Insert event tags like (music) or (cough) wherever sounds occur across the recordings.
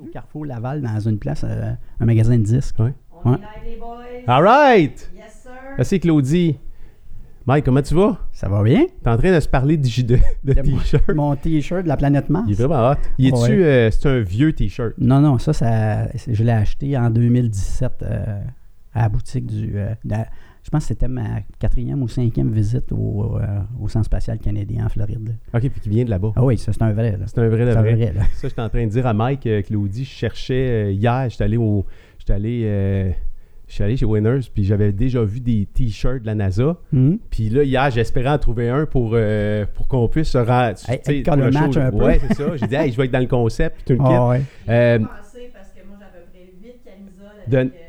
Au Carrefour Laval, dans une place, euh, un magasin de disques. Ouais. On Ouais. est live, les boys. All right! Yes, sir. Merci Claudie. Mike, comment tu vas? Ça va bien? T'es en train de se parler de, de, de De t-shirt. (laughs) Mon t-shirt de la planète Mars. Il est vraiment hot. Il est-tu, Ouais. euh, c'est un vieux t-shirt? Non, non, ça, ça je l'ai acheté en 2017 euh, à la boutique du. euh, de- je pense que c'était ma quatrième ou cinquième visite au, euh, au Centre spatial canadien en Floride. Ok, puis qui vient de là-bas. Ah oui, ça, c'est un vrai. là. C'est un vrai de C'est un vrai. vrai, là. Ça, j'étais en train de dire à Mike, euh, Claudie, je cherchais euh, hier, j'étais allé au. J'étais allé. euh, je suis allé chez Winners, puis j'avais déjà vu des t-shirts de la NASA. Hum. Puis là, hier, j'espérais en trouver un pour, euh, pour qu'on puisse se rendre. Hey, hey, pour le match show. un peu. Ouais, c'est ça. J'ai dit, hey, je vais être dans le concept, puis tout le kit. Ah ouais. Euh, J'ai pensé parce que moi, j'ai à peu près 8 camisoles avec De- euh.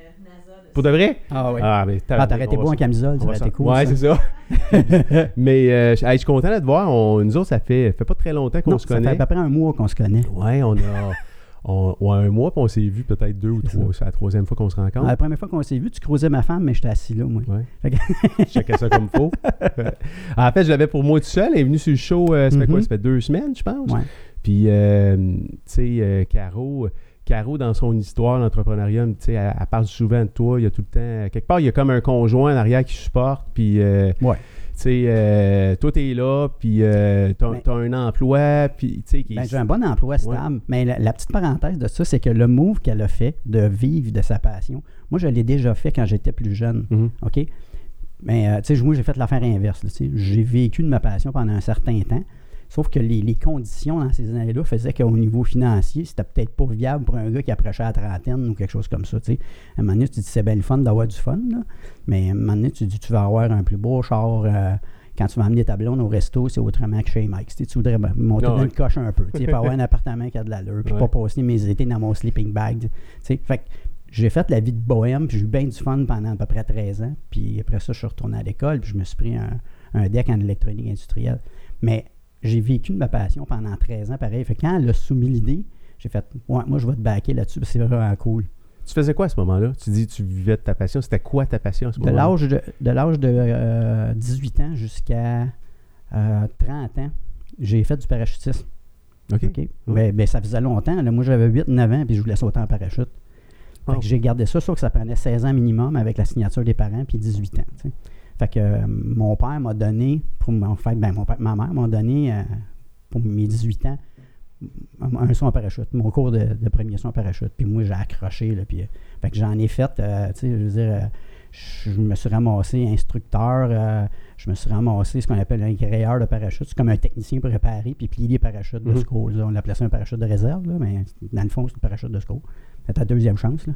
Pour de vrai? Ah ouais. Ah, mais Ah, t'aurais été beau en camisole, ça aurait été cool. Ouais, c'est ça. (laughs) mais euh, je hey, je suis content de te voir. On- nous autres, ça fait, fait pas très longtemps qu'on se ça fait connaît. à peu près un mois qu'on se connaît. Ouais, on a. (laughs) on- un mois, puis on s'est vu peut-être deux ou trois. C'est la troisième fois qu'on se rencontre. La première fois qu'on s'est vu, tu croisais ma femme, mais j'étais assis là, moi. Ouais. Que- (laughs) Je checkais ça comme faut. en fait, je l'avais pour moi tout seul. Elle est venue sur le show, euh, ça fait quoi? Mhm. Ça fait deux semaines, je pense. Ouais. Puis, euh, tu sais, euh, Caro, Caro, dans son histoire d'entrepreneuriat, tu sais, elle, elle parle souvent de toi. Il y a tout le temps, quelque part, il y a comme un conjoint en arrière qui supporte. Puis, euh, Ouais. tu sais, euh, toi, t'es là, puis euh, t'as Ben- t'as un emploi, puis, tu Ben, j'ai un bon emploi stable. Mais la, la petite parenthèse de ça, c'est que le move qu'elle a fait de vivre de sa passion, moi, je l'ai déjà fait quand j'étais plus jeune. Mhm. OK? Mais, euh, tu sais, moi, j'ai fait l'affaire inverse. tu. J'ai vécu de ma passion pendant un certain temps. Sauf que les, les conditions dans ces années-là faisaient qu'au niveau financier, c'était peut-être pas viable pour un gars qui approchait à la trentaine ou quelque chose comme ça. tu sais. À un moment donné, tu te dis c'est bien le fun d'avoir du fun, là. mais à un moment donné, tu te dis tu vas avoir un plus beau char. euh, quand tu vas amener ta blonde au resto, c'est autrement que chez Mike. Tu voudrais monter Ah dans ouais. le coche un peu. Pour avoir un (laughs) appartement qui a de l'allure, puis Ouais. pas passer mes étés dans mon sleeping bag. tu sais. Fait que j'ai fait la vie de bohème, puis j'ai eu bien du fun pendant à peu près 13 ans. Puis après ça, je suis retourné à l'école, puis je me suis pris un, un deck en électronique industrielle. Mais j'ai vécu de ma passion pendant 13 ans, pareil. Fait que quand elle a soumis l'idée, j'ai fait, ouais, moi, je vais te backer là-dessus, c'est vraiment cool. Tu faisais quoi à ce moment-là? Tu dis tu vivais de ta passion. C'était quoi ta passion à ce De moment-là? l'âge de, de, l'âge de euh, 18 ans jusqu'à euh, 30 ans, j'ai fait du parachutisme. OK. Ben, ça faisait longtemps. là. Moi, j'avais 8-9 ans, puis je voulais sauter en parachute. Oh. j'ai gardé ça, sauf que ça prenait 16 ans minimum avec la signature des parents, puis 18 ans. Fait que euh, mon père m'a donné, pour mon fait, ben, mon père, ma mère m'a donné, euh, pour mes 18 ans, un, un saut en parachute, mon cours de, de premier saut en parachute. Puis moi, j'ai accroché, là, puis euh, fait que j'en ai fait, tu sais, je veux dire, je je me suis ramassé instructeur, je me suis ramassé ce qu'on appelle un grayeur de parachute. C'est comme un technicien pour réparer puis plier les parachutes de secours. là. On l'appelait ça un parachute de réserve, là, mais dans le fond, c'est un parachute de secours. C'est ta deuxième chance. Là.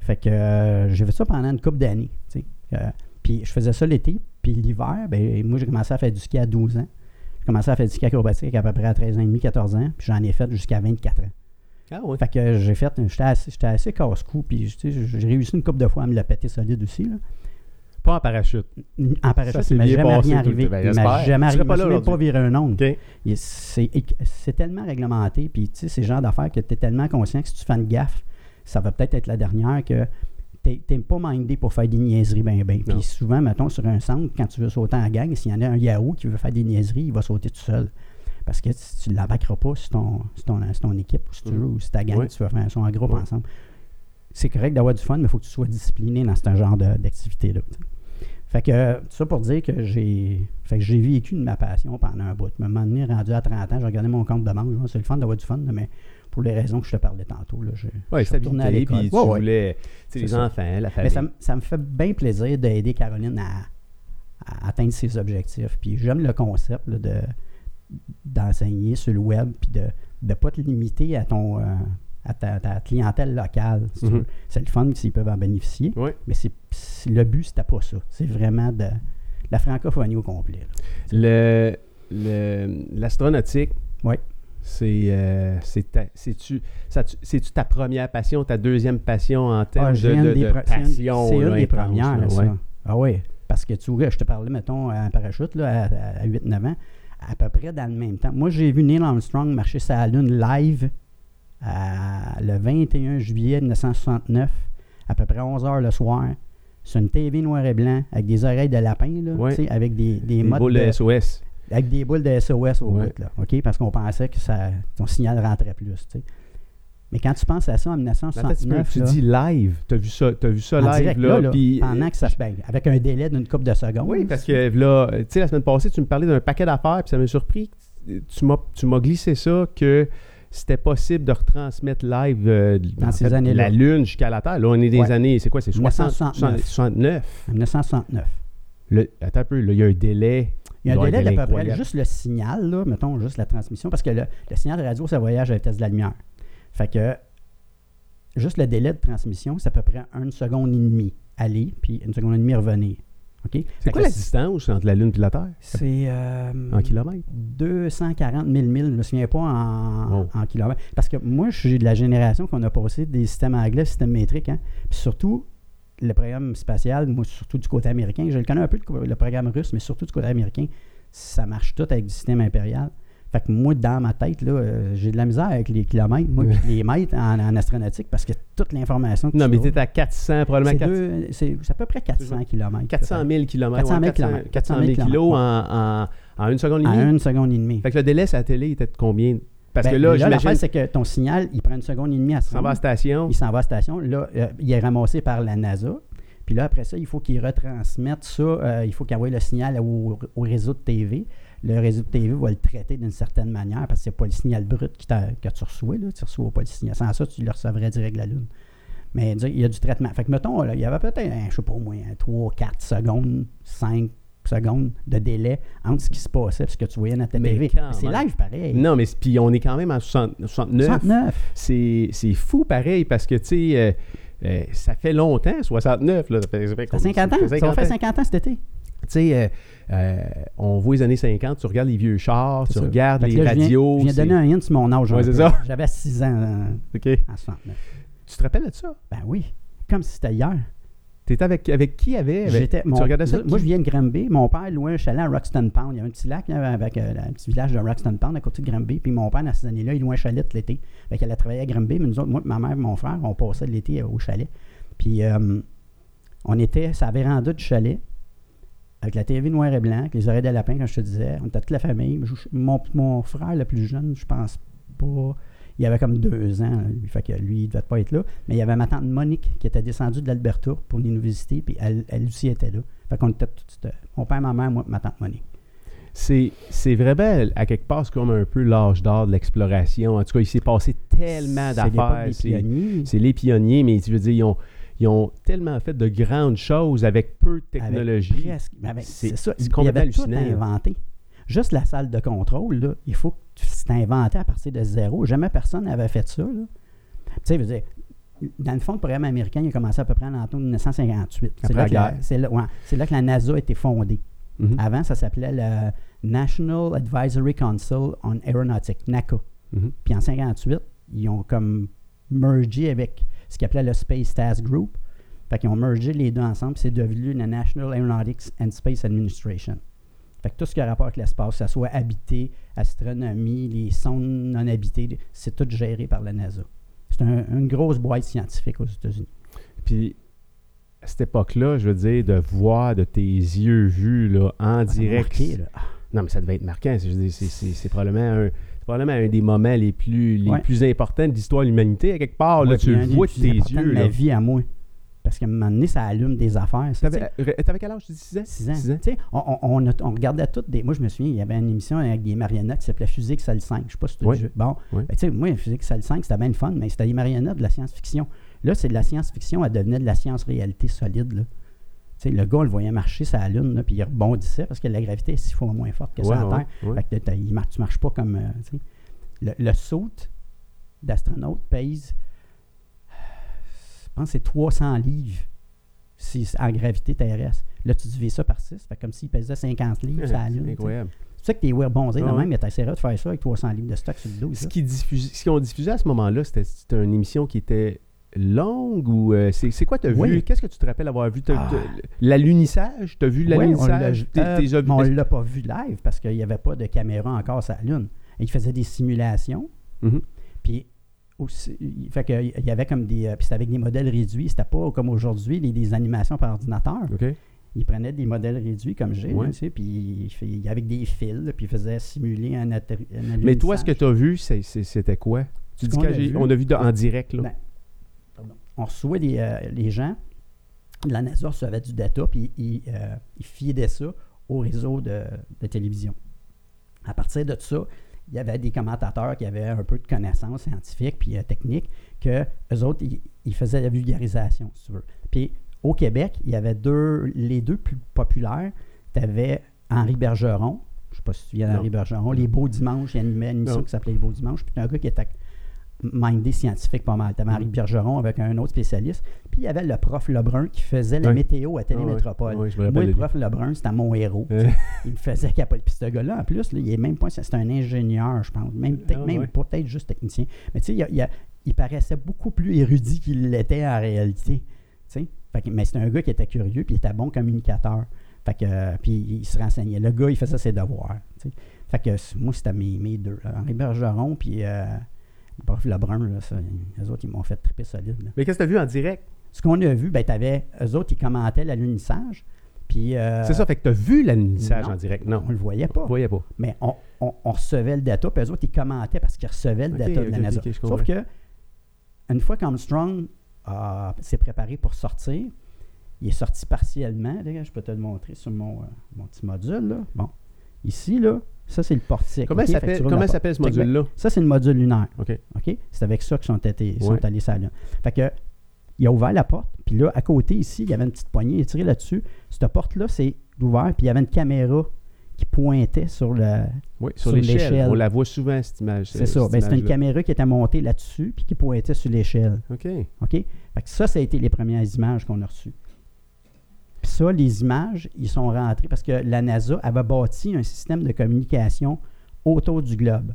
Fait que euh, j'ai fait ça pendant une couple d'années. tu sais. Euh, puis je faisais ça l'été, puis l'hiver, ben, moi j'ai commencé à faire du ski à 12 ans. J'ai commencé à faire du ski acrobatique à peu près à 13 ans et demi, 14 ans, puis j'en ai fait jusqu'à 24 ans. Ah ouais. Fait que j'ai fait, j'étais assez, assez casse-cou, puis tu sais, j'ai réussi une couple de fois à me le péter solide aussi. Là. Pas en parachute. En parachute, Ça il m'a jamais rien arrivé. Ben, il m'a jamais arrivé. pas Je là même pas viré un ongle. C'est tellement réglementé, puis tu sais, c'est le genre d'affaires que tu es tellement conscient que si tu fais une gaffe, ça va peut-être être la dernière que tu n'es pas mindé pour faire des niaiseries ben ben. Puis souvent, mettons, sur un centre, quand tu veux sauter en gang, s'il y en a un Yahoo qui veut faire des niaiseries, il va sauter tout seul. Parce que si tu ne l'embarqueras pas sur ton, sur, ton, ton équipe, ou si tu Mhm. veux, ou si ta gang, tu veux faire un son en groupe ensemble. C'est correct d'avoir du fun, mais il faut que tu sois discipliné dans ce genre d'activité-là. Fait que, ça pour dire que j'ai fait que j'ai vécu de ma passion pendant un bout. À un moment donné, rendu à 30 ans, j'ai regardé mon compte de banque. C'est le fun d'avoir du fun, mais pour les raisons que je te parlais tantôt, là, je, Ouais, je suis retourné à stabilité, l'école. puis tu Ouais, ouais. voulais, les ça. enfants, la Mais famille. ça, me- ça me fait bien plaisir d'aider Caroline à, à atteindre ses objectifs. Puis j'aime le concept là, de d'enseigner sur le web, puis de ne pas te limiter à ton euh, à ta, ta clientèle locale. si Mhm. C'est le fun s'ils peuvent en bénéficier. Mais c'est, c'est- le but, c'était pas ça. C'est vraiment de la francophonie au complet. là. Le, le- l'astronautique, Ouais. C'est, euh, c'est-tu, ça, tu- c'est-tu ta première passion, ta deuxième passion en termes Ah, de, passion? C'est une là, des intense, premières, là, ça. ouais. Ah oui. Parce que tu vois, je te parlais, mettons, en parachute, là, à, à 8-9 ans, à peu près dans le même temps. Moi, j'ai vu Neil Armstrong marcher la Lune live à- le 21 juillet 1969, à peu près 11 heures le soir, sur une TV noir et blanc, avec des oreilles de lapin, là, Ouais. avec des, des Des modes boules de SOS. Avec des boules de SOS au Ouais. bout, là, OK? Parce qu'on pensait que ça, ton signal rentrait plus, tu sais. Mais quand tu penses à ça en Mais attends, tu, 1969, tu là, dis live. Tu as vu ça, vu ça live, direct, là. pendant que ça se ben, avec un délai d'une couple de secondes. Oui, parce que là, tu sais, la semaine passée, tu me parlais d'un paquet d'affaires, puis ça m'a surpris. Tu m'as, glissé ça que c'était possible de retransmettre live euh, Dans en ces fait, années-là. la Lune jusqu'à la Terre. Là, on est des Ouais. années, c'est quoi, c'est 60, 1969. 69. En 1969. Le- attends un peu, là, il y a un délai. Il y a un délai d'à peu près juste le signal, là, mettons juste la transmission, parce que le, le signal de radio, ça voyage à la vitesse de la lumière. Fait que juste le délai de transmission, c'est à peu près une seconde et demie aller, puis une seconde et demie revenir. C'est quoi la distance entre la Lune et la Terre? C'est euh, En kilomètres? 240 000 milles, je ne me souviens pas en, kilomètres. Parce que moi, je suis de la génération qu'on a passé des systèmes anglais au système métrique. Hein. Puis surtout, le programme spatial, moi, surtout du côté américain, je le connais un peu, le, programme russe, mais surtout du côté américain, ça marche tout avec du système impérial. Fait que moi, dans ma tête, là, euh, j'ai de la misère avec les kilomètres, moi, puis les mètres en, en astronautique, parce que toute l'information que Non, tu mais tu à 400, probablement c'est 400, deux- c'est c'est à peu près 400 km. 400 000 kilomètres. 400 000 ouais, 400 kilomètres. 400 000 kilos en, en, en une seconde et demie. une seconde et demie. Fait que le délai sur la télé était de combien? Parce que Ben, là, l'affaire, j'imagine, c'est que ton signal, il prend une seconde et demie à se ça va à station. Il s'en va à station. Là, euh, il est ramassé par la NASA. Puis là, après ça, il faut qu'il retransmette ça. euh, il faut qu'il envoie le signal au, au réseau de TV. Le réseau de TV va le traiter d'une certaine manière parce que c'est pas le signal brut qui que tu reçois. Là. Tu reçois pas le signal. Sans ça, tu le recevrais direct de la Lune. Mais il y a du traitement. Fait que, mettons, là, il y avait peut-être, je sais pas, au moins 3, 4 secondes, 5 secondes de délai entre ce qui se passait et ce que tu voyais dans ta Mais TV. C'est live pareil. Non, mais puis on est quand même en 60 69. 69. C'est fou pareil parce que, tu sais, euh, euh, ça fait longtemps, 69. Là, ça fait, ça fait Ça fait 50 ans. fait Ça va faire ans. 50 ans cet été. Tu sais, euh, euh, on voit les années 50, tu regardes les vieux chars, tu ça. regardes Fait les là, je viens- radios. Je viens c'est- donner un hint sur mon âge. Ouais. J'avais 6 ans euh, en 69. Tu te rappelles de ça? Ben oui, comme si c'était hier. T'étais avec, avec qui avait? avec- J'étais, mon- tu regardais ça? Moi, je viens de Granby. Mon père louait un chalet à Roxton Pound. Il y avait un petit lac là, avec euh, un petit village de Roxton Pound à côté de Granby. Puis mon père, dans ces années-là, il louait un chalet tout l'été. Fait qu'elle a travaillé à Granby. Mais nous autres, moi, ma mère et mon frère, on passait l'été au chalet. Puis euh, on était sur la véranda du chalet avec la TV noir et blanc, avec les oreilles de lapin, comme je te disais. On était toute la famille. Je- Mon, mon frère, le plus jeune, je pense pas. Il avait comme deux ans, lui, fait que lui, il devait pas être là. Mais il y avait ma tante Monique qui était descendue de l'Alberta pour venir nous visiter, puis elle, elle aussi était là. Fait qu'on était tous, c'était mon père, ma mère, moi, ma tante Monique. C'est, c'est vraiment, à quelque part, c'est comme un peu l'âge d'or de l'exploration. En tout cas, il s'est passé tellement C'est d'affaires. C'est, pionniers. c'est les pionniers, mais tu veux dire, ils ont, ils ont tellement fait de grandes choses avec peu de Avec technologie. presque- mais avec- C'est- C'est ça. c'est Il y complètement avait tout inventé. Juste la salle de contrôle, là, il faut que c'est inventé à partir de zéro. Jamais personne n'avait fait ça. Tu sais, je veux dire, dans le fond, le programme américain, il a commencé à peu près en l'an 1958. C'est là, là- ouais, c'est là que la NASA a été fondée. Mhm. Avant, ça s'appelait le National Advisory Council on Aeronautics, NACA. Mhm. Puis en 58, ils ont comme mergé avec ce qu'ils appelaient le Space Task Group. Fait qu'ils ont mergé les deux ensemble, puis c'est devenu le National Aeronautics and Space Administration. Fait que tout ce qui a rapport avec l'espace, que ce soit habité, astronomie, les sondes non habitées, c'est tout géré par la NASA. C'est un- une grosse boîte scientifique aux États-Unis. Puis, à cette époque-là, je veux dire, de voir de tes yeux vus là, en m'a direct. marqué, là. Ah, Non, mais ça devait être marquant. C'est, probablement, un, c'est probablement un des moments les plus, les Ouais. plus importants de l'histoire de l'humanité. À quelque part, là, tu le vois de tes yeux. là. vie à moi. Parce qu'à un moment donné, ça allume des affaires. T'avais, euh, t'avais quel âge, tu dis 6 ans? 6 ans. Six on, on- on regardait toutes des. Moi, je me souviens, il y avait une émission avec des marionnettes qui s'appelait Physique Salle 5. Je sais pas si tu Oui. Bon, Oui. Ben, tu sais, moi, Physique Salle 5, c'était bien le fun, mais c'était des marionnettes de la science-fiction. Là, c'est de la science-fiction, elle devenait de la science-réalité solide. Là. Tu sais, le gars, on le voyait marcher sur la Lune, puis il rebondissait parce que la gravité est six fois moins forte que Ouais, sur la Terre. ouais. Fait que t'as- il mar- tu marches pas comme. euh, le, le saut d'astronaute pèse, pense, que c'est 300 livres en gravité terrestre. Là, tu divises ça par 6, fait comme s'il pesait 50 livres sur la Lune. C'est tu sais. incroyable. Pour ça que tes Ah ouais. même, mais t'essaieras de faire ça avec 300 livres de stock sur le dos. Ce ça. qu'ils ont diffusé à ce moment-là, c'était, une émission qui était longue ou euh, c'est, quoi tu as Oui. vu? Qu'est-ce que tu te rappelles avoir vu? Ah. t'as- l'alunissage? Tu as vu l'alunissage? Euh, mais on ne l'a pas vu live parce qu'il n'y avait pas de caméra encore sur la Lune. Et il faisait des simulations. Mhm. Puis, aussi, il, fait que, il y avait comme des. euh, Puis c'était avec des modèles réduits. C'était pas comme aujourd'hui, des, des animations par ordinateur. OK. Il prenait des modèles réduits comme j'ai, Ouais. là, tu sais, puis il avec des fils, puis il faisait simuler un, Mais toi, ce que tu as vu, c'est- c'est- c'était quoi? Tu Ce dis qu'on quand a j'ai- vu- on a vu de- en direct, là. Ben, pardon. on recevait les, euh, les gens, la NASA recevait du data, puis ils euh, ils ça au réseau de, de télévision. À partir de ça, il y avait des commentateurs qui avaient un peu de connaissances scientifiques puis euh, techniques, que eux autres, ils, ils faisaient la vulgarisation, si tu veux. Puis au Québec, il y avait deux, les deux plus populaires. Tu avais Henri Bergeron, je ne sais pas si tu te souviens d'Henri. Bergeron, Les Beaux Dimanches, il animait une émission Non. qui s'appelait Les Beaux Dimanches, puis un gars qui était mindé scientifique pas mal. Tu avais Henri Mm. Bergeron avec un autre spécialiste, puis il y avait le prof Lebrun qui faisait la météo à Télémétropole. Ah je me Moi, le lui. prof Lebrun, c'était mon héros. Euh, (laughs) Il me faisait capoter. Puis ce gars-là, en plus, là, il est même pas. C'est un ingénieur, je pense. Même, peut-être Ah même peut-être juste technicien. Mais tu sais, il, a- il a- il paraissait beaucoup plus érudit qu'il l'était en réalité. Fait que- mais c'était un gars qui était curieux, puis il était bon communicateur. Fait que, euh, puis il se renseignait. Le gars, il faisait ses devoirs. Fait que moi, c'était mes, mes deux. Henri Bergeron, puis euh, le prof Lebrun, là, ça, les autres, ils m'ont fait triper solide. là. Mais qu'est-ce que tu as vu en direct? Ce qu'on a vu, ben, t'avais, eux autres, ils commentaient l'alunissage. Puis. euh, C'est ça, fait que tu as vu l'alunissage en direct? Non. On le voyait pas. On voyait pas. Mais on, on- on recevait le data, puis eux autres, ils commentaient parce qu'ils recevaient le data de la NASA. Sauf que, une fois qu'Armstrong euh, s'est préparé pour sortir, il est sorti partiellement. Je peux te le montrer sur mon, euh, mon petit module. Là. Bon. Ici, là, ça, c'est le portique. Comment s'appelle ce module-là? Ça, c'est le module lunaire. OK. C'est avec ça qu'ils sont, allés sur la Lune. Fait que, il a ouvert la porte, puis là, à côté, ici, il y avait une petite poignée, il a tiré là-dessus. Cette porte-là, c'est ouvert, puis il y avait une caméra qui pointait sur le, Oui, sur, Sur l'échelle. On la voit souvent, cette image. C'est ça. Ben, c'était une caméra qui était montée là-dessus puis qui pointait sur l'échelle. OK. OK? Fait que ça, ça a été les premières images qu'on a reçues. Ça, les images, ils sont rentrés parce que la NASA avait bâti un système de communication autour du globe.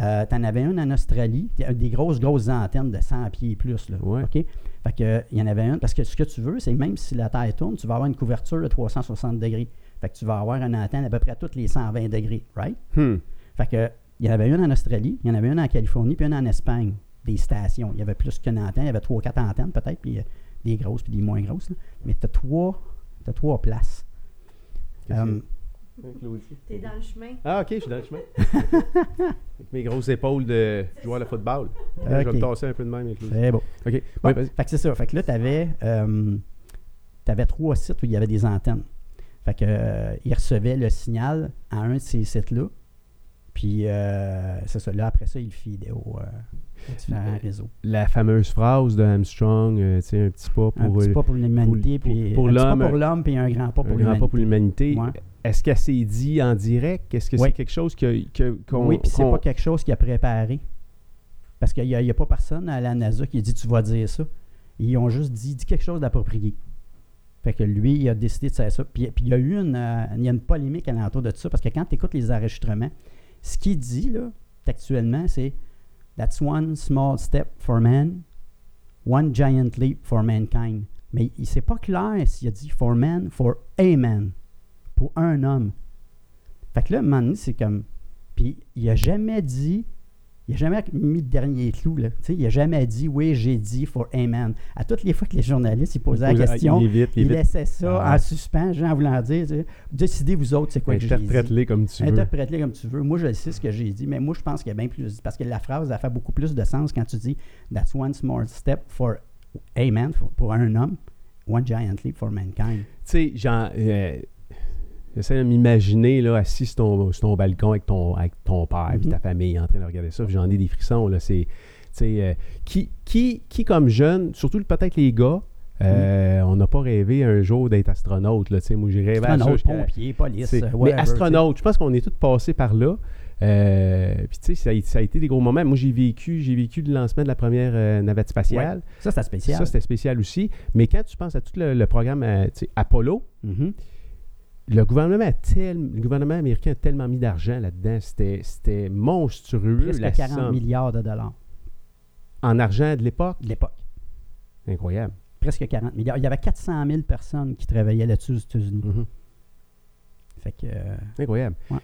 Euh, tu en avais une en Australie, des grosses, grosses antennes de 100 pieds et plus. Là, Ouais. OK? Fait que, il y en avait une, parce que ce que tu veux, c'est même si la Terre tourne, tu vas avoir une couverture de 360 degrés. Fait que tu vas avoir une antenne à peu près à toutes les 120 degrés, right? Hmm. Fait que, il y en avait une en Australie, il y en avait une en Californie, puis une en Espagne, des stations. Il y avait plus qu'une antenne, il y avait trois ou quatre antennes peut-être, puis euh, des grosses puis des moins grosses. là. Mais tu as trois, t'as trois places. Euh, T'es dans le chemin. Ah, OK, je suis dans le chemin. (laughs) Avec mes grosses épaules de joueur de football. Je vais me tasser un peu de même avec Claudie. c'est beau. OK. Bon, fait que c'est ça. Fait que là, tu avais, trois sites où il y avait des antennes. Fait que, euh, ils recevaient le signal à un de ces sites-là. Puis, euh, c'est ça. Là, après ça, ils le feedaient La fameuse phrase de Armstrong, euh, tu sais, un petit pas Un pour, petit euh, pas pour l'humanité, pour- puis pour un l'homme, pour l'homme, puis un grand pas un pour grand l'humanité. pas pour l'humanité. Ouais. Est-ce qu'elle s'est dit en direct? Est-ce que Oui. c'est quelque chose que, que- qu'on... oui, puis c'est pas quelque chose qu'il a préparé. Parce qu'il n'y a, pas personne à la NASA qui a dit tu vas dire ça. Ils ont juste dit dis quelque chose d'approprié. Fait que lui, il a décidé de faire ça. Puis, puis il y a eu une, euh, il y a une polémique alentour de ça, parce que quand tu écoutes les enregistrements, ce qu'il dit là, actuellement, c'est That's one small step for man, one giant leap for mankind. Mais il c'est pas clair s'il a dit for man, for a man, pour un homme. Fait que là, un c'est comme. Puis il a jamais dit. Il n'a jamais mis le dernier clou. Là. Tu sais, Il n'a jamais dit oui, j'ai dit for a man. À toutes les fois que les journalistes ils posaient la question, Il vite, il il laissait ça Ah en suspens, genre en voulant dire décidez vous autres c'est quoi que j'ai dit. Interprète-les comme tu veux. Interprète-les comme tu veux. Moi, je sais ce que j'ai dit, mais moi, je pense qu'il y a bien plus. Parce que la phrase, elle fait beaucoup plus de sens quand tu dis That's one small step for a man, for- pour un homme, one giant leap for mankind. Tu sais, j'en- euh, j'essaie de m'imaginer là, assis sur ton, sur ton balcon avec ton, avec ton père et Mhm. ta famille en train de regarder ça. J'en ai des frissons. Là, c'est, euh, qui, qui, qui, comme jeune, surtout peut-être les gars, euh, on n'a pas rêvé un jour d'être astronaute. Là, moi, j'ai rêvé à ça. Pompier, police, euh, mais astronaute, je pense qu'on est tous passés par là. Euh, puis tu sais, ça, a- ça a été des gros moments. Moi, j'ai vécu, j'ai vécu le lancement de la première euh, navette spatiale. Ça, c'est spécial. Ça, c'était spécial aussi. Mais quand tu penses à tout le, le programme Apollo, Mhm. Le gouvernement, a tel- le gouvernement américain a tellement mis d'argent là-dedans. C'était, monstrueux, Presque la 40 somme. milliards de dollars En argent de l'époque? de l'époque. Incroyable. Presque 40 milliards. Il y avait 400 000 personnes qui travaillaient là-dessus aux États-Unis. Mhm. Fait que. euh, Incroyable. Ouais.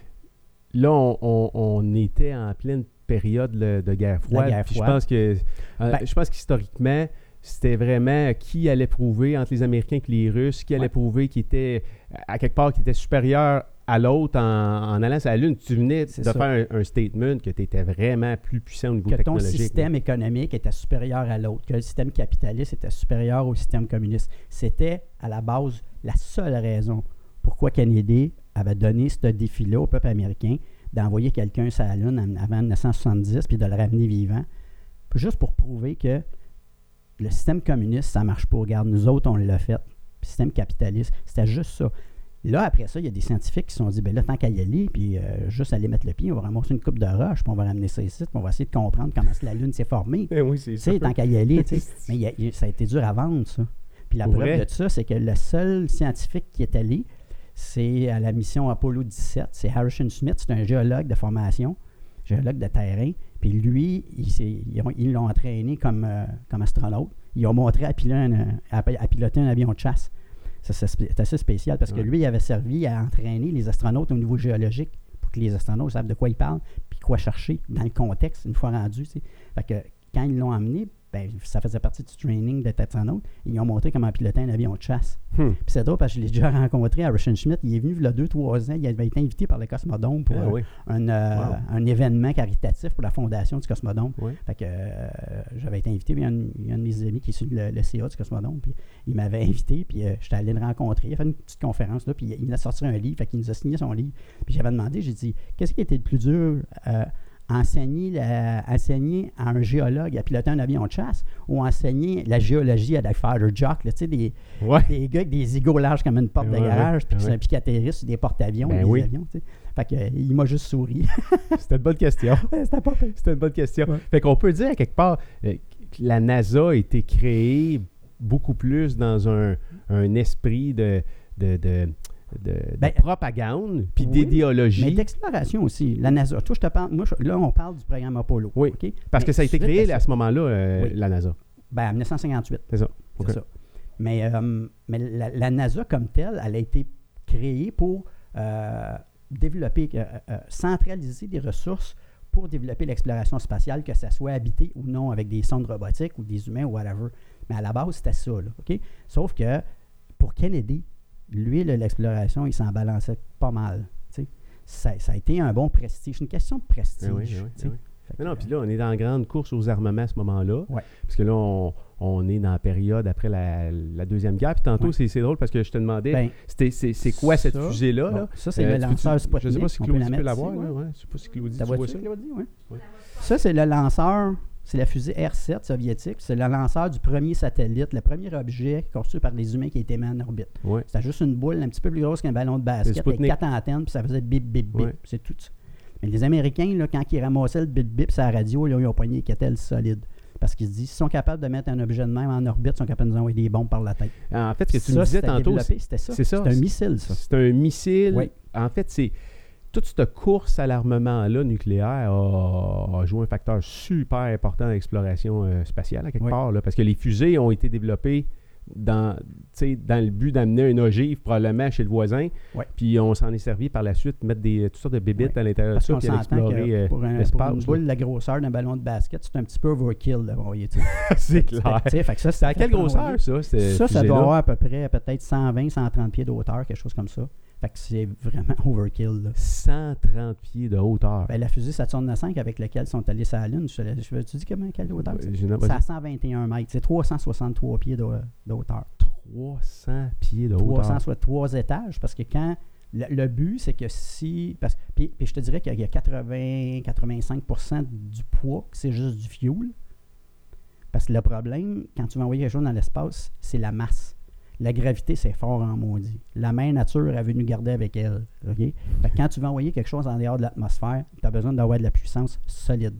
Là, on, on- on était en pleine période de guerre froide. guerre froide. Je pense que, euh, Ben- je pense qu'historiquement, c'était vraiment qui allait prouver entre les Américains et les Russes, qui allait prouver qui était, à quelque part, qui était supérieur à l'autre en, allant sur la Lune. Tu venais de faire un, statement que tu étais vraiment plus puissant au niveau que technologique. Que ton système économique était supérieur à l'autre, que le système capitaliste était supérieur au système communiste. C'était à la base la seule raison pourquoi Kennedy avait donné ce défi-là au peuple américain d'envoyer quelqu'un sur la Lune avant 1970 puis de le ramener vivant, juste pour prouver que le système communiste, ça ne marche pas. Regarde, nous autres, on l'a fait. Le système capitaliste, c'était juste ça. Là, après ça, il y a des scientifiques qui se sont dit, ben là, tant qu'à y aller, puis euh, juste aller mettre le pied, on va ramasser une coupe de roche, puis on va ramener ça ici, puis on va essayer de comprendre comment la Lune s'est formée. Ben oui, c'est ça. Tant qu'à y aller, (laughs) mais ça a été dur à vendre, ça. Puis la preuve de ça, c'est que le seul scientifique qui est allé, c'est à la mission Apollo 17. C'est Harrison Smith, c'est un géologue de formation, géologue de terrain. Puis lui, ils l'ont entraîné comme, euh, comme astronaute. Ils ont montré à piloter un, avion de chasse. C'est assez spécial parce que lui, il avait servi à entraîner les astronautes au niveau géologique pour que les astronautes savent de quoi ils parlent puis quoi chercher dans le contexte une fois rendu. Fait que quand ils l'ont amené, ben, ça faisait partie du training de Tetsano. Ils ont montré comment piloter un avion de chasse. Hmm. Puis c'est drôle parce que je l'ai déjà rencontré à Russian Schmidt. Il est venu il y a deux, trois ans. Il avait été invité par le Cosmodome pour ah un, euh, un, événement caritatif pour la fondation du Cosmodome. Fait que euh, j'avais été invité. Il y, a un, de mes amis qui est sur le, CA du Cosmodome. Puis il m'avait invité. Puis euh, j'étais allé le rencontrer. Il a fait une petite conférence là. Puis il a sorti un livre. Fait qu'il nous a signé son livre. Puis j'avais demandé, j'ai dit, qu'est-ce qui était le plus dur enseigner, enseigner à un géologue à piloter un avion de chasse ou enseigner la géologie à des tu sais, des, des gars avec des égaux larges comme une porte de garage, puis, ouais. qui atterrissent sur des porte-avions, ben des avions, tu sais. Fait que, il m'a juste souri. (laughs) C'était une bonne question. (laughs) C'était pas C'était une bonne question. Fait qu'on peut dire, quelque part, euh, que la NASA a été créée beaucoup plus dans un, un esprit de, de, de de, ben, propagande, puis d'idéologie. Mais d'exploration aussi. La NASA. Toi, je te parle, moi, là, on parle du programme Apollo. Oui. Parce que ça a été créé à, ce moment-là, euh, la NASA. Ben, en 1958. C'est ça. C'est ça. Mais, euh, mais la, NASA, comme telle, elle a été créée pour euh, développer, centraliser des ressources pour développer l'exploration spatiale, que ça soit habité ou non avec des sondes robotiques ou des humains ou whatever. Mais à la base, c'était ça. Là? Sauf que pour Kennedy, lui, l'exploration, il s'en balançait pas mal. Ça, ça, a été un bon prestige. une question de prestige. Oui, oui, oui, non, puis là, on est dans la grande course aux armements à ce moment-là. Parce que là, on, est dans la période après la, Deuxième Guerre. Puis tantôt, c'est drôle parce que je te demandais, ben, c'est quoi cette fusée-là? ça, c'est le lanceur Sputnik. Je ne sais pas si Claudie peut l'avoir. Je ne sais pas si Claudie, tu vois ça. Ça, c'est le lanceur c'est la fusée R-7 soviétique. C'est le lanceur du premier satellite, le premier objet construit par les humains qui a été mis en orbite. C'était juste une boule un petit peu plus grosse qu'un ballon de basket avec quatre antennes, puis ça faisait bip, bip, bip. C'est tout ça. Mais les Américains, là, quand ils ramassaient le bip, bip sur la radio, là, ils ont pogné les solide. Parce qu'ils se disent, s'ils sont capables de mettre un objet de même en orbite, ils sont capables de nous envoyer des bombes par la tête. En fait, ce que tu me disais tantôt, c'était ça. C'est un missile, ça. C'est un missile. En fait, c'est toute cette course à l'armement-là nucléaire a, joué un facteur super important dans l'exploration euh, spatiale, à quelque part, parce que les fusées ont été développées dans, dans le but d'amener un ogive probablement chez le voisin. Puis on s'en est servi par la suite, mettre des, toutes sortes de bébites à l'intérieur de ça, puis explorer euh, pour, un, pour une boule la grosseur d'un ballon de basket, c'est un petit peu overkill. c'est clair. ça, c'est à quelle grosseur, ça? Ça, ça doit avoir à peu près peut-être 120, 130 pieds de hauteur, quelque chose comme ça. Fait que c'est vraiment (laughs) overkill. 130 pieds de hauteur. Ben, la fusée Saturn V avec laquelle sont allés sur la Lune, je, dis comment, quelle hauteur? c'est à 121 mètres. C'est 363 pieds de, hauteur. 300 pieds de hauteur. 300, soit trois étages, parce que quand. Le, but, c'est que si. Parce, puis, puis je te dirais qu'il y a 80-85% du poids, c'est juste du fuel. Parce que le problème, quand tu vas envoyer quelque chose dans l'espace, c'est la masse. La gravité, c'est fort en maudit. La main nature est venue garder avec elle. quand tu veux envoyer quelque chose en dehors de l'atmosphère, tu as besoin d'avoir de la puissance solide.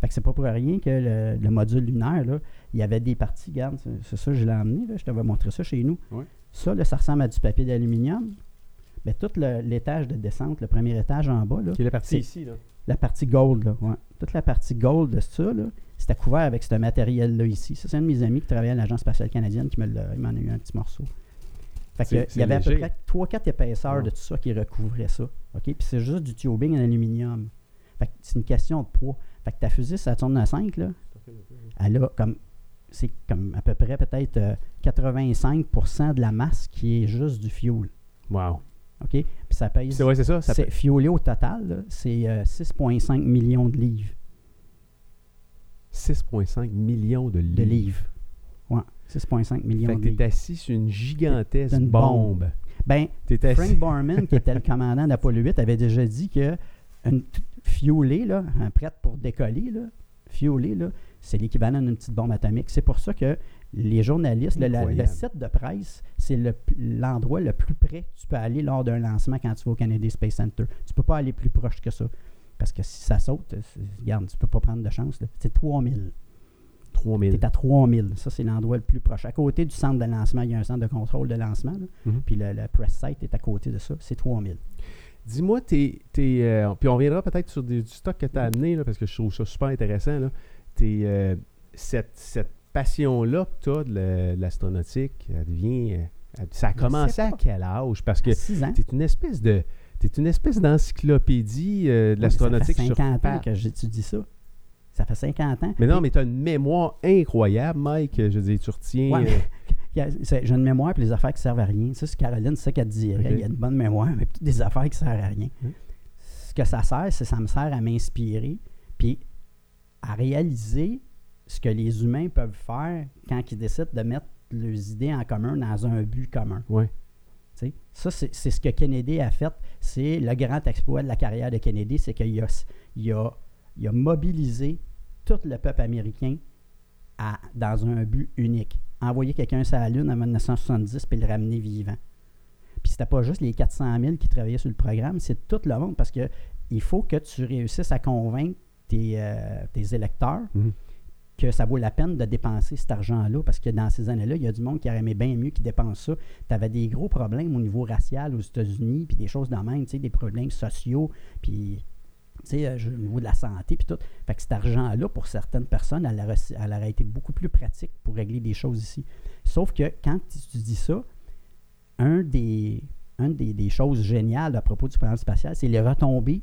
Fait que c'est pas pour rien que le, module lunaire, là, il y avait des parties, regarde, c'est ça, je l'ai emmené, je te vais montrer ça chez nous. Ça, là, ça ressemble à du papier d'aluminium. Mais tout l'étage de descente, le premier étage en bas, là, Qui est la partie ici, là. La partie gold, là, Toute la partie gold de ça, là, c'était couvert avec ce matériel-là ici. Ça, c'est un de mes amis qui travaillait à l'Agence spatiale canadienne qui m'en a eu un petit morceau. Fait il y avait à peu près 3-4 épaisseurs de tout ça qui recouvrait ça. OK? Puis c'est juste du tubing en aluminium. Fait c'est une question de poids. Fait que ta fusée Saturn 5, là, elle a comme c'est comme à peu près peut-être 85% euh, de la masse qui est juste du fuel. Wow. OK? Puis ça pèse. C'est ouais, c'est ça. ça c'est fiolé au total, c'est euh, 6,5 millions de livres. 6,5 millions de livres. De livres. Ouais, 6,5 millions Fait de que t'es livres. assis sur une gigantesque Une bombe. bombe. Ben. Frank Borman, qui était le commandant d'Apollo 8, avait déjà dit que une fiolée, là, hein, prête pour décoller, là, c'est l'équivalent d'une petite bombe atomique. C'est pour ça que les journalistes, le, la- le site de presse, c'est le l'endroit le plus près que tu peux aller lors d'un lancement quand tu vas au Kennedy Space Center. Tu peux pas aller plus proche que ça. Parce que si ça saute, c'est- regarde, tu peux pas prendre de chance. C'est 3000. 3000. Tu es à 3000. Ça, c'est l'endroit le plus proche. À côté du centre de lancement, il y a un centre de contrôle de lancement. là. Mhm. Puis le, le press site est à côté de ça. C'est 3000. Dis-moi, t'es, euh, puis on reviendra peut-être sur des- du stock que tu as amené, là, parce que je trouve ça super intéressant. Là. T'es, euh, cette, cette passion-là que tu as de la- de l'astronautique, elle devient. euh, elle- ça a Je commencé à quel âge? Parce que À 6 ans. tu es une espèce de. T'es une espèce d'encyclopédie euh, de Oui, l'astronautique Ça fait sur 50 ans pattes. que j'étudie ça. Ça fait 50 ans. Mais non, mais tu as une mémoire incroyable, Mike. Je veux dire, tu retiens. Ouais, euh, (laughs) c'est- J'ai une mémoire et les affaires qui servent à rien. Ça, c'est Caroline, c'est ça qu'elle dirait. Ok. Il y a une bonne mémoire, mais toutes des affaires qui servent à rien. Ce que ça sert, c'est ça me sert à m'inspirer puis à réaliser ce que les humains peuvent faire quand ils décident de mettre leurs idées en commun dans un but commun. ouais. Ça, c'est ce que Kennedy a fait. C'est le grand exploit de la carrière de Kennedy, c'est qu'il a, il a, il a mobilisé tout le peuple américain à- dans un but unique. Envoyer quelqu'un sur la Lune en 1970 puis le ramener vivant. Puis c'était pas juste les 400 000 qui travaillaient sur le programme, c'est tout le monde parce que il faut que tu réussisses à convaincre tes, euh, électeurs Mhm. Que ça vaut la peine de dépenser cet argent-là, parce que dans ces années-là, il y a du monde qui aurait aimé bien mieux qui dépense ça. Tu avais des gros problèmes au niveau racial aux États-Unis, puis des choses de même, des problèmes sociaux, puis euh, au niveau de la santé, puis tout. Fait que cet argent-là, pour certaines personnes, elle aurait, été beaucoup plus pratique pour régler des choses ici. Sauf que quand tu dis ça, un des, un des, des choses géniales à propos du programme spatial, c'est les retombées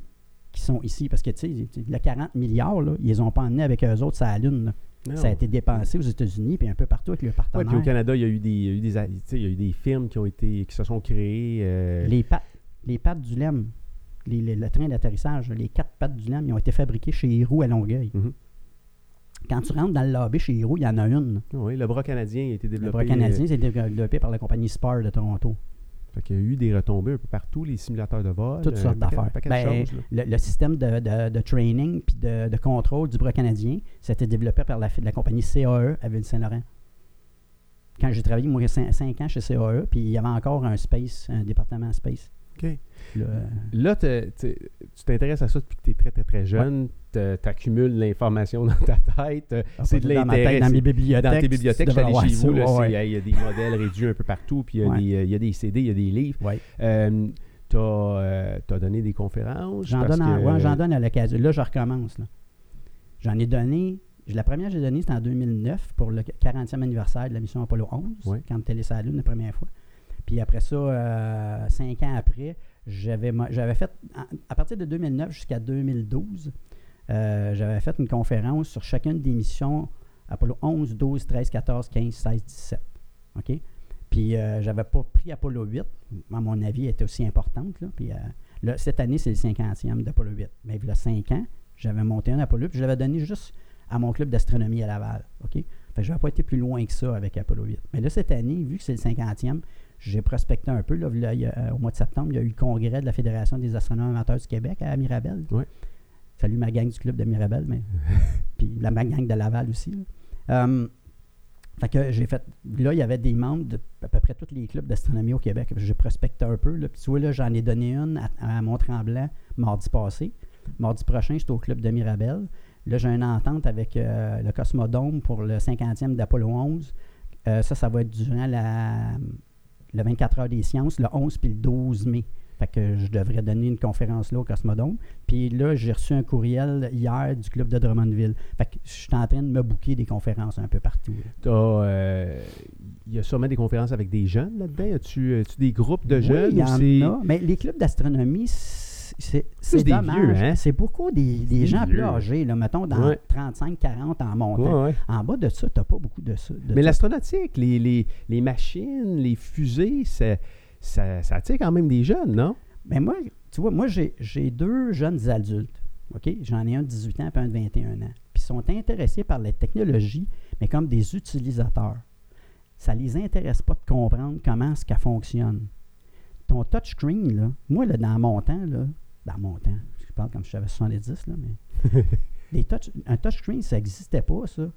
qui sont ici. Parce que, tu sais, le 40 milliards, là, ils les ont pas emmenés avec eux autres sur la Lune. là. Non. Ça a été dépensé aux États-Unis puis un peu partout avec leurs Ouais, partenaires. puis au Canada, il y a eu des, il y a eu des, tu sais, il y a eu des films qui ont été, qui se sont créés. euh, les, pattes, les pattes du LEM, les- les- le train d'atterrissage, les quatre pattes du LEM, ils ont été fabriqués chez Héroux à Longueuil. Mhm. Quand tu rentres dans le lobby chez Héroux, il y en a une. Oui, le bras canadien a été Le développé. bras canadien, c'est développé par la compagnie Spar de Toronto. Fait qu'il y a eu des retombées un peu partout, les simulateurs de vol. Toutes euh, sortes d'affaires. Ben, le, le système de, de- de training puis de, de contrôle du bras canadien, c'était développé par la, la compagnie CAE à Ville-Saint-Laurent. Quand j'ai travaillé, moi, 5 ans chez CAE, puis il y avait encore un space, un département space. OK. Là, euh, tu t'intéresses à ça depuis que tu es très, très, très jeune. Tu accumules l'information (laughs) dans ta tête. euh, ah, c'est de dans ma tête, l'intérêt. Dans c'est- mes bibliothèques. Dans tes bibliothèques, je allé chez vous. ouais. Il y a des modèles réduits un peu partout, puis il y a, Ouais. des, euh, il y a des CD, il y a des livres. Euh, tu as, donné des conférences. J'en donne, en- que- ouais, j'en donne à l'occasion. Là, je recommence. là. J'en ai donné. La première que j'ai donnée, c'était en 2009 pour le 40e anniversaire de la mission Apollo 11, Ouais. quand tu sur la Lune la première fois. Puis après ça, euh, cinq ans après, j'avais, j'avais fait, à partir de 2009 jusqu'à 2012, euh, j'avais fait une conférence sur chacune des missions Apollo 11, 12, 13, 14, 15, 16, 17. OK? Puis euh, j'avais pas pris Apollo 8. À mon avis, elle était aussi importante. Là. Puis euh, cette année, c'est le 50e d'Apollo 8. Mais il y a 5 ans, j'avais monté un Apollo 8, puis je l'avais donné juste à mon club d'astronomie à Laval. OK? Fait que je n'avais pas été plus loin que ça avec Apollo 8. Mais là, cette année, vu que c'est le 50e, j'ai prospecté un peu. Là, Là, il y a- au mois de septembre, il y a eu le congrès de la Fédération des astronomes amateurs du Québec à Mirabel. Ouais. Salut ma gang du club de Mirabel, mais (laughs) puis la ma gang de Laval aussi. là. Euh, fait que j'ai fait. Là, il y avait des membres de à peu près tous les clubs d'astronomie au Québec. J'ai prospecté un peu. Là. Puis tu vois, là, j'en ai donné une à, à Mont-Tremblant mardi passé. Mardi prochain, j'étais au club de Mirabel. Là, j'ai une entente avec euh, le Cosmodome pour le 50e d'Apollo 11. Euh, ça, ça va être durant la, le 24 heures des sciences, le 11 puis le 12 mai. Fait que je devrais donner une conférence là au Cosmodome. Puis là, j'ai reçu un courriel hier du club de Drummondville. Fait que je suis en train de me booker des conférences un peu partout. euh, Il y a sûrement des conférences avec des jeunes là-dedans. As-tu, as-tu des groupes de Oui, jeunes il y en a. Mais les clubs d'astronomie, c'est dommage. hein? C'est beaucoup des, gens plus vieux. âgés, là, mettons dans Ouais. 35-40 en montant. Ouais, ouais. En bas de ça, tu n'as pas beaucoup de ça. de Mais l'astronautique, les, les, les machines, les fusées, ça, ça attire quand même des jeunes, non? Ben moi, tu vois, moi, j'ai deux jeunes adultes. OK? J'en ai un de 18 ans et un de 21 ans. Puis ils sont intéressés par les technologies, mais comme des utilisateurs. Ça ne les intéresse pas de comprendre comment ce qu'elle fonctionne. Ton touchscreen, là, moi, là, dans mon temps, là, dans mon temps, je parle comme si j'avais 70, là, mais (laughs) les touch, un touchscreen, ça n'existait pas, ça. Tu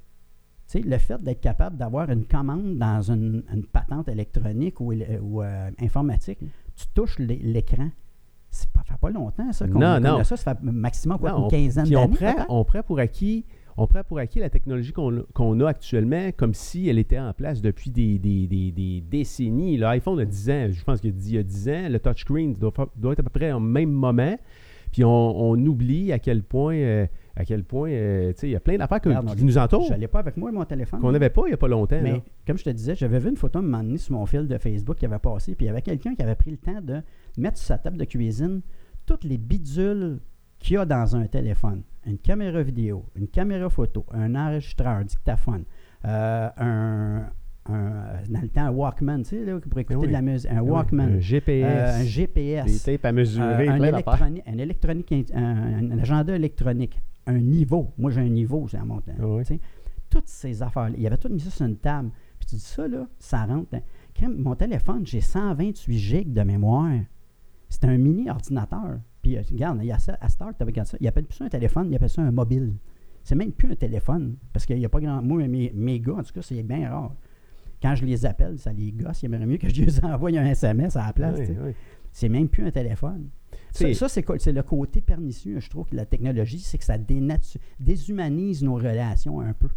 sais, le fait d'être capable d'avoir une commande dans une, patente électronique ou, ou euh, informatique, tu touches l'écran. Ça fait pas longtemps, ça, qu'on non, non. ça. Ça fait maximum quoi, une quinzaine d'années. On prend, on prend pour acquis on prend pour acquis la technologie qu'on a actuellement comme si elle était en place depuis des, des, décennies. L'iPhone a 10 ans, je pense qu'il y a 10 ans. Le touchscreen doit, doit, être à peu près au même moment. Puis on, oublie à quel point, euh, à quel point, euh, tu sais, il y a plein d'affaires qui nous entourent. Je n'allais pas avec moi mon téléphone. Qu'on n'avait pas il n'y a pas longtemps. Mais comme je te disais, j'avais vu une photo un sur mon fil de Facebook qui avait passé, puis il y avait quelqu'un qui avait pris le temps de mettre sur sa table de cuisine toutes les bidules qu'il y a dans un téléphone. Une caméra vidéo, une caméra photo, un enregistreur, un dictaphone, euh, un, un, dans le temps, un Walkman, tu sais, là, pour écouter de la musique, un Walkman. un GPS. Euh, un GPS. Des tapes à mesurer, euh, un, électronique, un, électronique un, agenda électronique. Un niveau. Moi, j'ai un niveau, c'est à mon temps. Toutes ces affaires-là. Il y avait tout mis ça sur une table. Puis tu dis ça, là, ça rentre. Quand mon téléphone, j'ai 128 gigs de mémoire. C'est un mini ordinateur. Puis, euh, regarde, il y a ça, à Start, ça. Il appelle plus ça un téléphone, il appelle ça un mobile. C'est même plus un téléphone. Parce qu'il n'y a pas grand. Moi, mes, mes gars, en tout cas, c'est bien rare quand je les appelle, ça les gosse. Il aimerait mieux que je les (laughs) envoie un SMS à la place. C'est même plus un téléphone. Ça, c'est le côté pernicieux, je trouve, que la technologie, c'est que ça déshumanise nos relations un peu.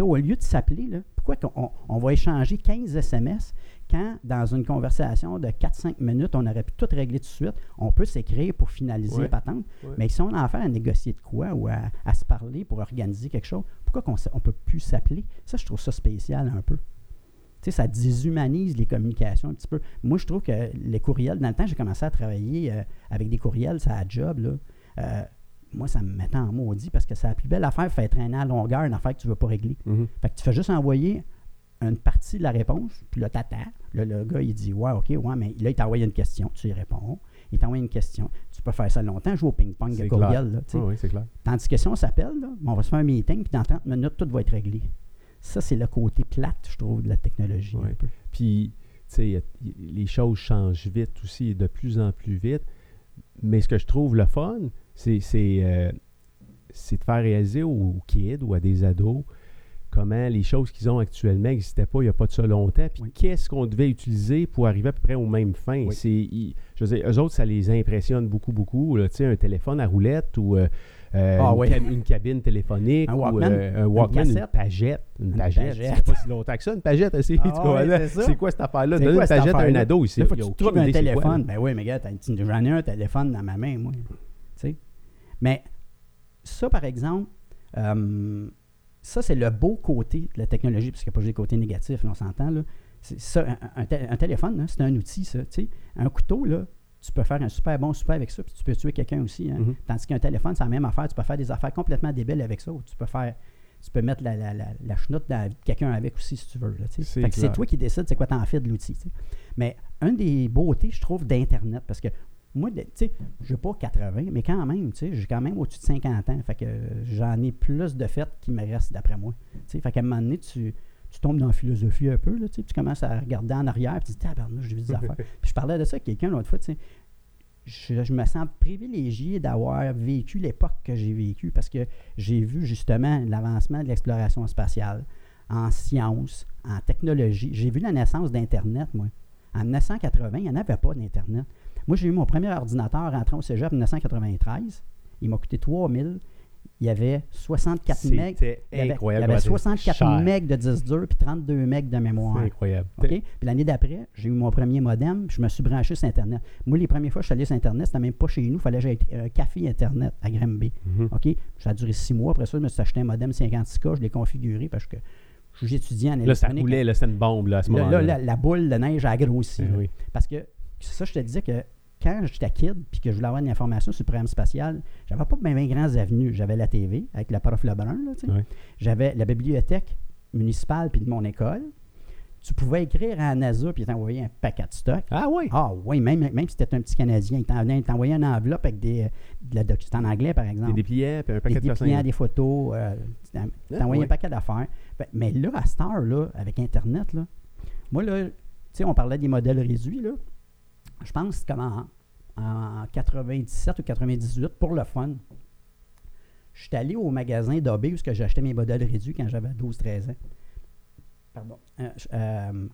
au lieu de s'appeler, pourquoi on, on, va échanger 15 SMS quand, dans une conversation de 4-5 minutes, on aurait pu tout régler tout de suite? On peut s'écrire pour finaliser la patente, mais si on a affaire à négocier de quoi ou à, se parler pour organiser quelque chose, pourquoi on ne peut plus s'appeler? Ça, je trouve ça spécial un peu ça déshumanise les communications un petit peu. Moi, je trouve que les courriels, dans le temps, j'ai commencé à travailler euh, avec des courriels, ça a job, là. Euh, moi, ça me mettait en maudit parce que c'est la plus belle affaire, fait traîner à longueur, une affaire que tu ne veux pas régler. Mm-hmm. Fait que tu fais juste envoyer une partie de la réponse, puis là, t'attends. Là, le gars, il dit Ouais, OK, ouais, mais là, il t'a envoyé une question, tu y réponds. Il t'a envoyé une question. Tu peux faire ça longtemps, jouer au ping-pong de courriel. Là, oui, c'est clair. Tandis que si on s'appelle, on va se faire un meeting, puis dans 30 minutes, tout va être réglé. Ça, c'est le côté plate, je trouve, de la technologie. Puis, tu sais, les choses changent vite aussi, de plus en plus vite. Mais ce que je trouve le fun, c'est euh, de faire réaliser aux, kids ou à des ados comment les choses qu'ils ont actuellement n'existaient pas il n'y a pas de ça longtemps. Puis qu'est-ce qu'on devait utiliser pour arriver à peu près aux mêmes fins? C'est, je veux dire, eux autres, ça les impressionne beaucoup, beaucoup. Tu sais, un téléphone à roulette ou euh, euh, ah une, cabine téléphonique, un Walkman, euh, un Walkman une, pagette. Une, pagette. C'est pas si longtemps que ça, une pagette. C'est ah quoi cette affaire-là? Donne une pagette à un ado ici. Il faut que tu trouves un téléphone. Ben oui, mais gars, j'en ai un téléphone dans ma main, moi. sais. Mais ça, par exemple, euh, ça, c'est le beau côté de la technologie, parce qu'il n'y a pas juste des côtés négatifs, on s'entend. Là. Ça, un, un, téléphone, c'est un outil, ça. Un couteau, là, tu peux faire un super bon super avec ça, puis tu peux tuer quelqu'un aussi. Hein. Mm-hmm. Tandis qu'un téléphone, c'est la même affaire. Tu peux faire des affaires complètement débiles avec ça. tu peux faire. Tu peux mettre la, la, la, chenoute dans quelqu'un avec aussi si tu veux. c'est toi qui décides c'est quoi t'en fais de l'outil. Mais un des beautés, je trouve, d'Internet, parce que moi, tu sais, je n'ai pas 80, mais quand même, tu sais, j'ai quand même au-dessus de 50 ans. Fait que j'en ai plus de fêtes qui me restent d'après moi. Tu fait qu'à un moment donné, tu, tu tombes dans la philosophie un peu. Là, tu commences à regarder en arrière et tu dis, ah, ben, j'ai vu des affaires. (laughs) puis je parlais de ça avec quelqu'un l'autre fois. Je, je, me sens privilégié d'avoir vécu l'époque que j'ai vécue parce que j'ai vu justement l'avancement de l'exploration spatiale en sciences, en technologie. J'ai vu la naissance d'Internet, moi. En 1980, il n'y en avait pas d'Internet. Moi, j'ai eu mon premier ordinateur rentrant au cégep en 1993. Il m'a coûté 3000 il y avait 64 MB. Il y avait, 64 MB de disque dur puis 32 MB de mémoire. C'est incroyable. Puis l'année d'après, j'ai eu mon premier modem, je me suis branché sur Internet. Moi, les premières fois que je suis allé sur Internet, c'était même pas chez nous, il fallait que j'aille un café Internet à Granby. Mhm. OK? Ça a duré six mois. Après ça, je me suis acheté un modem 56K, je l'ai configuré parce que j'étudiais en électronique. Là, ça roulait, là, c'était une bombe là, à ce moment-là. Là, la, boule de neige a grossi. Eh parce que c'est ça, je te disais que quand j'étais kid puis que je voulais avoir une information sur le programme spatial, j'avais pas bien, bien grands avenues. J'avais la TV avec la prof Lebrun, j'avais la bibliothèque municipale puis de mon école. tu pouvais écrire à NASA puis t'envoyer un paquet de stock. Ah oui? Ah oui, même, même si c'était un petit Canadien, il t'envoyait une enveloppe avec des, de la document en anglais, par exemple. Des dépliants, puis un paquet des de dépliants, des photos. Euh, t'envoyais ah, un paquet d'affaires. Mais là, à Star, là, avec Internet, là, moi, là, tu sais, on parlait des modèles réduits, là. Je pense comme en, en 97 ou 98, pour le fun, je suis allé au magasin d'OB où j'achetais mes modèles réduits quand j'avais 12-13 ans. Pardon. Euh, euh,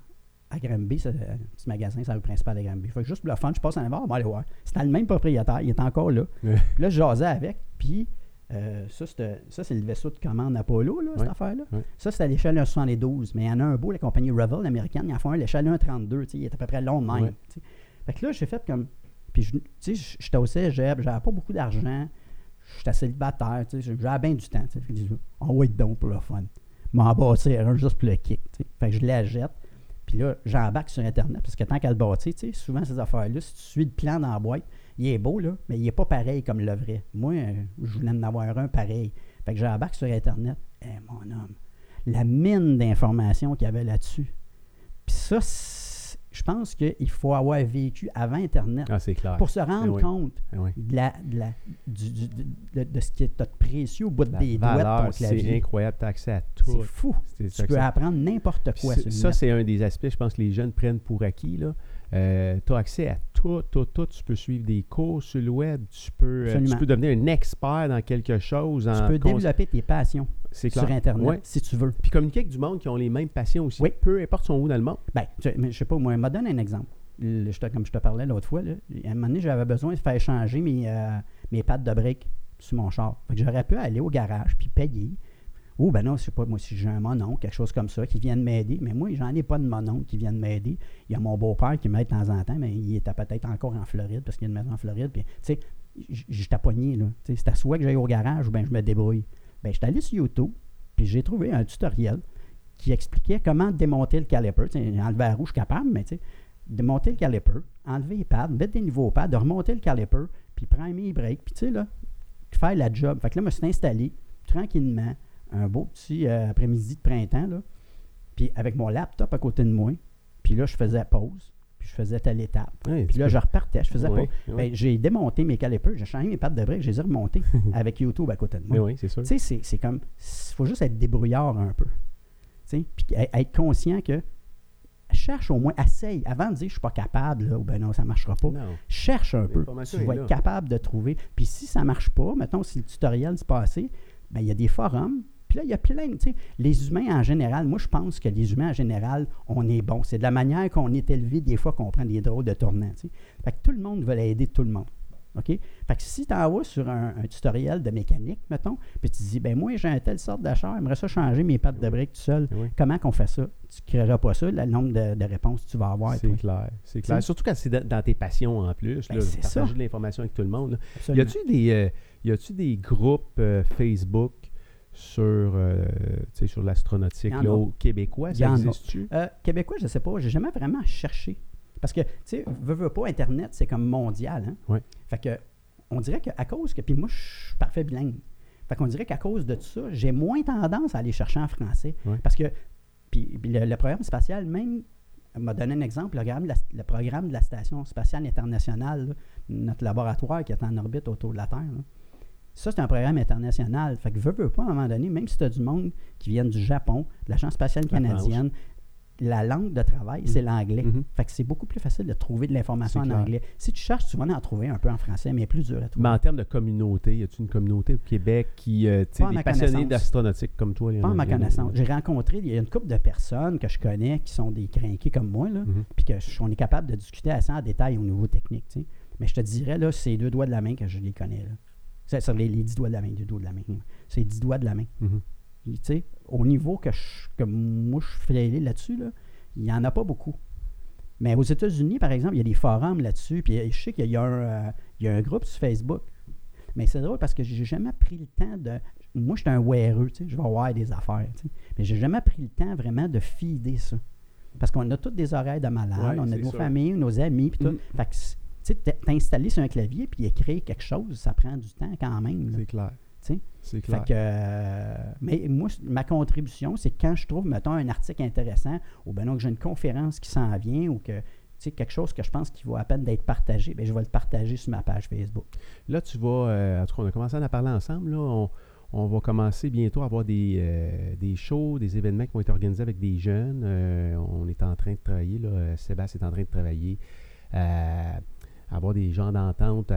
à Granby, c'est un petit magasin, c'est le principal à Granby. Fait que juste pour le fun, je passe en avant, on va aller voir. C'était le même propriétaire, il est encore là. (laughs) Puis là, je jasais avec, puis euh, ça, c'est le vaisseau de commande Apollo, là, cette affaire-là. Ça, c'est à l'échelle 1,72. Mais il y en a un beau, la compagnie Revel américaine, il en font un à l'échelle 1,32. Il est à peu près long de même. Fait que là, j'ai fait comme. Puis, tu sais, j'étais au cégep, j'avais pas beaucoup d'argent, j'étais célibataire, tu sais, j'avais bien du temps. Fait que je dis, on va être donc pour le fun m'en bâtir un juste pour le kick. Fait que je la jette. Puis là, j'embarque sur Internet parce que tant qu'elle bâtit, tu sais, souvent ces affaires-là, si tu suis le plan dans la boîte, il est beau, là, mais il n'est pas pareil comme le vrai. Moi, euh, je voulais en avoir un pareil. Fait que j'embarque sur Internet. Eh, mon homme, la mine d'informations qu'il y avait là-dessus. Puis ça, je pense qu'il faut avoir vécu avant Internet ah, pour se rendre compte eh de, la, de, la, de, ce qui est précieux au bout des doigts de ton clavier. C'est incroyable, tu as accès à tout. C'est fou. Tu peux apprendre n'importe quoi. Ça, c'est un des aspects, je pense, que les jeunes prennent pour acquis. Là. Euh, tu as accès à tout, tout, tout. Tu peux suivre des cours sur le web. Tu peux, euh, tu peux devenir un expert dans quelque chose. Tu peux développer tes passions sur Internet si tu veux. Puis communiquer avec du monde qui ont les mêmes passions aussi. Oui. Peu importe son où dans le monde. Ben, je, ne sais pas, moi, me donne un exemple. comme je te parlais l'autre fois, à un moment donné, j'avais besoin de faire changer mes, euh, mes pattes de briques sur mon char. j'aurais pu aller au garage puis payer ou ben non, je sais pas, moi si j'ai un monon, quelque chose comme ça, qui vient de m'aider. Mais moi, j'en ai pas de monon qui vient de m'aider. Il y a mon beau-père qui m'aide de temps en temps, mais il était peut-être encore en Floride parce qu'il a une maison en Floride. Puis, tu sais, je t'appognais, là. C'est à soit que j'aille au garage ou bien je me débrouille. Ben, je suis allé sur YouTube, puis j'ai trouvé un tutoriel qui expliquait comment démonter le caliper. enlever la roue, je suis capable, mais tu sais, démonter le caliper, enlever les pads, mettre des nouveaux pads, de remonter le caliper, puis prendre mes breaks, puis tu sais, là, faire la job. Fait que là, je me suis installé tranquillement un beau petit euh, après-midi de printemps, là, puis avec mon laptop à côté de moi, puis là, je faisais pause, puis je faisais telle étape. puis là, je repartais, je faisais pause. Ben, j'ai démonté mes calipers, j'ai changé mes pattes de briques, je les ai remontées (laughs) avec YouTube à côté de moi. Oui, c'est sûr. Tu sais, c'est comme, il faut juste être débrouillard un peu. Tu sais, puis être conscient que cherche au moins, essaye, avant de dire je suis pas capable, ou ben non, ça marchera pas. Cherche un peu. Tu vas être capable de trouver. Puis si ça marche pas, mettons, si le tutoriel se passé, ben, il y a des forums, puis là, il y a plein, tu sais, les humains en général, moi je pense que les humains en général, on est bon. C'est de la manière qu'on est élevé des fois qu'on prend des drôles de tournants, tu sais. Fait que tout le monde veut aider tout le monde. OK? Fait que si tu envoies sur un, tutoriel de mécanique, mettons, puis tu dis, ben moi, j'ai un tel sorte d'achat, j'aimerais ça changer mes pattes de briques tout seul. Comment qu'on fait ça? Tu ne créeras pas ça, le nombre de, réponses que tu vas avoir. C'est clair. C'est clair. Surtout quand c'est dans tes passions en plus. Ben, c'est ça. de l'information avec tout le monde. Y a-tu des, euh, y a-tu des groupes euh, Facebook sur, euh, sur l'astronautique au québécois? Ça existe-tu? Euh, québécois, je ne sais pas. J'ai jamais vraiment cherché. Parce que, tu sais, veux, veux pas, Internet, c'est comme mondial. Hein? Ouais. Fait que, on dirait qu'à cause que. Puis moi, je suis parfait bilingue. Fait qu'on dirait qu'à cause de tout ça, j'ai moins tendance à aller chercher en français. Parce que, puis, le, programme spatial, même, m'a donné un exemple, le programme, de la, le programme de la Station spatiale internationale, notre laboratoire qui est en orbite autour de la Terre, ça, c'est un programme international. Fait que veux, veux pas, à un moment donné, même si tu as du monde qui vient du Japon, de l'Agence spatiale canadienne, la langue de travail, c'est mm. l'anglais. Mm-hmm. Fait que c'est beaucoup plus facile de trouver de l'information en anglais. Si tu cherches, tu vas en trouver un peu en français, mais plus dur à trouver. Mais en termes de communauté, y a-t-il une communauté au Québec qui, euh, des passionnés d'astronautique comme toi? Pas à ma connaissance. J'ai rencontré, il y a une couple de personnes que je connais qui sont des crinqués comme moi, là, mm-hmm. puis qu'on est capable de discuter assez en détail au niveau technique. Mais je te dirais, là, c'est deux doigts de la main que je les connais, là. C'est sur les, dix doigts de la main, les doigts de la main. C'est dix doigts de la main. Mm-hmm. Au niveau que, je, moi je suis là-dessus, là, il n'y en a pas beaucoup. Mais aux États-Unis, par exemple, il y a des forums là-dessus. Puis je sais qu'il y, a un, euh, y a un groupe sur Facebook. Mais c'est drôle parce que j'ai jamais pris le temps de. Moi, je suis un weareux, je vais avoir des affaires. Mais Mais j'ai jamais pris le temps vraiment de fider ça. Parce qu'on a toutes des oreilles de malade, on a nos familles, nos amis, puis tout. Mm. Fait que tu sais, t'installer sur un clavier puis écrire quelque chose, ça prend du temps quand même. C'est clair. C'est clair. Fait que, euh, mais moi, ma contribution, c'est quand je trouve, mettons, un article intéressant, ou bien que j'ai une conférence qui s'en vient, ou que quelque chose que je pense qu'il vaut à peine d'être partagé, bien, je vais le partager sur ma page Facebook. Là, tu vas, euh, en tout cas, on a commencé à en parler ensemble, là, on, va commencer bientôt à avoir des, euh, des shows, des événements qui vont être organisés avec des jeunes. on est en train de travailler, là, Sébastien est en train de travailler avoir des gens d'entente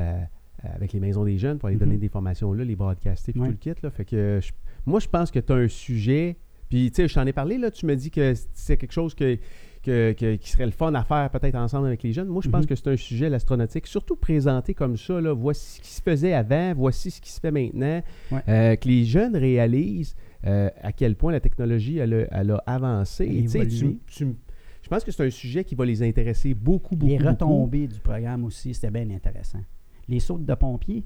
avec les maisons des jeunes pour aller donner mhm. des formations là, les broadcaster, puis tout le kit. Là. Fait que moi, je pense que tu as un sujet. Puis, tu sais, je t'en ai parlé, là, tu me dis que c'est quelque chose que, qui serait le fun à faire peut-être ensemble avec les jeunes. Moi, je pense mhm. que c'est un sujet, l'astronautique, surtout présenté comme ça. Là, voici ce qui se faisait avant, voici ce qui se fait maintenant. Euh, que les jeunes réalisent euh, à quel point la technologie, elle a, avancé. Et, je pense que c'est un sujet qui va les intéresser beaucoup, beaucoup. Les retombées du programme aussi, c'était bien intéressant les sautes de pompiers.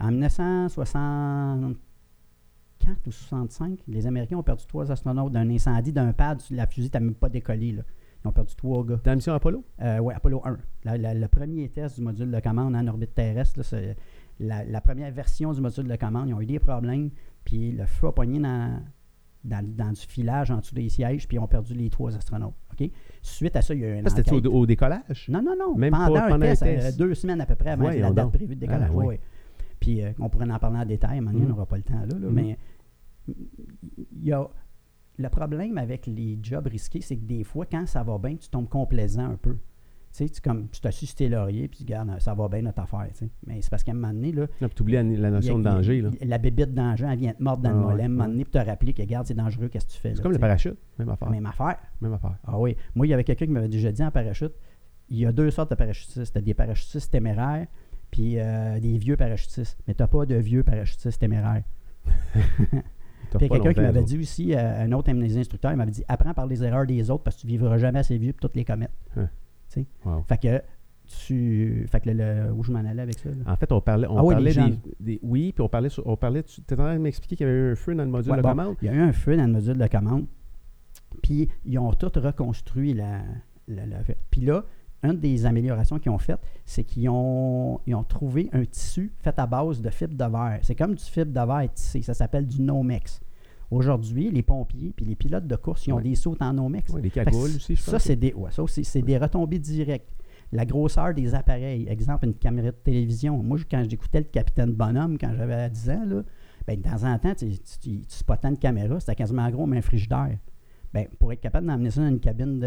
En 1964 ou 65, les Américains ont perdu trois astronautes d'un incendie d'un pad. La fusée n'a même pas décollé. Là. Ils ont perdu trois gars. Dans la mission Apollo? Euh, oui, Apollo 1. le premier test du module de commande en orbite terrestre, la, première version du module de commande. Ils ont eu des problèmes, puis le feu a poigné dans, dans, du filage en dessous des sièges, puis ils ont perdu les trois astronautes. OK? Suite à ça, il y a eu un. C'était au, décollage? Non, non, non. Même pendant, un, test, euh, deux semaines à peu près avant la date prévue de décollage. Ah, oui. Puis euh, on pourrait en parler en détail, mais on mm-hmm. n'aura pas le temps là. Mm-hmm. Mais il y a. Le problème avec les jobs risqués, c'est que des fois, quand ça va bien, tu tombes complaisant un peu. Tu sais, comme, tu t'assis sur tes lauriers, puis tu regardes, ça va bien notre affaire. Tu sais. Mais c'est parce qu'à un moment donné, là. tu oublies la, notion de danger, là. La bébite de danger, elle vient te mordre dans le ah mollet. À un moment donné, pour te rappeler que, regarde, c'est dangereux, qu'est-ce que tu fais. C'est comme le parachute, même affaire. Même affaire. Même affaire. Ah oui. Moi, il y avait quelqu'un qui m'avait déjà dit en parachute il y a deux sortes de parachutistes. T'as des parachutistes téméraires, puis euh, des vieux parachutistes. Mais t'as pas de vieux parachutistes téméraires. (laughs) Puis quelqu'un qui m'avait dit aussi, euh, un autre des instructeurs, il m'avait dit apprends par les erreurs des autres parce que tu vivras jamais assez vieux pour toutes les comètes. Hein. Fait que tu. Fait que le, où je m'en allais avec ça? En fait, on parlait, on ah parlait des, Oui, puis on parlait. on parlait tu étais en train de m'expliquer qu'il y avait eu un feu dans le module de commande? Il y a eu un feu dans le module de commande. Puis ils ont tout reconstruit la. puis là, une des améliorations qu'ils ont faites, c'est qu'ils ont, ils ont trouvé un tissu fait à base de fibre de verre. C'est comme du fibre de verre tissé. Ça s'appelle du Nomex. Aujourd'hui, les pompiers puis les pilotes de course, ils ont des sauts en Nomex. Oui, des cagoules aussi, je Ça, c'est des, ouais, ça aussi, c'est des retombées directes la grosseur des appareils. Exemple, une caméra de télévision. Moi, quand j'écoutais le Capitaine Bonhomme, quand j'avais 10 ans, là, ben, de temps en temps, tu, tu, tu une caméra, c'était quasiment gros comme un frigidaire. Ben, pour être capable d'emmener ça dans une cabine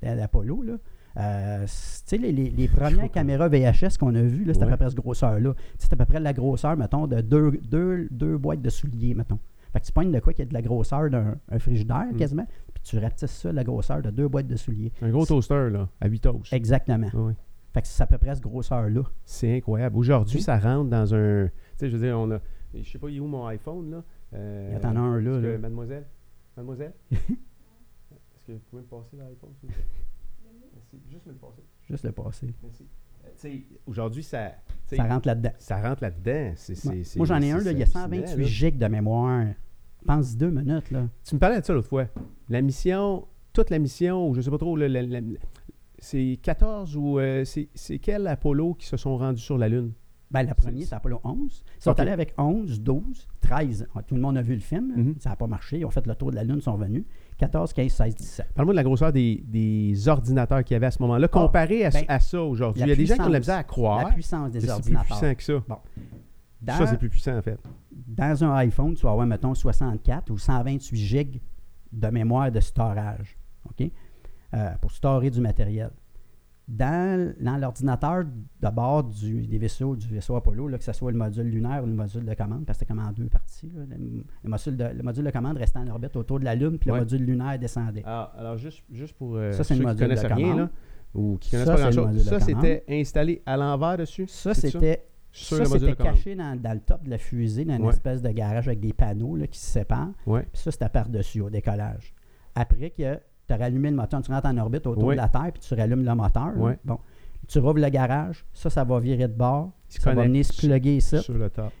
d'Apollo, là, euh, les, les, les, premières caméras VHS qu'on a vues, c'était à peu près cette grosseur-là. C'était à peu près la grosseur, mettons, de deux, deux, deux boîtes de souliers, mettons. Fait que tu pognes de quoi qui a de la grosseur d'un frigidaire mm. quasiment, puis tu ratisses ça, la grosseur de deux boîtes de souliers. Un gros toaster, là, à 8 toasts. Exactement. Oui. Fait que c'est à peu près cette grosseur-là. C'est incroyable. Aujourd'hui, ça rentre dans un. Tu sais, je veux dire, on a. Je sais pas, il est où mon iPhone, là? Euh, Il y en a un là. là. mademoiselle Mademoiselle? (laughs) Est-ce que vous pouvez me passer l'iPhone, s'il vous plaît? (laughs) Merci. Juste me le passer. Juste le passer. Merci. Euh, aujourd'hui, ça. Ça rentre là-dedans. Ça rentre là-dedans. Moi, j'en ai un, là, il y a 128 gigs de mémoire. Pense deux minutes, là. Tu me parlais de ça l'autre fois. La mission, toute la mission, ou je sais pas trop, c'est 14 ou euh, c'est quel Apollo qui se sont rendus sur la Lune? Ben, la première, c'est Apollo 11. Ils sont allés avec 11, 12, 13. Tout le monde a vu le film. Mhm. Ça n'a pas marché. Ils ont fait le tour de la Lune, ils sont venus. 14, 15, 16, 17. Parle-moi de la grosseur des, ordinateurs qu'il y avait à ce moment-là, ah, comparé à, ben, ça aujourd'hui. Il y a des gens qui ont la misère à croire. La puissance des ordinateurs. C'est plus puissant que ça. Bon. ça, c'est plus puissant, en fait. Dans un iPhone, tu vas avoir, mettons, 64 ou 128 gigs de mémoire de storage. OK? Euh, pour storer du matériel dans, l'ordinateur de bord du, des vaisseaux, du vaisseau Apollo, là, que ce soit le module lunaire ou le module de commande, parce que c'était comme en deux parties. Le, module de, le, module de, commande restait en orbite autour de la Lune, puis le module lunaire descendait. Ah, alors, juste, juste pour euh, ça, ceux qui connaissent rien, là, ou qui connaissent ça, pas grand-chose, ça, c'était installé à l'envers dessus? Ça, c'était... Ça, c'était caché dans, dans, le top de la fusée, dans une espèce de garage avec des panneaux là, qui se séparent. Puis ça, c'était par-dessus, au décollage. Après que tu as rallumé le moteur, tu rentres en orbite autour de la Terre, puis tu rallumes le moteur. Bon. Tu rouvres le garage, ça, ça va virer de bord. ça va venir se plugger ici.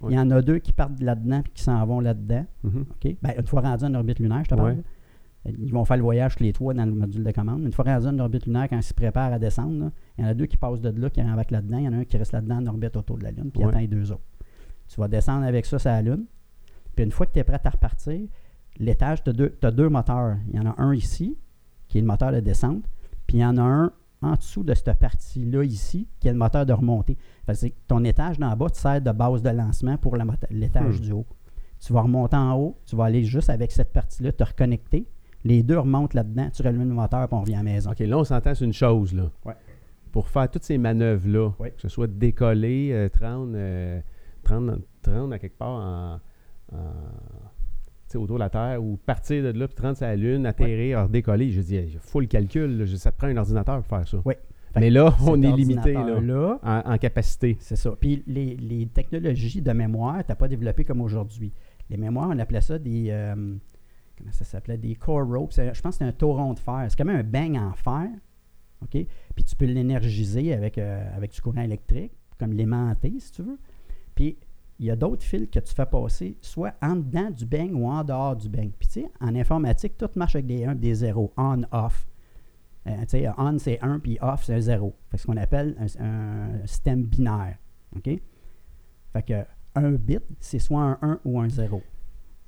Il y en a deux qui partent là-dedans et qui s'en vont là-dedans. Mm-hmm. ben, une fois rendu en orbite lunaire, je te parle. Ils vont faire le voyage tous les trois dans le module de commande. Une fois rendu en orbite lunaire, quand ils se préparent à descendre, il y en a deux qui passent de là, qui rentrent là-dedans. Il y en a un qui reste là-dedans en orbite autour de la Lune, puis il attend les deux autres. Tu vas descendre avec ça sur la Lune. Puis une fois que tu es prêt à repartir, l'étage, tu as, deux moteurs. Il y en a un ici, qui est le moteur de descente. Puis il y en a un en dessous de cette partie-là ici, qui est le moteur de remontée. Que ton étage d'en bas te sert de base de lancement pour l'étage Hmm. du haut. Tu vas remonter en haut, tu vas aller juste avec cette partie-là, te reconnecter. Les deux remontent là-dedans, tu rallumes le moteur, puis on revient à la maison. OK, là, on s'entend sur une chose, là. Ouais. Pour faire toutes ces manœuvres-là, Ouais. que ce soit décoller, euh, 30, euh, 30, 30 à quelque part en, tu autour de la Terre, ou partir de là, puis 30 sur la Lune, atterrir, redécoller. Je dis, il faut le calcul, là. Ça te prend un ordinateur pour faire ça. Oui. Fait Mais là, on est limité, là, en, en capacité. C'est ça. Puis les, les technologies de mémoire, tu n'as pas développé comme aujourd'hui. Les mémoires, on appelait ça des. euh, comment ça s'appelait? Des core ropes. Je pense que c'est un tauron de fer. C'est comme un bang en fer. OK? Puis tu peux l'énergiser avec, euh, avec du courant électrique, comme l'aimanter, si tu veux. Puis il y a d'autres fils que tu fais passer soit en dedans du bang ou en dehors du bang. Puis tu sais, en informatique, tout marche avec des 1 des 0, on-off. Euh, tu sais, on, c'est 1, puis off, c'est un 0. Fait que ce qu'on appelle un, un système binaire. OK? Fait que un bit, c'est soit un 1 ou un 0. OK?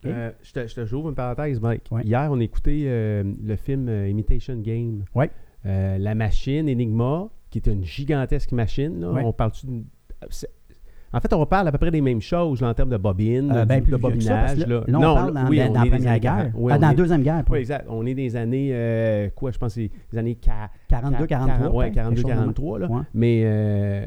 Euh, je te, je te- j'ouvre une parenthèse, Mike. Ouais. Hier, on a écouté euh, le film euh, Imitation Game. Ouais. La machine Enigma, qui est une gigantesque machine. là. Ouais. On parle c'est- En fait, on reparle à peu près des mêmes choses là, en termes de bobine, Euh, ben de ça, bobinage. là. là, là, on Non, parle dans, oui, dans- on dans est la des Première Guerre. oui, Ah, dans la Deuxième Guerre. Oui, exact. On est des années, euh, quoi, je pense, les années ca- 42, 43. Oui, peut-être, quelque chose de même. 42-43. là. Ouais. Mais euh,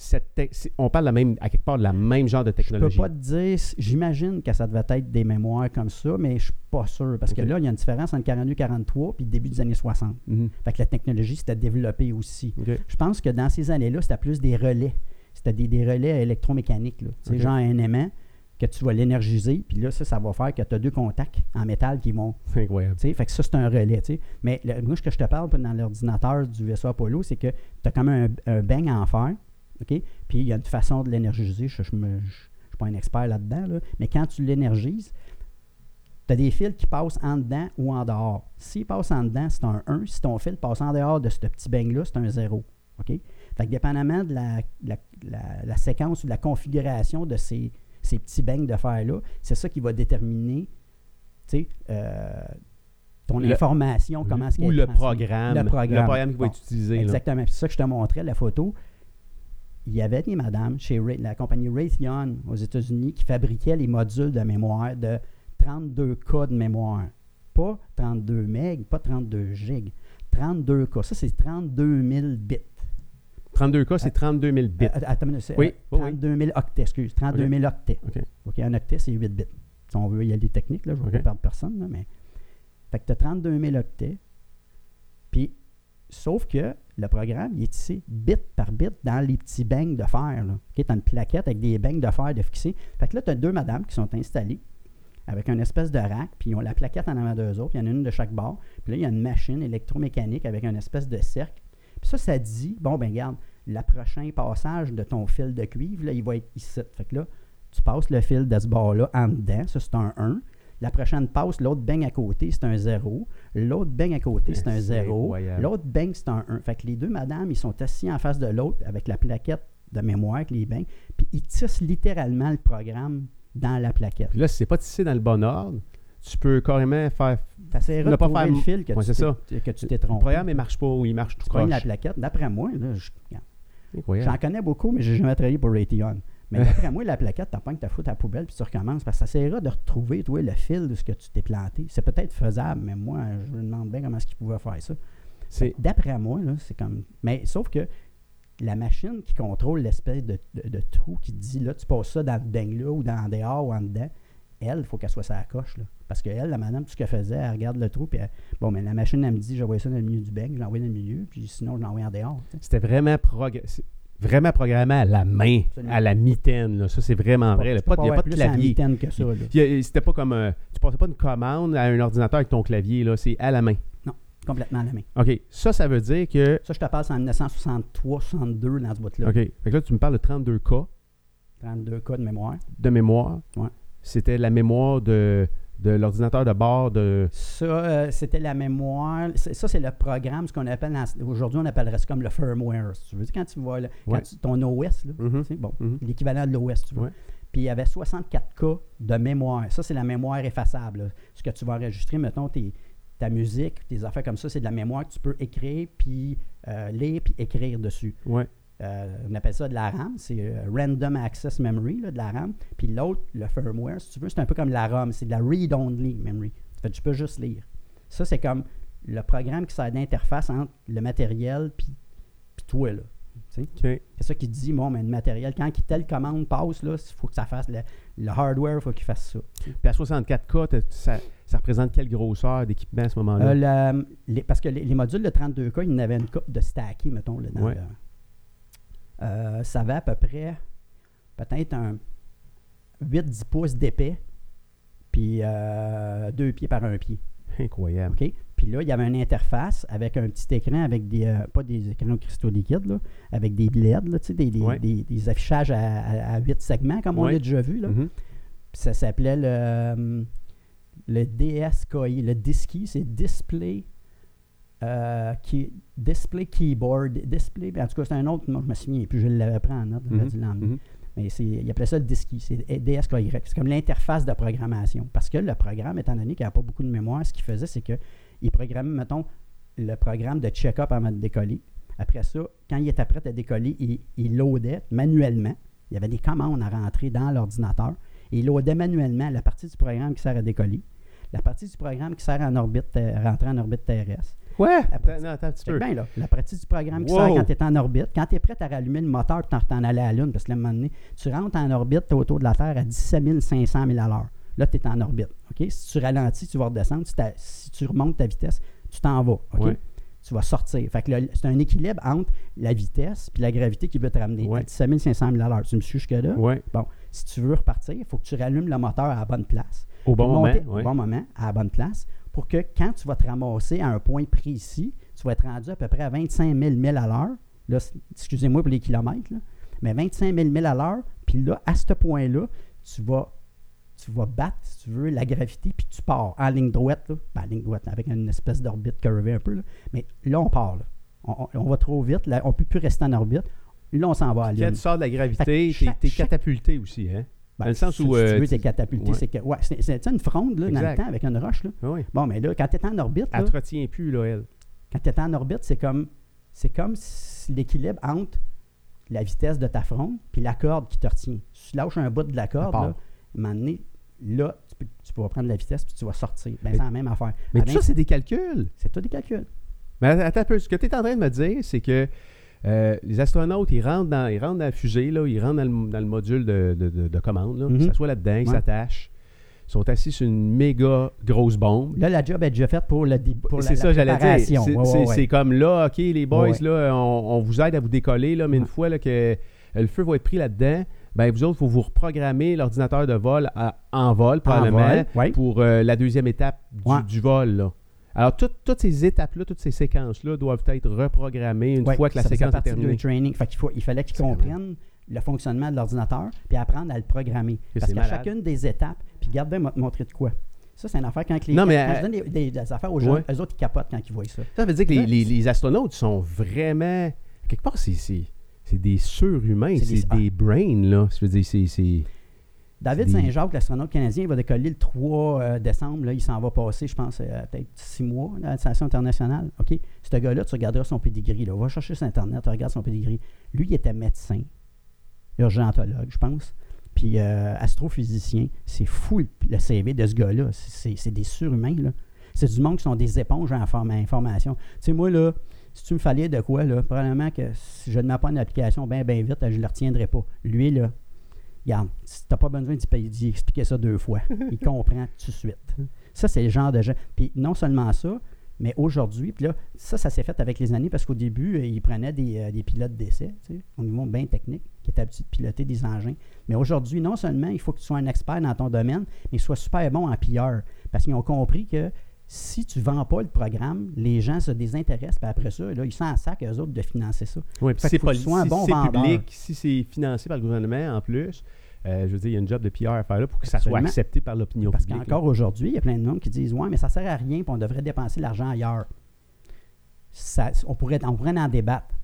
cette on parle de la même, à quelque part de la même genre de Je peux technologie. pas te dire, j'imagine que ça devait être des mémoires comme ça, mais je suis pas sûr. Parce que là, il y a une différence entre 42 43 puis le début des années 60. Mhm. Fait que la technologie s'était développée aussi. Je pense que dans ces années-là, c'était plus des relais. C'était des, des relais électromécaniques. Là. Genre un aimant que tu vas l'énergiser, puis là, ça, ça va faire que tu as deux contacts en métal qui vont. C'est incroyable. Fait que ça, c'est un relais. Mais le- moi, ce que je te parle dans l'ordinateur du vaisseau Apollo, c'est que tu as comme un, un bang en fer, OK? Puis il y a une façon de l'énergiser. Je ne suis pas un expert là-dedans, là. mais quand tu l'énergises, tu as des fils qui passent en dedans ou en dehors. S'ils passent en dedans, c'est un 1. Si ton fil passe en dehors de ce petit bang-là, c'est un 0. OK? Fait que dépendamment de la, la- la- la séquence ou de la configuration de ces, ces petits bangs de fer-là, c'est ça qui va déterminer tu sais, euh, ton Le- information, comment est-ce Ou qu'elle est le programme, Le programme. qui va être utilisé. Exactement. C'est ça que je te montrais, la photo. Il y avait des madames chez Ray- la compagnie Raytheon aux États-Unis qui fabriquaient les modules de mémoire de 32 K de mémoire. Pas 32 MB, pas 32 GB. 32 K. Ça, c'est 32 000 bits. 32K, c'est 32 000 bits. Euh, attends c'est, Oui, euh, oui, oui. 32 000 octets, excuse. 32 Ok. 000 octets. OK. OK, un octet, c'est 8 bits. Si on veut y aller technique, là, je ne veux Ok. pas perdre personne, là, mais. Fait que tu as 32 000 octets. Puis, sauf que le programme, il est ici, bit par bit, dans les petits bangs de fer. Tu as une plaquette avec des bangs de fer de fixer. Fait que là, tu as deux madames qui sont installées avec une espèce de rack, puis ils ont la plaquette en avant d'eux autres, il y en a une de chaque bord. Puis là, il y a une machine électromécanique avec une espèce de cercle. Puis ça, ça dit, bon, ben regarde, le prochain passage de ton fil de cuivre, là, il va être ici. Fait que là, tu passes le fil de ce bord-là en dedans, ça c'est un 1. La prochaine passe, l'autre bang à côté, c'est un 0. L'autre bang à côté, c'est un C'est 0. incroyable. L'autre bang, c'est un 1. Fait que les deux madames, ils sont assis en face de l'autre avec la plaquette de mémoire, avec les bangs, puis ils tissent littéralement le programme dans la plaquette. Puis là, si c'est pas tissé dans le bon ordre, tu peux carrément faire. Tu Ne de pas faire- le fil que Ouais, tu c'est t'es- que tu t'es Le trompé. programme, il marche pas ou il marche tout Tu pognes la croche. plaquette. D'après moi, là, je-. J'en connais beaucoup, mais j'ai jamais travaillé pour Raytheon. Mais (laughs) d'après moi, la plaquette, t'as pas que t'as foutu à la poubelle puis tu recommences parce que ça essaiera de retrouver, toi, le fil de ce que tu t'es planté. C'est peut-être faisable, mais moi, je me demande bien comment est-ce qu'ils pouvaient faire ça. D'après moi, là, c'est comme. Mais sauf que la machine qui contrôle l'espèce de, de- de trou qui dit là, tu passes ça dans le bang-là ou dans le dehors ou en dedans, elle, il faut qu'elle soit sa coche. Là. Parce qu'elle, la madame, tout ce qu'elle faisait, elle regarde le trou, puis elle- bon, mais la machine, elle me dit, j'envoie ça dans le milieu du bang, je l'envoie dans le milieu, puis sinon, je l'envoie en dehors. C'était vraiment, progr- vraiment programmé à la main, Absolument. à la mitaine. là. Ça, c'est vraiment vrai. Il n'y a pas de clavier. C'était pas comme. euh, tu passais pas une commande à un ordinateur avec ton clavier. là. C'est à la main. Complètement à la main. OK. Ça, ça veut dire que. Ça, je te passe en 1963-62 dans ce bout-là. OK. Fait que là, tu me parles de 32K 32 cas de mémoire. de mémoire. Ouais. C'était la mémoire de, de l'ordinateur de bord de. Ça, euh, c'était la mémoire. Ça, c'est le programme, ce qu'on appelle, aujourd'hui, on appellerait ça comme le firmware, si tu veux. Sais, Quand tu vois, là, quand Ouais. tu- ton OS, là, Mhm. tu sais, bon, Mhm. l'équivalent de l'OS, tu. Ouais. Puis il y avait 64 cas de mémoire. Ça, c'est la mémoire effaçable. Ce que tu vas enregistrer, mettons, ta musique, tes affaires comme ça, c'est de la mémoire que tu peux écrire, puis euh, lire, puis écrire dessus. Ouais. Euh, on appelle ça de la RAM, c'est euh, Random Access Memory, de la RAM. Puis l'autre, le firmware, si tu veux, c'est un peu comme la ROM, c'est de la Read-Only Memory. Fait, tu peux juste lire. Ça, c'est comme le programme qui sert d'interface entre le matériel puis, toi, là. C'est ça qui dit, bon, mais le matériel, quand telle commande passe, il faut que ça fasse le, hardware, il faut qu'il fasse ça. Puis à 64K, ça, représente quelle grosseur d'équipement à ce moment-là? Euh, parce que les, modules de 32K, il y en avait une coupe de stacké, mettons, là, dans euh, ça va à peu près peut-être un 8-10 pouces d'épais, puis euh, deux pieds par un pied. Incroyable. OK? Puis là, il y avait une interface avec un petit écran avec des. Euh, pas des écrans cristaux liquides, là, avec des LED, là, des, des, des, affichages à, 8 segments, comme on l'a déjà vu. Là. Mm-hmm. ça s'appelait le, le DSKI. Le DISKI, c'est Display. Qui, display Keyboard, Display, en tout cas, c'est un autre, moi je me souviens, puis je l'avais pris en note, mm mais il appelait ça le DSKY, c'est DSKY. C'est comme l'interface de programmation. Parce que le programme, étant donné qu'il n'y a pas beaucoup de mémoire, ce qu'il faisait, c'est qu'il programmait, mettons, le programme de check-up avant de décoller. Après ça, quand il était prêt à décoller, il, il loadait manuellement. Il y avait des commandes à rentrer dans l'ordinateur. il loadait manuellement la partie du programme qui sert à décoller, la partie du programme qui sert à, en orbite, à rentrer en orbite terrestre, Ouais. non, attends un petit peu. Bien, là, la partie du programme qui sert quand tu es en orbite. Quand tu es prêt à rallumer le moteur et t'en aller à la Lune, parce que là, un moment donné, tu rentres en orbite, tu es autour de la Terre à 17 500 000 à l'heure. Là, tu es en orbite. OK? Si tu ralentis, tu vas redescendre. Si, tu remontes ta vitesse, tu t'en vas. OK? Tu vas sortir. Fait que c'est un équilibre entre la vitesse et la gravité qui veut te ramener à 17 500 000 à l'heure. Tu me suis jusque-là? Oui. Bon, si tu veux repartir, il faut que tu rallumes le moteur à la bonne place. Au bon moment. Au bon moment, à la bonne place, pour que quand tu vas te ramasser à un point précis, tu vas être rendu à peu près à 25 000 milles à l'heure. Excusez-moi pour les kilomètres, mais 25 000 milles à l'heure. Puis là, à ce point-là, tu vas, tu vas battre, si tu veux, la gravité, puis tu pars en ligne droite, là. Ben, en ligne droite, avec une espèce d'orbite curvée un peu. Là. Mais là, on part. On, va trop vite. Là, on ne peut plus rester en orbite. Là, on s'en va à Quand tu sors de la gravité, tu es, catapulté aussi. Hein? Ben, dans le sens où. Si tu euh, veux, es catapulté. C'est que, ouais, c'est une fronde là, dans le temps avec une roche. Là. Oui. Bon, mais là, quand tu es en orbite. Elle ne te retient plus, là, elle. Quand tu es en orbite, c'est comme, c'est comme l'équilibre entre la vitesse de ta fronde puis la corde qui te retient. Si tu lâches un bout de la corde, là, à un moment donné, là, tu, peux, tu pourras prendre la vitesse puis tu vas sortir. Ben, c'est la même affaire. Mais tout ça, c'est des calculs. C'est tout des calculs. Mais attends un peu. Ce que tu es en train de me dire, c'est que euh, les astronautes, ils rentrent, dans, ils rentrent dans la fusée, là, ils rentrent dans le, dans le module de, de, de, commande, là, mm -hmm. ça là-dedans, ils s'attachent sont assis sur une méga grosse bombe. Là, la job est déjà faite pour, le, pour C'est ça, j'allais dire. C'est comme là, OK, les boys, là, on, vous aide à vous décoller, là, mais une fois là, que le feu va être pris là-dedans, ben vous autres, il faut vous reprogrammer l'ordinateur de vol en vol, probablement, pour euh, la deuxième étape du, vol. Là. Alors, toutes ces étapes-là, toutes ces séquences-là doivent être reprogrammées une fois que la séquence est terminée. training. Fait faut, il fallait qu'ils comprennent le fonctionnement de l'ordinateur, puis apprendre à le programmer. Parce qu'à chacune des étapes, puis garde bien montrer de quoi. Ça, c'est une affaire quand les non, mais, quand je donne des, des, affaires aux gens, eux autres, ils capotent quand ils voient ça. Ça veut dire que les, les, astronautes sont vraiment. Quelque part, c'est des surhumains, c'est des, brains, là. Je veux dire, c'est. David Saint-Jacques, l'astronaute canadien, il va décoller le 3 euh, décembre. Là, il s'en va passer, je pense, euh, peut-être six mois dans la station internationale. OK? Ce gars-là, tu regarderas son pedigree. Là. Va chercher sur Internet, tu regardes son pedigree. Lui, il était médecin urgentologue, je pense. Puis euh, astrophysicien. C'est fou le CV de ce gars-là. C'est des surhumains, là. C'est du monde qui sont des éponges en information. Tu sais, moi, là, si tu me fallais de quoi, là, probablement que si je ne mets pas une application bien, bien vite, je ne le retiendrai pas. Lui, là, regarde, tu n'as pas besoin d'y expliquer ça deux fois. (laughs) Il comprend tout de suite. Ça, c'est le genre de gens. Puis non seulement ça, mais aujourd'hui, puis là, ça, ça s'est fait avec les années parce qu'au début, euh, ils prenaient des, euh, des pilotes d'essai, au niveau bien technique, qui étaient habitués de piloter des engins. Mais aujourd'hui, non seulement il faut que tu sois un expert dans ton domaine, mais sois super bon en pilleur. Parce qu'ils ont compris que si tu ne vends pas le programme, les gens se désintéressent, puis après ça, là, ils sont en sac, eux autres, de financer ça. Oui, puis c'est pas si un bon public, si c'est financé par le gouvernement en plus, euh, je veux dire, il y a une job de PR à faire là pour que ça soit accepté par l'opinion publique. Parce qu'encore aujourd'hui, il y a plein de monde qui disent Ouais, mais ça ne sert à rien, puis on devrait dépenser l'argent ailleurs. Ça, on, pourrait, on pourrait en débattre.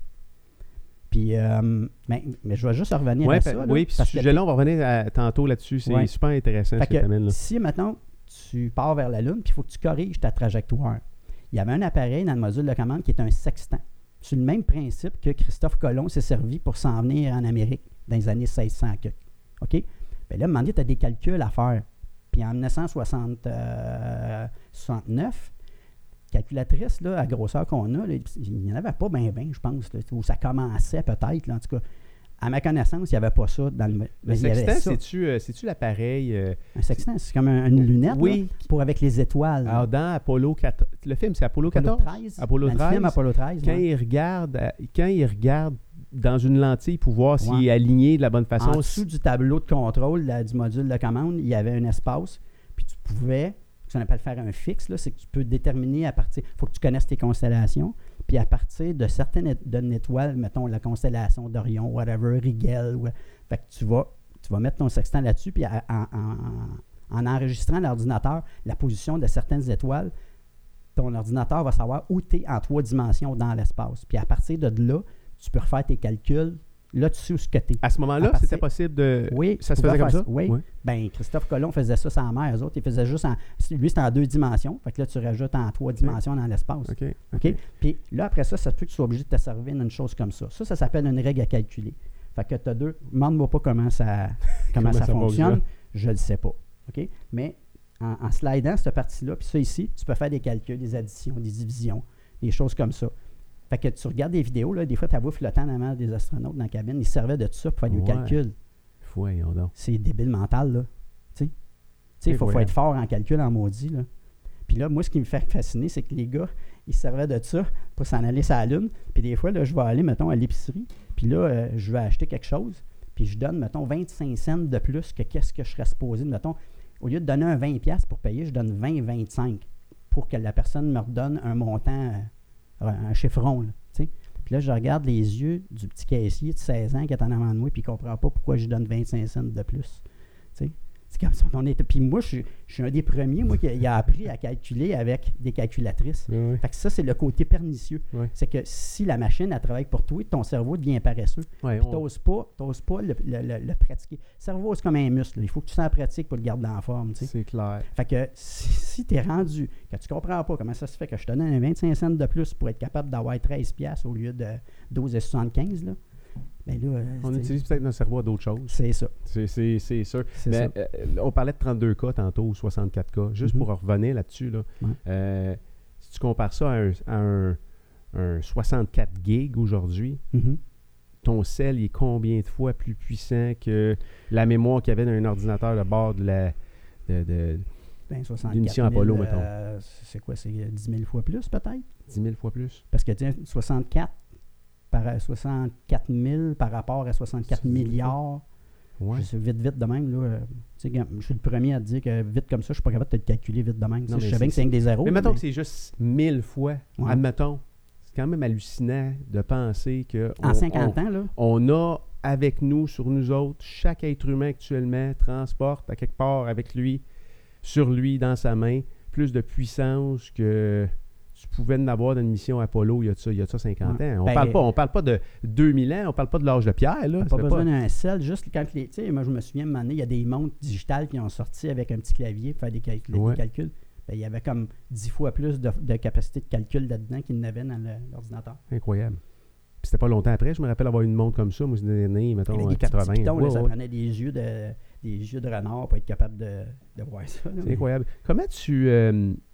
Puis, euh, mais je vais juste revenir à ça. oui, puis ce sujet-là, on va revenir tantôt là-dessus. C'est super intéressant ce que tu amènes là. Si maintenant tu pars vers la Lune, puis il faut que tu corriges ta trajectoire. Il y avait un appareil dans le module de commande qui est un sextant. C'est le même principe que Christophe Colomb s'est servi pour s'en venir en Amérique dans les années 1600. OK? Bien là, donné, tu as des calculs à faire. Puis en 1969, calculatrice, là, à grosseur qu'on a, il n'y en avait pas bien, bien, je pense, où ça commençait peut-être, en tout cas. À ma connaissance, il n'y avait pas ça dans le. Le sextant, euh, c'est-tu l'appareil. Euh, un sextant, c'est comme une lunette oui. pour avec les étoiles. Alors, dans Apollo 14. Le film, c'est Apollo 14 Apollo 13. Apollo 13. Le film Apollo 13. Quand, il regarde, euh, quand il regarde dans une lentille pour voir s'il est aligné de la bonne façon. En dessous du tableau de contrôle du module de commande, il y avait un espace, puis tu pouvais qu'on appelle faire un fixe, c'est que tu peux déterminer à partir. Il faut que tu connaisses tes constellations. Puis à partir de certaines d'une étoile, mettons la constellation d'Orion, whatever, Rigel, tu vas, mettre ton sextant là-dessus, puis en, enregistrant l'ordinateur la position de certaines étoiles, ton ordinateur va savoir où tu es en trois dimensions dans l'espace. Puis à partir de là, tu peux refaire tes calculs Là, tu sais où ce que À ce moment-là, c'était possible de. Oui, ça se faisait comme ça? Oui. Ben, Christophe Colomb faisait ça sans mer. Eux autres, ils faisaient juste en. Lui, c'était en deux dimensions. Fait que là, tu rajoutes en trois dimensions dans l'espace. OK. OK? Puis là, après ça, ça se peut que tu sois obligé de te servir d'une chose comme ça. Ça, ça s'appelle une règle à calculer. Fait que tu as deux. Demande-moi pas comment ça, (laughs) comment, ça, fonctionne. Je ne le sais pas. OK? Mais en, en slidant cette partie-là, puis ça ici, tu peux faire des calculs, des additions, des divisions, des choses comme ça. Fait que tu regardes des vidéos, là, des fois, tu as flottant dans la des astronautes dans la cabine. Ils servaient de tout ça pour faire du calcul. donc. C'est débile mental, là. Tu sais, il faut, être fort en calcul, en maudit, là. Puis là, moi, ce qui me fait fasciner, c'est que les gars, ils servaient de ça pour s'en aller sur la Lune. Puis des fois, là, je vais aller, mettons, à l'épicerie. Puis là, euh, je vais acheter quelque chose. Puis je donne, mettons, 25 cents de plus que qu'est-ce que je serais supposé. Mettons, au lieu de donner un 20$ pour payer, je donne 20-25$ pour que la personne me redonne un montant euh, un chiffron. Là, puis là, je regarde les yeux du petit caissier de 16 ans qui est en avant de moi, puis il ne comprend pas pourquoi je donne 25 cents de plus. C'est comme ça. On était, puis moi, je, suis un des premiers, moi, qui a, appris à calculer avec des calculatrices. Fait que ça, c'est le côté pernicieux. C'est que si la machine, elle travaille pour toi, ton cerveau devient paresseux. puis tu n'oses pas, pas le, le, pratiquer. Le cerveau, c'est comme un muscle. Il faut que tu s'en pratiques pour le garder en forme. C'est clair. Fait que si, tu es rendu, que tu comprends pas comment ça se fait que je te donne un 25 cents de plus pour être capable d'avoir 13 pièces au lieu de 12,75, là, ben euh, on utilise peut-être notre cerveau à d'autres choses. C'est ça. C'est sûr. Mais, euh, on parlait de 32 cas tantôt ou 64 cas. Juste pour mhm. revenir là-dessus, là, euh, si tu compares ça à un, 64 gigs aujourd'hui, mhm. ton cell est combien de fois plus puissant que la mémoire qu'il y avait dans un ordinateur de bord de la. De, de, ben, mission Apollo, mettons. c'est quoi, c'est 10 000 fois plus, peut-être? 10 000 fois plus. Parce que, 64, par 64 000 par rapport à 64 milliards. Ouais. Je vite, vite de même. Là, euh, je suis le premier à te dire que vite comme ça, je ne suis pas capable de te calculer vite de même. je sais bien que c'est des zéros. Mais mettons que c'est juste 1000 fois. Admettons. C'est quand même hallucinant de penser que. En 50 ans, là. On a avec nous, sur nous autres, chaque être humain actuellement transporte à quelque part avec lui, sur lui, dans sa main, plus de puissance que tu pouvais en avoir dans une mission Apollo il y a ça, il y a ça 50 ans. On ben, parle pas, on parle pas de 2000 ans, on parle pas de l'âge de pierre. Là. Pas besoin d'un sel, juste quand les. Tu sais, moi je me souviens, un il y a des montres digitales qui ont sorti avec un petit clavier pour faire des, calculs. Ben, il y avait comme 10 fois plus de, capacité de calcul là-dedans qu'il n'avait dans l'ordinateur. Incroyable. Puis c'était pas longtemps après, je me rappelle avoir une montre comme ça, moi, c'est des années, mettons, des 80. Pitons, ça prenait des yeux de des yeux de renard pour être capable de, de voir ça. C'est incroyable. Comment tu. Euh, tu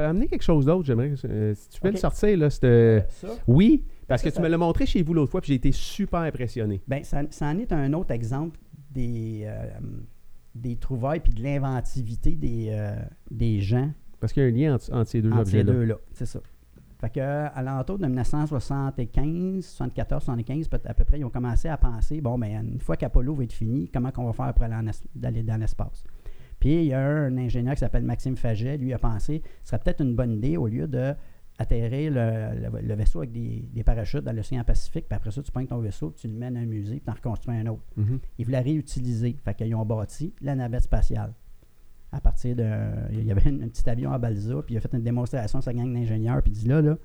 as amené quelque chose d'autre, j'aimerais. Euh, si tu peux le sortir, là. Euh, oui, parce que tu me l'as montré chez vous l'autre fois, puis j'ai été super impressionné. Bien, ça, en est un autre exemple des, euh, des trouvailles puis de l'inventivité des, des gens. Parce qu'il y a un lien entre, ces deux objets-là. Ces deux-là, c'est ça. Fait que, à l'entour de 1975, 74, 75, à peu près, ils ont commencé à penser bon, ben, une fois qu'Apollo va être fini, comment on va faire pour aller dans l'espace? Puis il y a un ingénieur qui s'appelle Maxime Faget, lui a pensé ce serait peut-être une bonne idée au lieu de atterrir le, vaisseau avec des, parachutes dans l'océan Pacifique, puis après ça, tu prends ton vaisseau, tu le mets dans un musée, puis tu en reconstruis un autre. Mm-hmm. Ils voulaient réutiliser. Fait qu'ils ont bâti la navette spatiale. À partir de. Il y avait un, petit avion à Balza, puis il a fait une démonstration à sa gang d'ingénieurs, puis il dit là, là,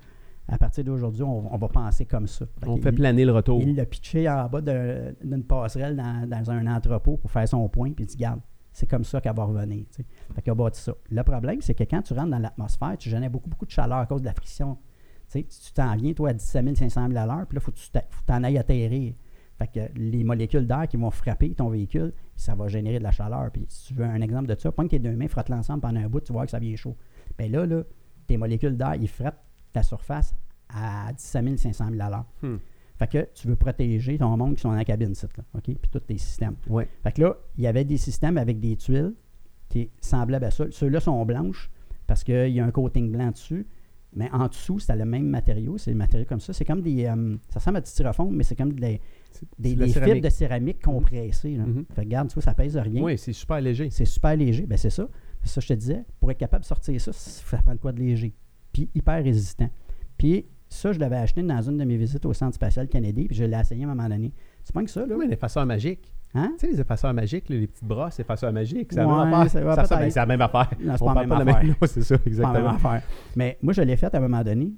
À partir d'aujourd'hui, on, va penser comme ça. on fait planer le retour. Il l'a pitché en bas d'une passerelle dans, un entrepôt pour faire son point, puis il dit Garde, c'est comme ça qu'elle va revenir. Ça. Le problème, c'est que quand tu rentres dans l'atmosphère, tu génères beaucoup, beaucoup de chaleur à cause de la friction. tu t'en viens, toi, à 17 500 000 à l'heure, puis là, il faut que tu t'en ailles atterrir. Fait que les molécules d'air qui vont frapper ton véhicule, ça va générer de la chaleur. Puis si tu veux un exemple de ça, prends tes deux mains, frotte l'ensemble pendant un bout, tu vois que ça vient chaud. Bien là, là, tes molécules d'air, ils frottent ta surface à 17 500 000 à l'heure. Hmm. Fait que tu veux protéger ton monde qui sont dans la cabine, là, OK? Puis tous tes systèmes. Ouais. Fait que là, il y avait des systèmes avec des tuiles qui semblaient à ça. Ceux-là sont blanches parce qu'il y a un coating blanc dessus. Mais en dessous, c'est le même matériau. C'est des matériaux comme ça. C'est comme des. Euh, ça ressemble à du styrofoam, mais c'est comme des, des, fibres de céramique compressées. Mm Fait que regarde, tu vois, ça pèse rien. Oui, c'est super léger. C'est super léger. Ben c'est ça. Ça je te disais. Pour être capable de sortir ça, ça prend quoi de léger. Puis hyper résistant. Puis ça, je l'avais acheté dans une de mes visites au Centre spatial Kennedy, puis je l'ai essayé à un moment donné. C'est pas que ça, là? Oui, les effaceurs magiques. Hein? Tu sais, les effaceurs magiques, les petites brosses, effaceurs magiques, c'est la même affaire. C'est la même affaire. Non, c'est pas, la même affaire. c'est ça, exactement. Pas la même affaire. Mais moi, je l'ai fait à un moment donné.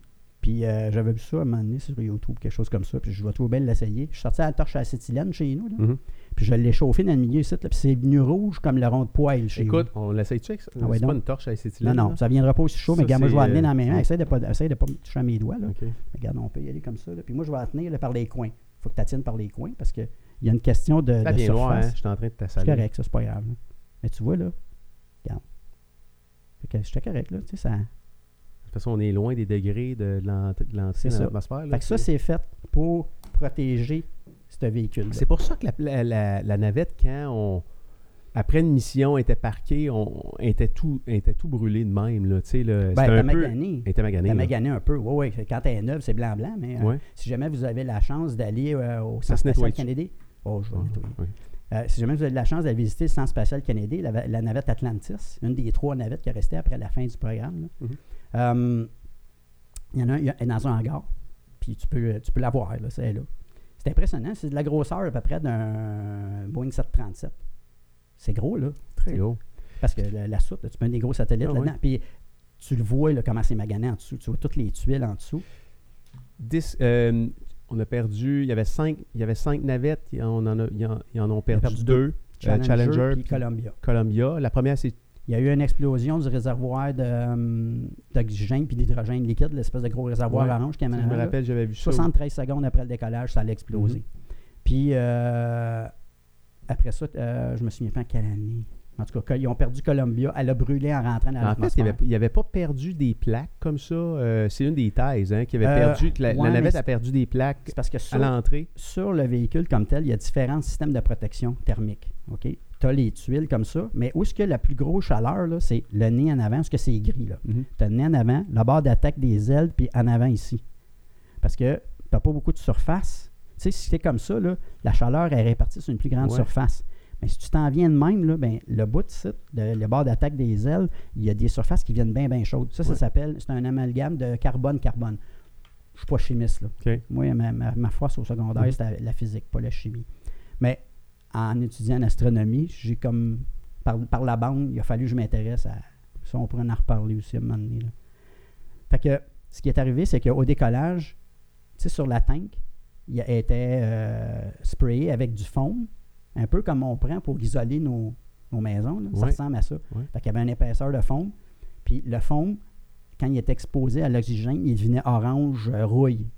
Puis euh, j'avais vu ça à un moment donné sur YouTube, quelque chose comme ça. Puis je vais trouver bien l'essayer. Je suis sorti à la torche à acétylène chez nous. Là. Mm-hmm. Puis je l'ai chauffé dans le milieu ici. Là, puis c'est venu rouge comme le rond de poêle chez Écoute, on l'essaye-tu avec ça? Ah c'est pas une torche à acétylène? Non, non, ça viendra pas aussi chaud. mais regarde, moi, je vais amener dans mes mains. Essaye de pas, essaye de pas me toucher à mes doigts. Là. Regarde, on peut y aller comme ça. Là. Puis moi, je vais la tenir par les coins. Il faut que tu la tiennes par les coins parce qu'il y a une question de, ça de surface. Loin, hein? Je suis en train de t'assaler. C'est correct, ça, c'est pas grave. Mais tu vois, là, regarde. J'étais correct, là. Tu sais, ça façon, on est loin des degrés de, de l'atmosphère. Fait que ça, c'est fait pour protéger ce véhicule. C'est pour ça que la, navette, quand on. Après une mission, était parquée, on était tout, était tout brûlé de même. Là, là, ben, elle était maganée. Elle magané un peu. Oui, oui. Quand elle est neuve, c'est blanc-blanc. Mais euh, si jamais vous avez la chance d'aller euh, au Centre spatial Kennedy, oh, je vais ah. Euh, si jamais vous avez la chance d'aller visiter le Centre spatial Kennedy, la, navette Atlantis, une des trois navettes qui est restée après la fin du programme, mm-hmm. Euh, il y en a un, il est dans un hangar, puis tu peux, tu peux la voir, là, c'est là. C'est impressionnant, c'est de la grosseur à peu près d'un Boeing 737. C'est gros, là. Très gros. Parce que la, soute, tu mets des gros satellites ah là-dedans, puis tu le vois là, comment c'est magané en dessous. Tu vois toutes les tuiles en dessous. Euh, on a perdu, il y avait cinq, il y avait cinc navettes, on en a, ils en, ont perdu, deux. Euh, Challenger, et Columbia. Columbia. La première, c'est il y a eu une explosion du réservoir euh, d'oxygène puis d'hydrogène liquide, l'espèce de gros réservoir orange qui amène Je me rappelle, j'avais vu ça. 73 secondes après le décollage, ça allait exploser. Mm-hmm. Puis euh, après ça, euh, je me souviens pas quelle année. En tout cas, ils ont perdu Columbia. Elle a brûlé en rentrant dans l'atmosphère. En fait, il n'y avait, pas perdu des plaques comme ça. c'est une des thèses hein, qui avait perdu. La, navette a perdu des plaques parce que à l'entrée. Sur le véhicule comme tel, il y a différents systèmes de protection thermique. OK? Tu as les tuiles comme ça, mais où est-ce que la plus grosse chaleur, c'est le nez en avant, est-ce que c'est gris, là? Mhm. Tu as le nez en avant, la barre d'attaque des ailes, puis en avant ici. Parce que tu n'as pas beaucoup de surface. Tu sais, si c'est comme ça, là, la chaleur est répartie sur une plus grande surface. Mais si tu t'en viens de même, là, ben, le bout de le, le bord d'attaque des ailes, il y a des surfaces qui viennent bien, bien chaudes. Ça, ça s'appelle, c'est un amalgame de carbone-carbone. Je ne suis pas chimiste. Là. Moi, ma, ma, ma force au secondaire, mhm. c'était la physique, pas la chimie. Mais en étudiant l'astronomie, j'ai comme, par, la bande, il a fallu que je m'intéresse à ça. On pourrait en reparler aussi à un moment donné. Fait que ce qui est arrivé, c'est qu'au décollage, tu sais, sur la tank, il était euh, sprayé avec du foam, un peu comme on prend pour isoler nos, maisons. Ça ressemble à ça. Fait qu'il y avait une épaisseur de foam. Puis le foam, quand il est exposé à l'oxygène, il devenait orange euh, rouille.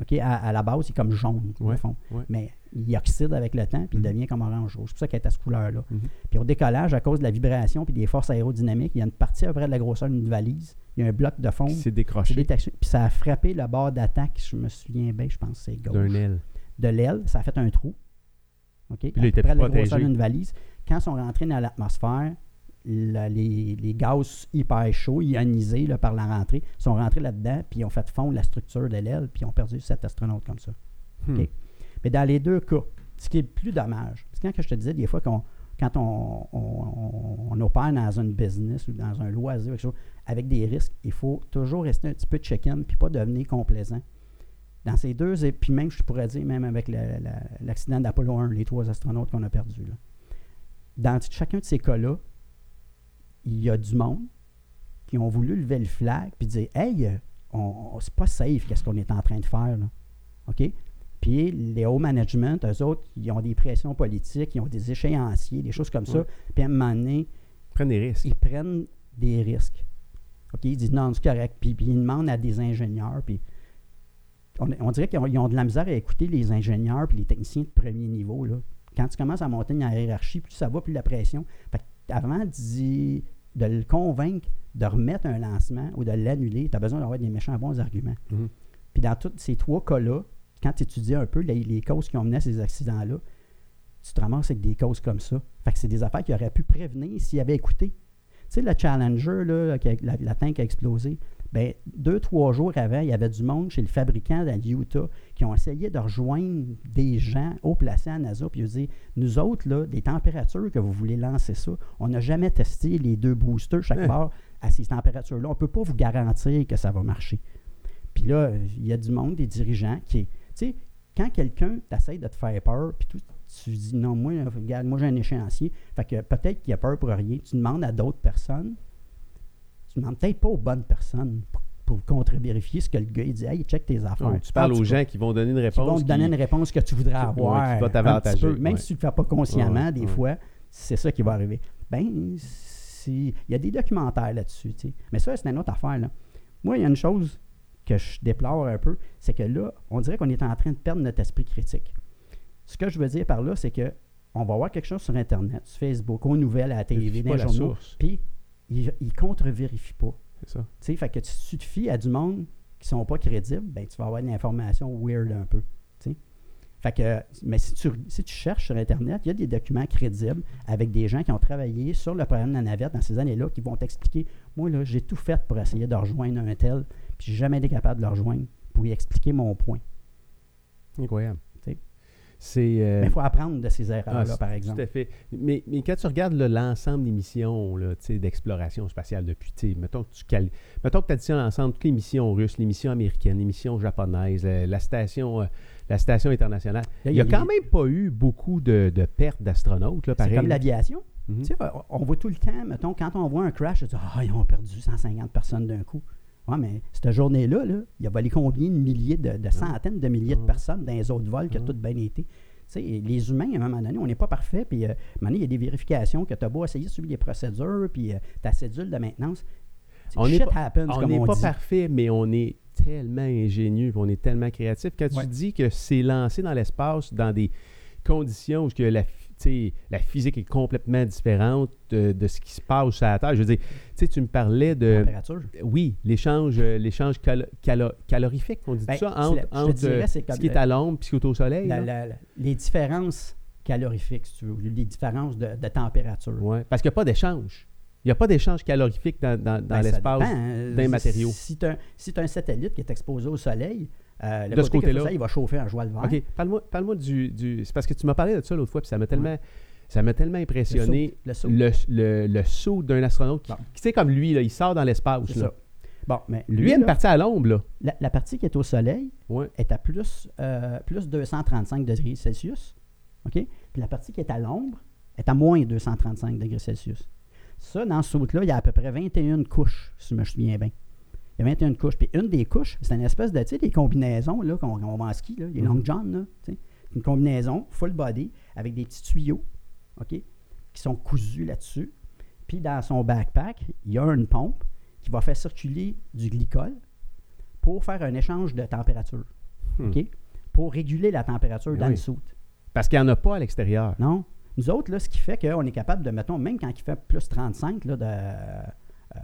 OK? À, la base, il est comme jaune, au fond. Mais il oxyde avec le temps, puis il mhm. devient comme orange rouge. C'est pour ça qu'il est à cette couleur-là. Mhm. Puis au décollage, à cause de la vibration puis des forces aérodynamiques, il y a une partie à peu près de la grosseur d'une valise. Il y a un bloc de fond. C'est décroché. Puis ça a frappé le bord d'attaque, je me souviens bien, je pense que c'est gauche. D'un aile. De l'aile, ça a fait un trou. OK? Puis à peu près la grosseur d'une valise. Quand ils sont rentrés dans l'atmosphère, les, gaz hyper chauds, ionisés par la rentrée, sont rentrés là-dedans, puis ils ont fait fondre la structure de l'aile, puis ils ont perdu cet astronaute comme ça. Hmm. Mais dans les deux cas, ce qui est plus dommage, c'est quand je te disais des fois quand on, opère dans un business ou dans un loisir, avec des risques, il faut toujours rester un petit peu check-in puis pas devenir complaisant. Dans ces deux, et puis même, je pourrais dire, même avec l'accident d'Apollo 1, les trois astronautes qu'on a perdus. Dans chacun de ces cas-là, il y a du monde qui ont voulu lever le flag puis dire Hey, c'est pas safe qu'est-ce qu'on est en train de faire. OK? Puis les hauts management, eux autres, ils ont des pressions politiques, ils ont des échéanciers, des choses comme ça. Puis à un moment donné, ils prennent des risques. Ils prennent des risques. OK? Ils disent non, c'est correct. Puis, puis, ils demandent à des ingénieurs. Puis on, dirait qu'ils ont, de la misère à écouter les ingénieurs puis les techniciens de premier niveau. Là. Quand tu commences à monter dans la hiérarchie, plus ça va, plus la pression. Fait avant de, de le convaincre de remettre un lancement ou de l'annuler, tu as besoin d'avoir des méchants bons arguments. Mm-hmm. Puis dans tous ces trois cas-là, quand tu étudies un peu les, causes qui ont mené à ces accidents-là, tu te ramasses avec des causes comme ça. Fait que c'est des affaires qui auraient pu prévenir s'ils avaient écouté. Tu sais, le Challenger, là, la, la tank a explosé. Bien, deux, trois jours avant, il y avait du monde chez le fabricant dans Utah qui ont essayé de rejoindre des gens haut placés à NASA, puis ils ont dit Nous autres, là, des températures que vous voulez lancer ça, on n'a jamais testé les deux boosters chaque part à ces températures-là. On ne peut pas vous garantir que ça va marcher. Puis là, il y a du monde, des dirigeants qui. Tu sais, quand quelqu'un t'essaye de te faire peur, puis tu dis non, moi, regarde, moi j'ai un échéancier, fait que peut-être qu'il a peur pour rien. Tu demandes à d'autres personnes tu ne demandes peut-être pas aux bonnes personnes pour, contre-vérifier ce que le gars il dit. Hey, check tes affaires. tu parles aux gens qui vont donner une réponse. Qui vont te donner une réponse que tu voudrais avoir. qui va t'avantager. Même si tu ne le fais pas consciemment, des fois, c'est ça qui va arriver. Ben, il y a des documentaires là-dessus. Mais ça, c'est une autre affaire. Là. Moi, il y a une chose que je déplore un peu, c'est que là, on dirait qu'on est en train de perdre notre esprit critique. Ce que je veux dire par là, c'est que on va voir quelque chose sur Internet, sur Facebook, aux nouvelles, à la télé, dans les journaux, puis ils ne contre-vérifient pas. C'est ça. Tu sais, fait que si tu te fies à du monde qui ne sont pas crédibles, ben, tu vas avoir de l'information weird un peu. Fait que, mais si tu, si tu cherches sur Internet, il y a des documents crédibles avec des gens qui ont travaillé sur le problème de la navette dans ces années-là qui vont t'expliquer Moi, là, j'ai tout fait pour essayer de rejoindre un tel, puis j'ai jamais été capable de le rejoindre pour y expliquer mon point. Incroyable. Euh, mais il faut apprendre de ces erreurs-là, ah, par exemple. Tout à fait. Mais, mais quand tu regardes l'ensemble des missions d'exploration spatiale depuis, mettons que tu mettons que additionnes ensemble toutes les missions russes, les missions américaines, les missions japonaises, la, station, euh, la station internationale, il n'y a, quand même pas eu beaucoup de, pertes d'astronautes. C'est comme l'aviation. Mhm. On voit tout le temps, mettons, quand on voit un crash, on dit Ah, ils ont perdu 150 personnes d'un coup. Oui, mais cette journée-là, là, il a volé combien de milliers, de, centaines de milliers de personnes dans les autres vols qui ont tout bien été? les humains, à un moment donné, on n'est pas parfait. Puis, euh, à un moment donné, il y a des vérifications que tu as beau essayer de suivre les procédures, puis euh, ta cédule de maintenance. On n'est pas, on pas parfait, mais on est tellement ingénieux, on est tellement créatif. Quand tu dis que c'est lancé dans l'espace dans des conditions où que la la physique est complètement différente de, ce qui se passe sur la Terre. Je veux dire, tu me parlais de. Température. Oui, l'échange, euh, l'échange calorifique, on dit ben, ça, entre, ce qui est à l'ombre et ce qui est au soleil. les différences calorifiques, si tu veux, les différences de, température. Oui, parce qu'il n'y a pas d'échange. Il n'y a pas d'échange calorifique dans, dans, ben, l'espace hein. d'un matériau. Si tu as, un satellite qui est exposé au soleil, euh, de ce côté-là. il va chauffer un joie le vert. OK. Parle-moi parle du, du C'est parce que tu m'as parlé de ça l'autre fois, puis ça m'a tellement. Ça m'a tellement impressionné le saut, le, saut. d'un astronaute qui, c'est comme lui, là, il sort dans l'espace. Bon, mais lui, il a une partie à l'ombre. La, partie qui est au soleil est à plus, euh, plus 235 degrés Celsius. OK? Puis la partie qui est à l'ombre est à moins 235 degrés Celsius. Ça, dans ce saut-là, il y a à peu près 21 couches, si je me souviens bien. Il y a 21 couches. Puis une des couches, c'est une espèce de, tu sais, des combinaisons là, qu'on, va en ski, là, les long mhm. john, là, tu sais. Une combinaison full body avec des petits tuyaux, OK, qui sont cousus là-dessus. Puis dans son backpack, il y a une pompe qui va faire circuler du glycol pour faire un échange de température, hmm. OK, pour réguler la température dans le soute. Parce qu'il n'y en a pas à l'extérieur. Non. Nous autres, là, ce qui fait qu'on est capable de, mettons, même quand il fait plus 35 là, de, euh,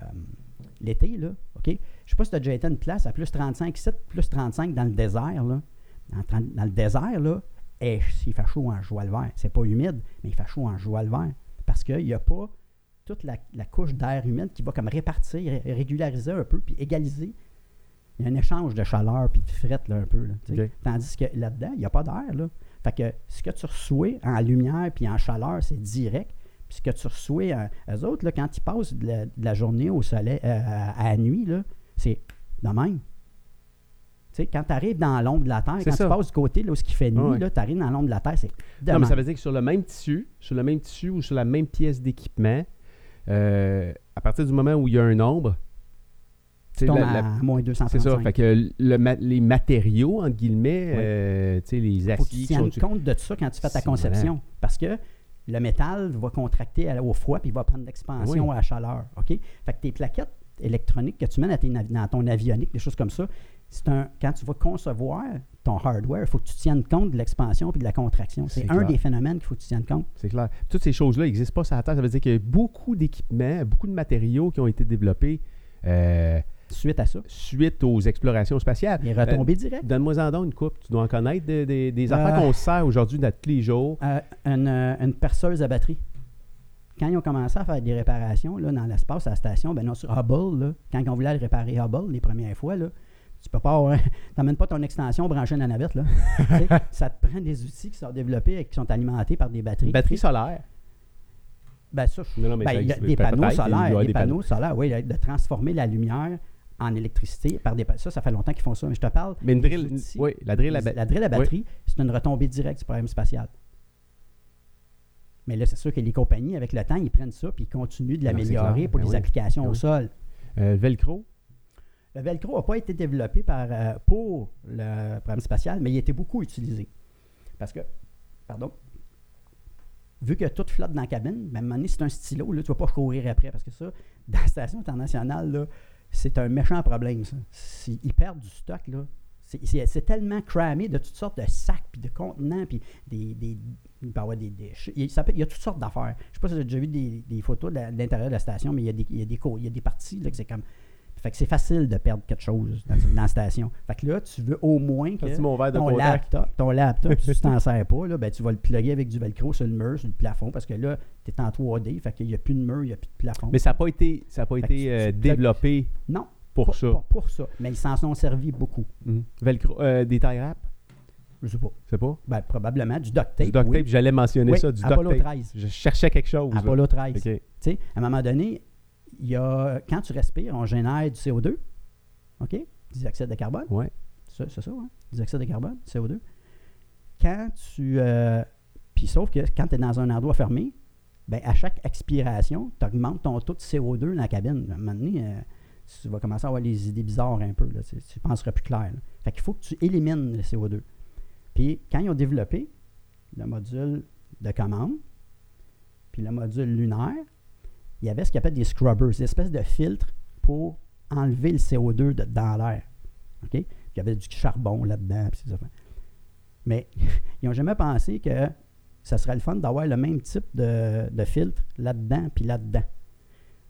l'été, là, OK? Je ne sais pas si tu as déjà été à une place à plus 35, 7, plus 35 dans le désert, là. Dans, le désert, là, et il fait chaud en joie le vert. C'est pas humide, mais il fait chaud en joie le vert. Parce qu'il n'y a pas toute la, couche d'air humide qui va comme répartir, régulariser un peu, puis égaliser. Il y a un échange de chaleur puis de fret là, un peu. Là, Tandis que là-dedans, il n'y a pas d'air. Là. Fait que ce que tu reçois en lumière puis en chaleur, c'est direct. Puis ce que tu reçois, euh, eux autres, là, quand ils passent de la, journée au soleil, euh, à la nuit, c'est de même. Tu sais, quand tu arrives dans l'ombre de la Terre, quand tu passes du côté là, où il fait nuit, tu arrives dans l'ombre de la Terre, c'est Non, mais ça veut dire que sur le même tissu, sur le même tissu ou sur la même pièce d'équipement, euh, à partir du moment où il y a un ombre, tu tombes à moins 235. C'est ça. Fait que les matériaux, entre guillemets, euh, tu sais, les aciers. Faut que tu tiennes compte de ça quand tu fais ta conception. Parce que le métal va contracter au froid puis il va prendre l'expansion à la chaleur. OK? Fait que tes plaquettes électroniques que tu mets dans, ton avionique, des choses comme ça, c'est un, quand tu vas concevoir ton hardware, il faut que tu tiennes compte de l'expansion puis de la contraction. C'est un des phénomènes qu'il faut que tu tiennes compte. C'est clair. Toutes ces choses-là n'existent pas sur la Terre. Ça veut dire qu'il y a beaucoup d'équipements, beaucoup de matériaux qui ont été développés. Euh, suite à ça? Suite aux explorations spatiales. Les retombées euh, directes. Donne-moi en donc une coupe. Tu dois en connaître des, des, affaires euh, qu'on sert aujourd'hui dans tous les jours. une, une perceuse à batterie quand ils ont commencé à faire des réparations là, dans l'espace à la station, ben non, sur Hubble, là, quand on voulait réparer Hubble les premières fois, là, tu peux pas n'amènes (laughs) pas ton extension branchée dans la navette. Là. (laughs) ça te prend des outils qui sont développés et qui sont alimentés par des batteries. Batteries solaires. Ben ça, ben, il y a des panneaux solaires, des, panneaux, solaires, oui, de transformer la lumière en électricité par des ça ça fait longtemps qu'ils font ça mais je te parle mais une drill, oui, la drill à, la drill à batterie c'est une retombée directe du problème spatial mais là, c'est sûr que les compagnies, avec le temps, ils prennent ça puis ils continuent de l'améliorer pour ben les applications ben au sol. Euh, Velcro? Le Velcro n'a pas été développé par, euh, pour le programme spatial, mais il a été beaucoup utilisé. Parce que, pardon, vu que tout flotte dans la cabine, même ben, c'est un stylo, là, tu ne vas pas courir après. Parce que ça, (laughs) dans la station internationale, c'est un méchant problème, ça. Ils perdent du stock, là, c'est tellement cramé de toutes sortes de sacs, puis de contenants, puis des, des, y avoir des, il, y a toutes sortes d'affaires. Je ne sais pas si avez déjà vu des, photos de l'intérieur de la station, mais il y a des, il y a des, il y a des parties là, que c'est comme. Fait que c'est facile de perdre quelque chose dans, la station. Fait que là, tu veux au moins que ton, laptop, ton laptop, si tu t'en sers pas, là, ben, tu vas le plugger avec du velcro sur le mur, sur le plafond, parce que là, tu es en 3D, fait qu'il n'y a plus de mur, il n'y a plus de plafond. Mais ça n'a pas été, ça a pas été euh, développé. Non, pour, ça. pour ça. Mais ils s'en sont servis beaucoup. Mhm. Velcro, euh, des tie wraps? Je sais pas. C'est pas? Ben, probablement. Du duct tape. Du duct tape, j'allais mentionner ça. Du Apollo duct tape. 13. Je cherchais quelque chose. Apollo 13. Tu sais, à un moment donné, y a, quand tu respires, on génère du CO2. OK? Du dioxyde de carbone. Oui. C'est ça, hein? Du dioxyde de carbone, CO2. Quand tu. Euh, puis sauf que quand tu es dans un endroit fermé, ben, à chaque expiration, tu augmentes ton taux de CO2 dans la cabine. À un moment donné, euh, tu vas commencer à avoir les idées bizarres un peu. Là, tu, ne penseras plus clair. Fait qu'il faut que tu élimines le CO2. Puis quand ils ont développé le module de commande, puis le module lunaire, il y avait ce qu'on appelle des scrubbers, des espèces de filtres pour enlever le CO2 dans l'air. OK? il y avait du charbon là-dedans. Mais (laughs) ils n'ont jamais pensé que ça serait le fun d'avoir le même type de, de filtre là-dedans puis là-dedans.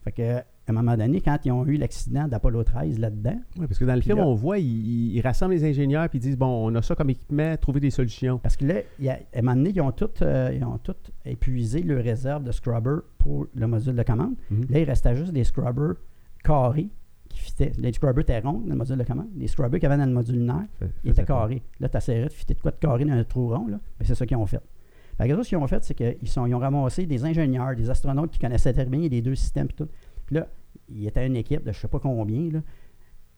Fait que à un moment donné, quand ils ont eu l'accident d'Apollo 13 là-dedans. Oui, parce que dans le film, on voit, ils, rassemblent les ingénieurs puis ils disent bon, on a ça comme équipement, trouver des solutions. Parce que là, à un moment donné, ils ont tous euh, ont tout épuisé leur réserve de scrubber pour le module de commande. Mhm. Là, il restait juste des scrubbers carrés qui fitaient. Les scrubbers étaient ronds dans le module de commande. Les scrubbers qu'il y avait dans le module lunaire, ils étaient carrés. Là, tu essayé de fitter de quoi de carré dans un trou rond, là. Mais c'est ça qu'ils ont fait. La chose qu'ils ont fait, c'est qu'ils ils ont ramassé des ingénieurs, des astronautes qui connaissaient très bien les deux systèmes et tout. Puis là, il était une équipe de je ne sais pas combien,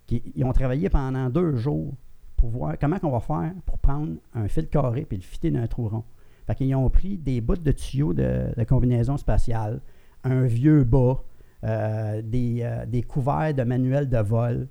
qui ils ont travaillé pendant deux jours pour voir comment on va faire pour prendre un fil carré et le fitter dans un trou rond. Fait qu'ils ont pris des bouts de tuyaux de, combinaison spatiale, un vieux bas, euh, euh, des, couverts de manuels de vol,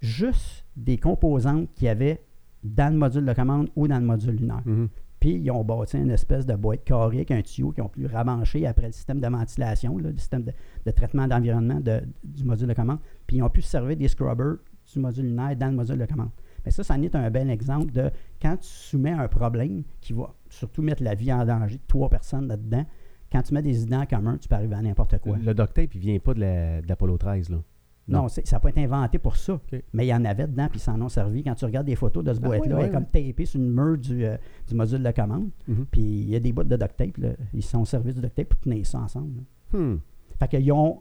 juste des composantes qu'il y avait dans le module de commande ou dans le module lunaire. Mm-hmm. Puis, ils ont bâti une espèce de boîte carrée avec un tuyau qu'ils ont pu ramancher après le système de ventilation, le système de, traitement d'environnement du module de commande. Puis, ils ont pu servir des scrubbers du module lunaire dans le module de commande. Mais ça, ça en est un bel exemple de quand tu soumets un problème qui va surtout mettre la vie en danger de trois personnes là-dedans, quand tu mets des idées en commun, tu peux arriver à n'importe quoi. Le, le tape, il vient pas de l'Apollo 13, là. Non, ça n'a pas été inventé pour ça. Mais il y en avait dedans, puis ils s'en ont servi. Quand tu regardes des photos de ce ah boîte-là, elle est comme tapé sur une mur du, euh, du module de commande. Mhm. Puis il y a des bouts de duct tape. Là. Ils sont servis du duct tape pour tenir ça ensemble. Hmm. Fait qu'ils ont,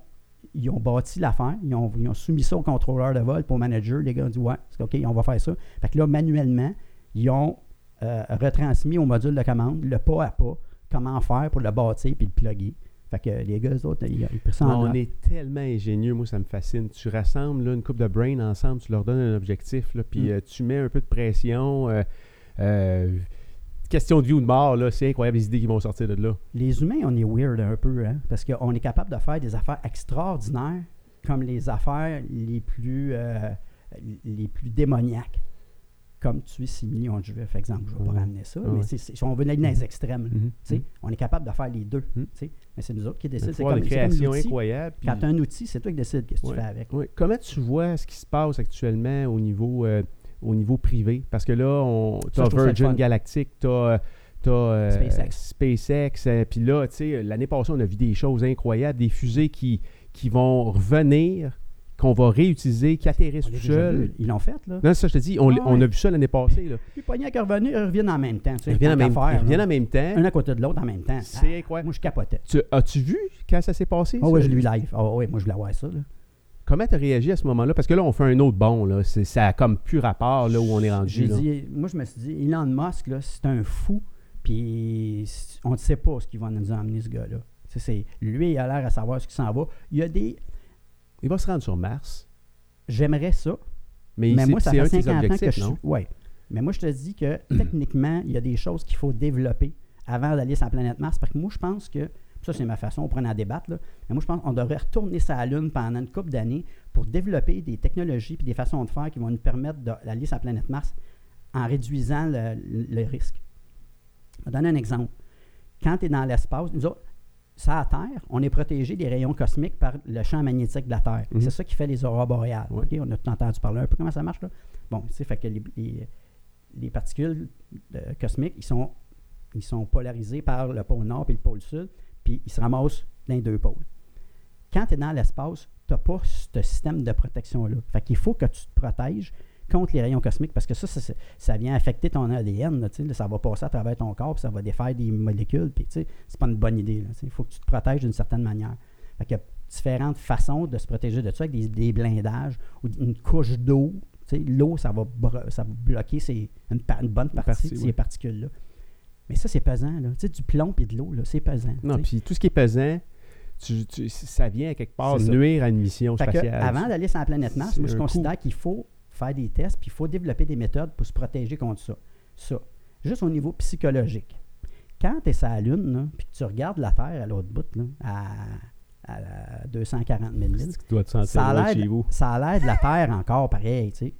ils ont bâti l'affaire, ils ont, ils ont, soumis ça au contrôleur de vol, pour au manager. Les gars ont dit Ouais, c'est OK, on va faire ça. Fait que là, manuellement, ils ont euh, retransmis au module de commande le pas à pas comment faire pour le bâtir puis le plugger. Fait que les gars, eux autres, ils, ils ça On est tellement ingénieux, moi, ça me fascine. Tu rassembles une coupe de brain ensemble, tu leur donnes un objectif, là, puis mm. euh, tu mets un peu de pression. Euh, euh, question de vie ou de mort, là, c'est incroyable les idées qui vont sortir de là. Les humains, on est weird un peu, hein, parce qu'on est capable de faire des affaires extraordinaires comme les affaires les plus, les plus démoniaques. Comme tuer 6 millions de juifs, exemple. Je ne vais pas ramener ça, mais c'est, on veut aller dans les extrêmes. Mm-hmm. On est capable de faire les deux. Mm-hmm. Mais c'est nous autres qui décident. C'est comme, de création incroyable. Quand tu as un outil, c'est toi qui décides ce que tu fais avec. Comment tu vois ce qui se passe actuellement au niveau, euh, au niveau privé? Parce que là, tu as Virgin Galactic, tu as tu euh, SpaceX. Euh, puis là, tu sais, l'année passée, on a vu des choses incroyables, des fusées qui, qui vont revenir, qu'on va réutiliser, qui atterrissent tout. Ils l'ont fait, là. Non, ça, je te dis, on, ah on a vu ça l'année passée. Là. Puis qui reviennent, ils reviennent en même temps. Tu sais, ils reviennent, en même, ils reviennent en même temps. Un à côté de l'autre en même temps. C'est ah, quoi? Moi, je capotais. As-tu vu quand ça s'est passé? Ah oh, oui, je l'ai live. Ah oh, oui, moi, je voulais voir ça. Là. Comment tu as réagi à ce moment-là? Parce que là, on fait un autre bond. Là. ça a comme plus rapport là, où on est rendu. Dit, moi, je me suis dit, Elon Musk, là, c'est un fou puis on ne sait pas ce qu'il va nous emmener, ce gars-là. lui, il a l'air à savoir ce qui s'en va. Il y a des. Il va se rendre sur Mars. J'aimerais ça. Mais, moi, ça fait 50 ans que je suis. Oui. Mais moi, je te dis que (clears throat) techniquement, il y a des choses qu'il faut développer avant d'aller sur la planète Mars. Parce que moi, je pense que. Ça, c'est ma façon, on prend à débattre. Là, mais moi, je pense qu'on devrait retourner sur la Lune pendant une couple d'années pour développer des technologies et des façons de faire qui vont nous permettre d'aller sur la planète Mars en réduisant le risque. Je vais donner un exemple. Quand tu es dans l'espace, nous autres, ça à Terre, on est protégé des rayons cosmiques par le champ magnétique de la Terre. Mhm. C'est ça qui fait les aurores boréales. On a tout entendu parler un peu comment ça marche là. Bon, c'est fait que les, particules euh, cosmiques, ils sont, ils sont polarisés par le pôle nord et le pôle sud, puis ils se ramassent dans les deux pôles. Quand tu es dans l'espace, tu n'as pas ce système de protection-là. Fait qu'il faut que tu te protèges contre les rayons cosmiques parce que ça, ça, vient affecter ton ADN. ça va passer à travers ton corps, puis ça va défaire des molécules. Puis, c'est pas une bonne idée. Il faut que tu te protèges d'une certaine manière. il y a différentes façons de se protéger de ça, avec des, blindages ou une couche d'eau. L'eau, ça va, ça va bloquer une, bonne partie, de ces particules-là. Mais ça, c'est pesant. Là. du plomb et de l'eau, c'est pesant. Non, puis tout ce qui est pesant, ça vient à quelque part nuire à une mission spatiale. avant d'aller sur la planète Mars, moi, je considère qu'il faut faire des tests, puis il faut développer des méthodes pour se protéger contre ça. Ça. Juste au niveau psychologique. Quand tu es sur la Lune, puis que tu regardes la Terre à l'autre bout, à, 240 000 ça a l'air de la Terre encore pareil, tu sais.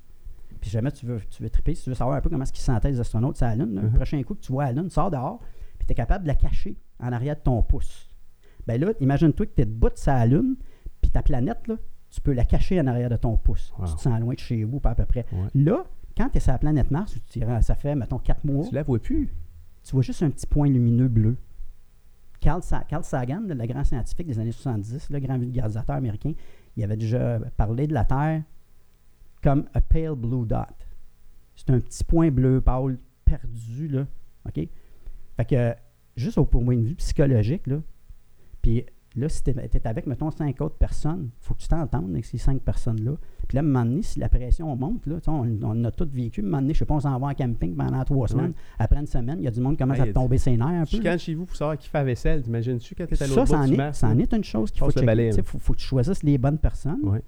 Puis jamais tu veux, tu veux triper, si tu veux savoir un peu comment est-ce qu'ils sentaient les astronautes sur la Lune, le uh-huh. prochain coup que tu vois la Lune, sors dehors, puis tu es capable de la cacher en arrière de ton pouce. Ben là, imagine-toi que tu es debout sur la Lune, puis ta planète, là, tu peux la cacher en arrière de ton pouce. Tu te sens loin de chez vous, pas à peu près. Là, quand tu es sur la planète Mars, ça fait, mettons, quatre mois. Tu la vois plus. Tu vois juste un petit point lumineux bleu. Carl, Sagan, le grand scientifique des années 70, le grand vulgarisateur américain, il avait déjà parlé de la Terre comme a pale blue dot. C'est un petit point bleu pâle perdu, là. OK? Fait que, juste au point de vue psychologique, là, puis Là, si tu es, avec, mettons, cinq autres personnes, il faut que tu t'entendes avec ces cinq personnes-là. Puis là, à un moment donné, si la pression monte, là, on, on, a tous vécu, à un moment donné, je sais pas, on s'en va en camping pendant trois semaines. Après une semaine, il y a du monde qui commence à tomber ses nerfs un peu. Je chez vous pour savoir qui fait la vaisselle. T'imagines-tu quand tu es à l'autre bout Ça, ça en est une chose qu'il faut Il faut, faut, que tu choisisses les bonnes personnes.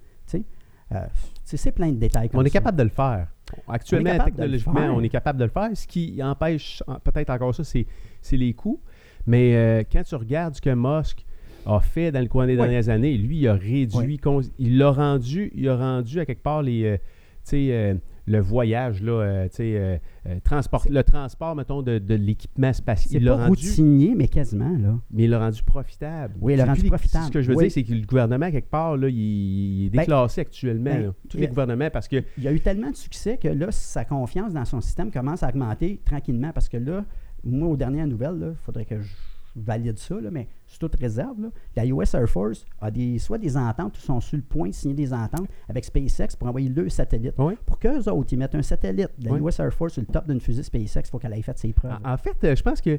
Euh, c'est plein de détails comme On est capable de le faire. Actuellement, technologiquement, on est capable de le faire. Ce qui empêche peut-être encore ça, c'est les coûts. Mais euh, quand tu regardes ce que Musk a fait dans le cours des dernières années. Lui, il a réduit, il l'a rendu, il a rendu à quelque part les, euh, euh, le voyage, là, euh, transport, le transport, mettons, de, de l'équipement spatial. C'est pas rendu, routinier, mais quasiment, là. Mais il l'a rendu profitable. Oui, il l'a rendu profitable. Ce que je veux dire, c'est que le gouvernement, quelque part, là, il, est ben, déclassé actuellement. Ben, tous les gouvernements, parce que... Il y a eu tellement de succès que là, sa confiance dans son système commence à augmenter tranquillement, parce que là, moi, aux dernières nouvelles, il faudrait que je valide ça, mais c'est toute réserve. La US Air Force a des, soit des ententes ou sont sur le point de signer des ententes avec SpaceX pour envoyer le satellite. Pour qu'eux autres, ils mettent un satellite de la US Air Force sur le top d'une fusée SpaceX, il faut qu'elle ait fait ses preuves. En, fait, euh, je pense que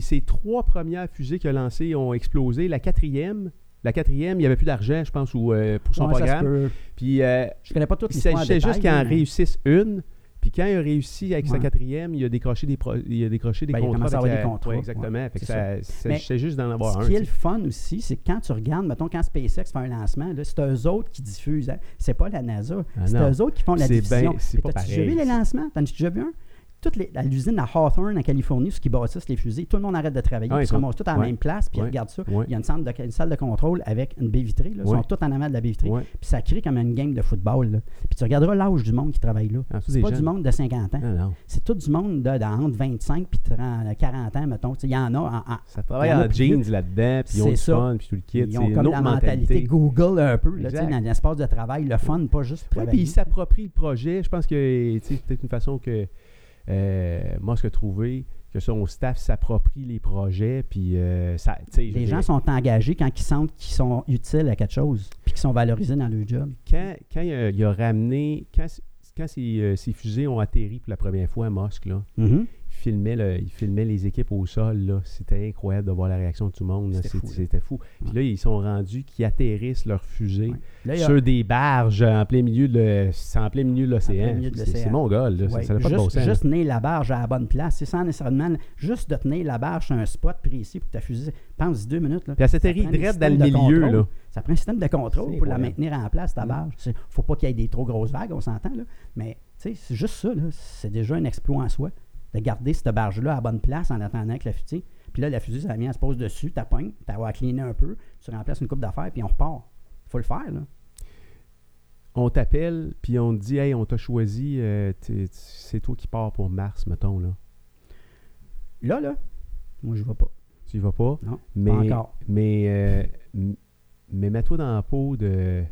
ces trois premières fusées qu'il a lancées ont explosé. La quatrième, la quatrième, il n'y avait plus d'argent, je pense, ou, euh, pour son programme. Puis, euh, je connais pas toutes les Il s'agissait juste qu'il en réussisse une. Puis quand il a réussi avec sa quatrième, il a décroché des, il a décroché des ben, contrats. Il a avec des contrats. exactement. c'est juste d'en avoir un. Ce qui est le fun aussi, c'est que quand tu regardes, mettons, quand SpaceX fait un lancement, c'est eux autres qui diffusent. Hein. C'est pas la NASA. Ah c'est eux autres qui font la diffusion. T'as-tu déjà vu les lancements? T'en as déjà vu un? Toute l'usine à Hawthorne, en Californie, ce qui bâtissent les fusées, tout le monde arrête de travailler. Ils ils se ramassent tous à la ouais. même place, puis ils regardent ça. Il y a une, centre de- une salle de contrôle avec une baie vitrée. Là. Ils sont tous en avant de la baie vitrée. Puis ça crée comme une game de football. Là. Puis tu regarderas l'âge du monde qui travaille là. Ah, c'est pas jeunes. du monde de 50 ans. C'est tout du monde de, entre 25 puis 30, 40 ans, mettons. Il y en a en, en- Ça travaille Il y en a en jeans là-dedans, puis ils ont du fun, puis tout le kit. Ils ont comme la mentalité Google un peu, dans l'espace de travail, le fun, pas juste Oui, puis travailler. il s'approprie le projet. Je pense que c'est peut-être une façon que euh, moi, ce que trouvé, que son staff s'approprie les projets, puis euh, ça, Les gens sont engagés quand ils sentent qu'ils sont utiles à quelque chose, puis qu'ils sont valorisés dans leur job. quand, quand il, a, il a ramené, quand, euh, ces fusées ont atterri pour la première fois à Mosque, là, Mhm. il filmait, le- il filmait les équipes au sol. C'était incroyable de voir la réaction de tout le monde. C'était fou. Puis là, ils sont rendus qu'ils atterrissent leurs fusées Ouais. Là, a- sur des barges en plein milieu de, le- c'est en plein milieu de l'océan. milieu de C'est- l'océan. C'est mon gars, là. Ça- Ouais, Ça n'a pas de juste, bon sens. juste tenir la barge à la bonne place, c'est sans nécessairement juste de tenir la barge sur un spot précis pour que ta fusée pense deux minutes. Là. Puis elle s'atterrit direct dans le de milieu, contrôle. là. Ça prend un système de contrôle pour la maintenir en place, ta Mm. barge. Il ne faut pas qu'il y ait des trop grosses vagues, on s'entend. Là. Mais c'est juste ça. C'est déjà un exploit en soi de garder cette barge-là à la bonne place en attendant que la fusée. Puis là, la fusée, ça vient, elle se pose dessus, tu pognes, tu vas cleaner un peu, tu remplaces une coupe d'affaires, puis on repart. Il faut le faire. Là. On t'appelle, puis on te dit, hey, on t'a choisi, euh, c'est toi qui pars pour Mars, mettons, là. Là, là, moi, je vais pas. Tu y vas pas? Non, Mais, pas encore. mais, euh, mais mets-toi dans la peau de,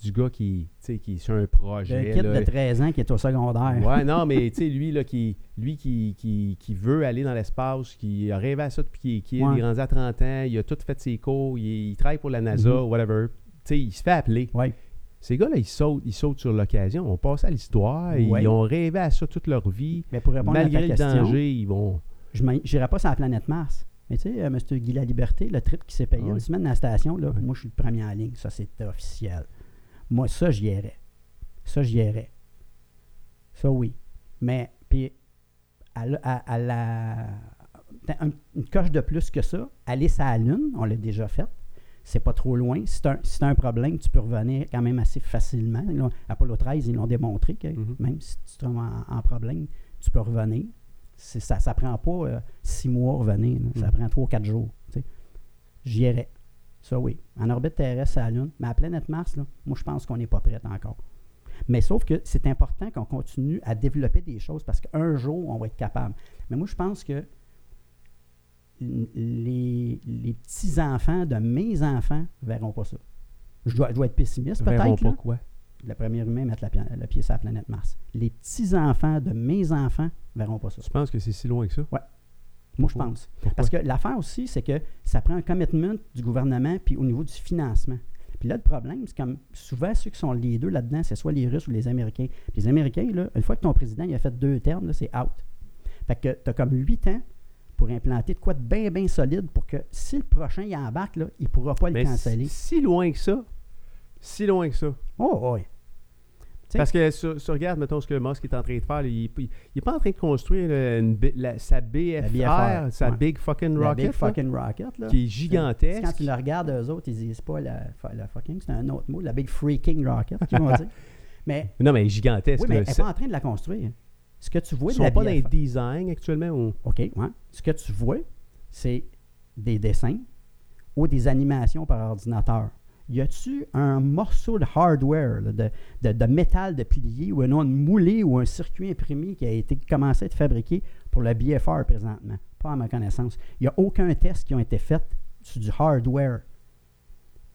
du gars qui, tu sais, qui est sur un Le projet. kid là. de 13 ans qui est au secondaire. Ouais, non, mais (laughs) tu sais, lui, là, qui, lui qui, qui, qui veut aller dans l'espace, qui a rêvé à ça depuis qu'il est kid, Ouais. il est rendu à 30 ans, il a tout fait ses cours, il, il travaille pour la NASA, Mhm. whatever. Tu sais, il se fait appeler. Ouais. Ces gars-là, ils sautent, ils sautent sur l'occasion. On passe à l'histoire. Ouais. Ils ont rêvé à ça toute leur vie. Mais pour répondre Malgré à le ta question, danger, ils vont. je n'irai pas sur la planète Mars. Mais tu sais, euh, M. Guy La Liberté, le trip qui s'est payé Ah une semaine à la station, là, moi, je suis le premier en ligne. Ça, c'est officiel. Moi, ça, j'y irais. Ça, j'y irais. Ça, oui. Mais, puis, à, à- à la. un- une coche de plus que ça, aller sur la Lune, on l'a déjà fait. C'est pas trop loin. Si tu as, un problème, tu peux revenir quand même assez facilement. Là, Apollo 13, ils l'ont démontré que Mhm. même si tu te trouves en, en problème, tu peux revenir. Ça ne prend pas euh, six mois à revenir. là. Ça Mhm. prend trois, quatre jours. J'y irais. Ça, oui. En orbite terrestre, à la Lune. Mais à la planète Mars, là, moi, je pense qu'on n'est pas prêt encore. Mais sauf que c'est important qu'on continue à développer des choses parce qu'un jour, on va être capable. Mais moi, je pense que les, les petits-enfants de mes enfants ne verront pas ça. Je dois, je dois être pessimiste, verront peut-être. pas là. quoi? Le premier humain mettre la, le pied sur la planète Mars. Les petits-enfants de mes enfants ne verront pas ça. Tu penses que c'est si loin que ça? Moi, je pense. Pourquoi? Parce que l'affaire aussi, c'est que ça prend un commitment du gouvernement puis au niveau du financement. Puis là, le problème, c'est comme souvent ceux qui sont les deux là-dedans, c'est soit les Russes ou les Américains. Puis les Américains, là, une fois que ton président il a fait deux termes, là, c'est out. Fait que tu as comme huit ans pour implanter de quoi de bien, bien solide pour que si le prochain il embarque, là, il ne pourra pas le canceller. si si loin que ça, si loin que ça. Oh, oui. Tu Parce que sur, sur- regarde, mettons ce que Musk est en train de faire, il n'est pas en train de construire là, une bi- la- sa BFR, BFR, sa ouais. Big Fucking La Rocket, Big là, fucking rocket, là. qui est gigantesque. Quand tu le regardes, eux autres, ils disent pas la, fucking, c'est un autre mot, la big freaking rocket, qu'ils vont (laughs) dire. Mais, Non, mais gigantesque. oui, mais elle n'est pas en train de la construire. Ce que tu vois Ils de la sont pas dans les designs actuellement ou? OK, ouais. Ce que tu vois, c'est des dessins ou des animations par ordinateur. Y a-tu un morceau de hardware, là, de, de- de métal de plié ou un onde moulé ou un circuit imprimé qui a été commencé à être fabriqué pour le BFR présentement? Pas à ma connaissance. Il n'y a aucun test qui a été fait sur du hardware.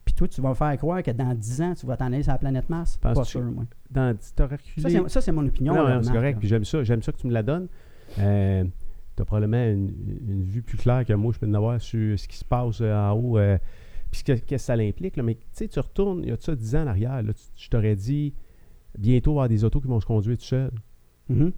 Puis toi, tu vas me faire croire que dans 10 ans, tu vas t'en aller sur la planète Mars? Pas sûr, moi. Dans. Ça, c'est- ça, c'est mon opinion. Non, c'est correct. Puis j'aime ça. J'aime ça que tu me la donnes. Euh, tu as probablement une, une vue plus claire que moi, je peux en avoir sur ce qui se passe euh, en haut. euh, puis ce que, qu'est-ce que ça implique. Là. Mais tu sais, tu retournes, il y a de ça 10 ans en arrière. Là, tu- je t'aurais dit bientôt il va y avoir des autos qui vont se conduire tout seuls. Mhm.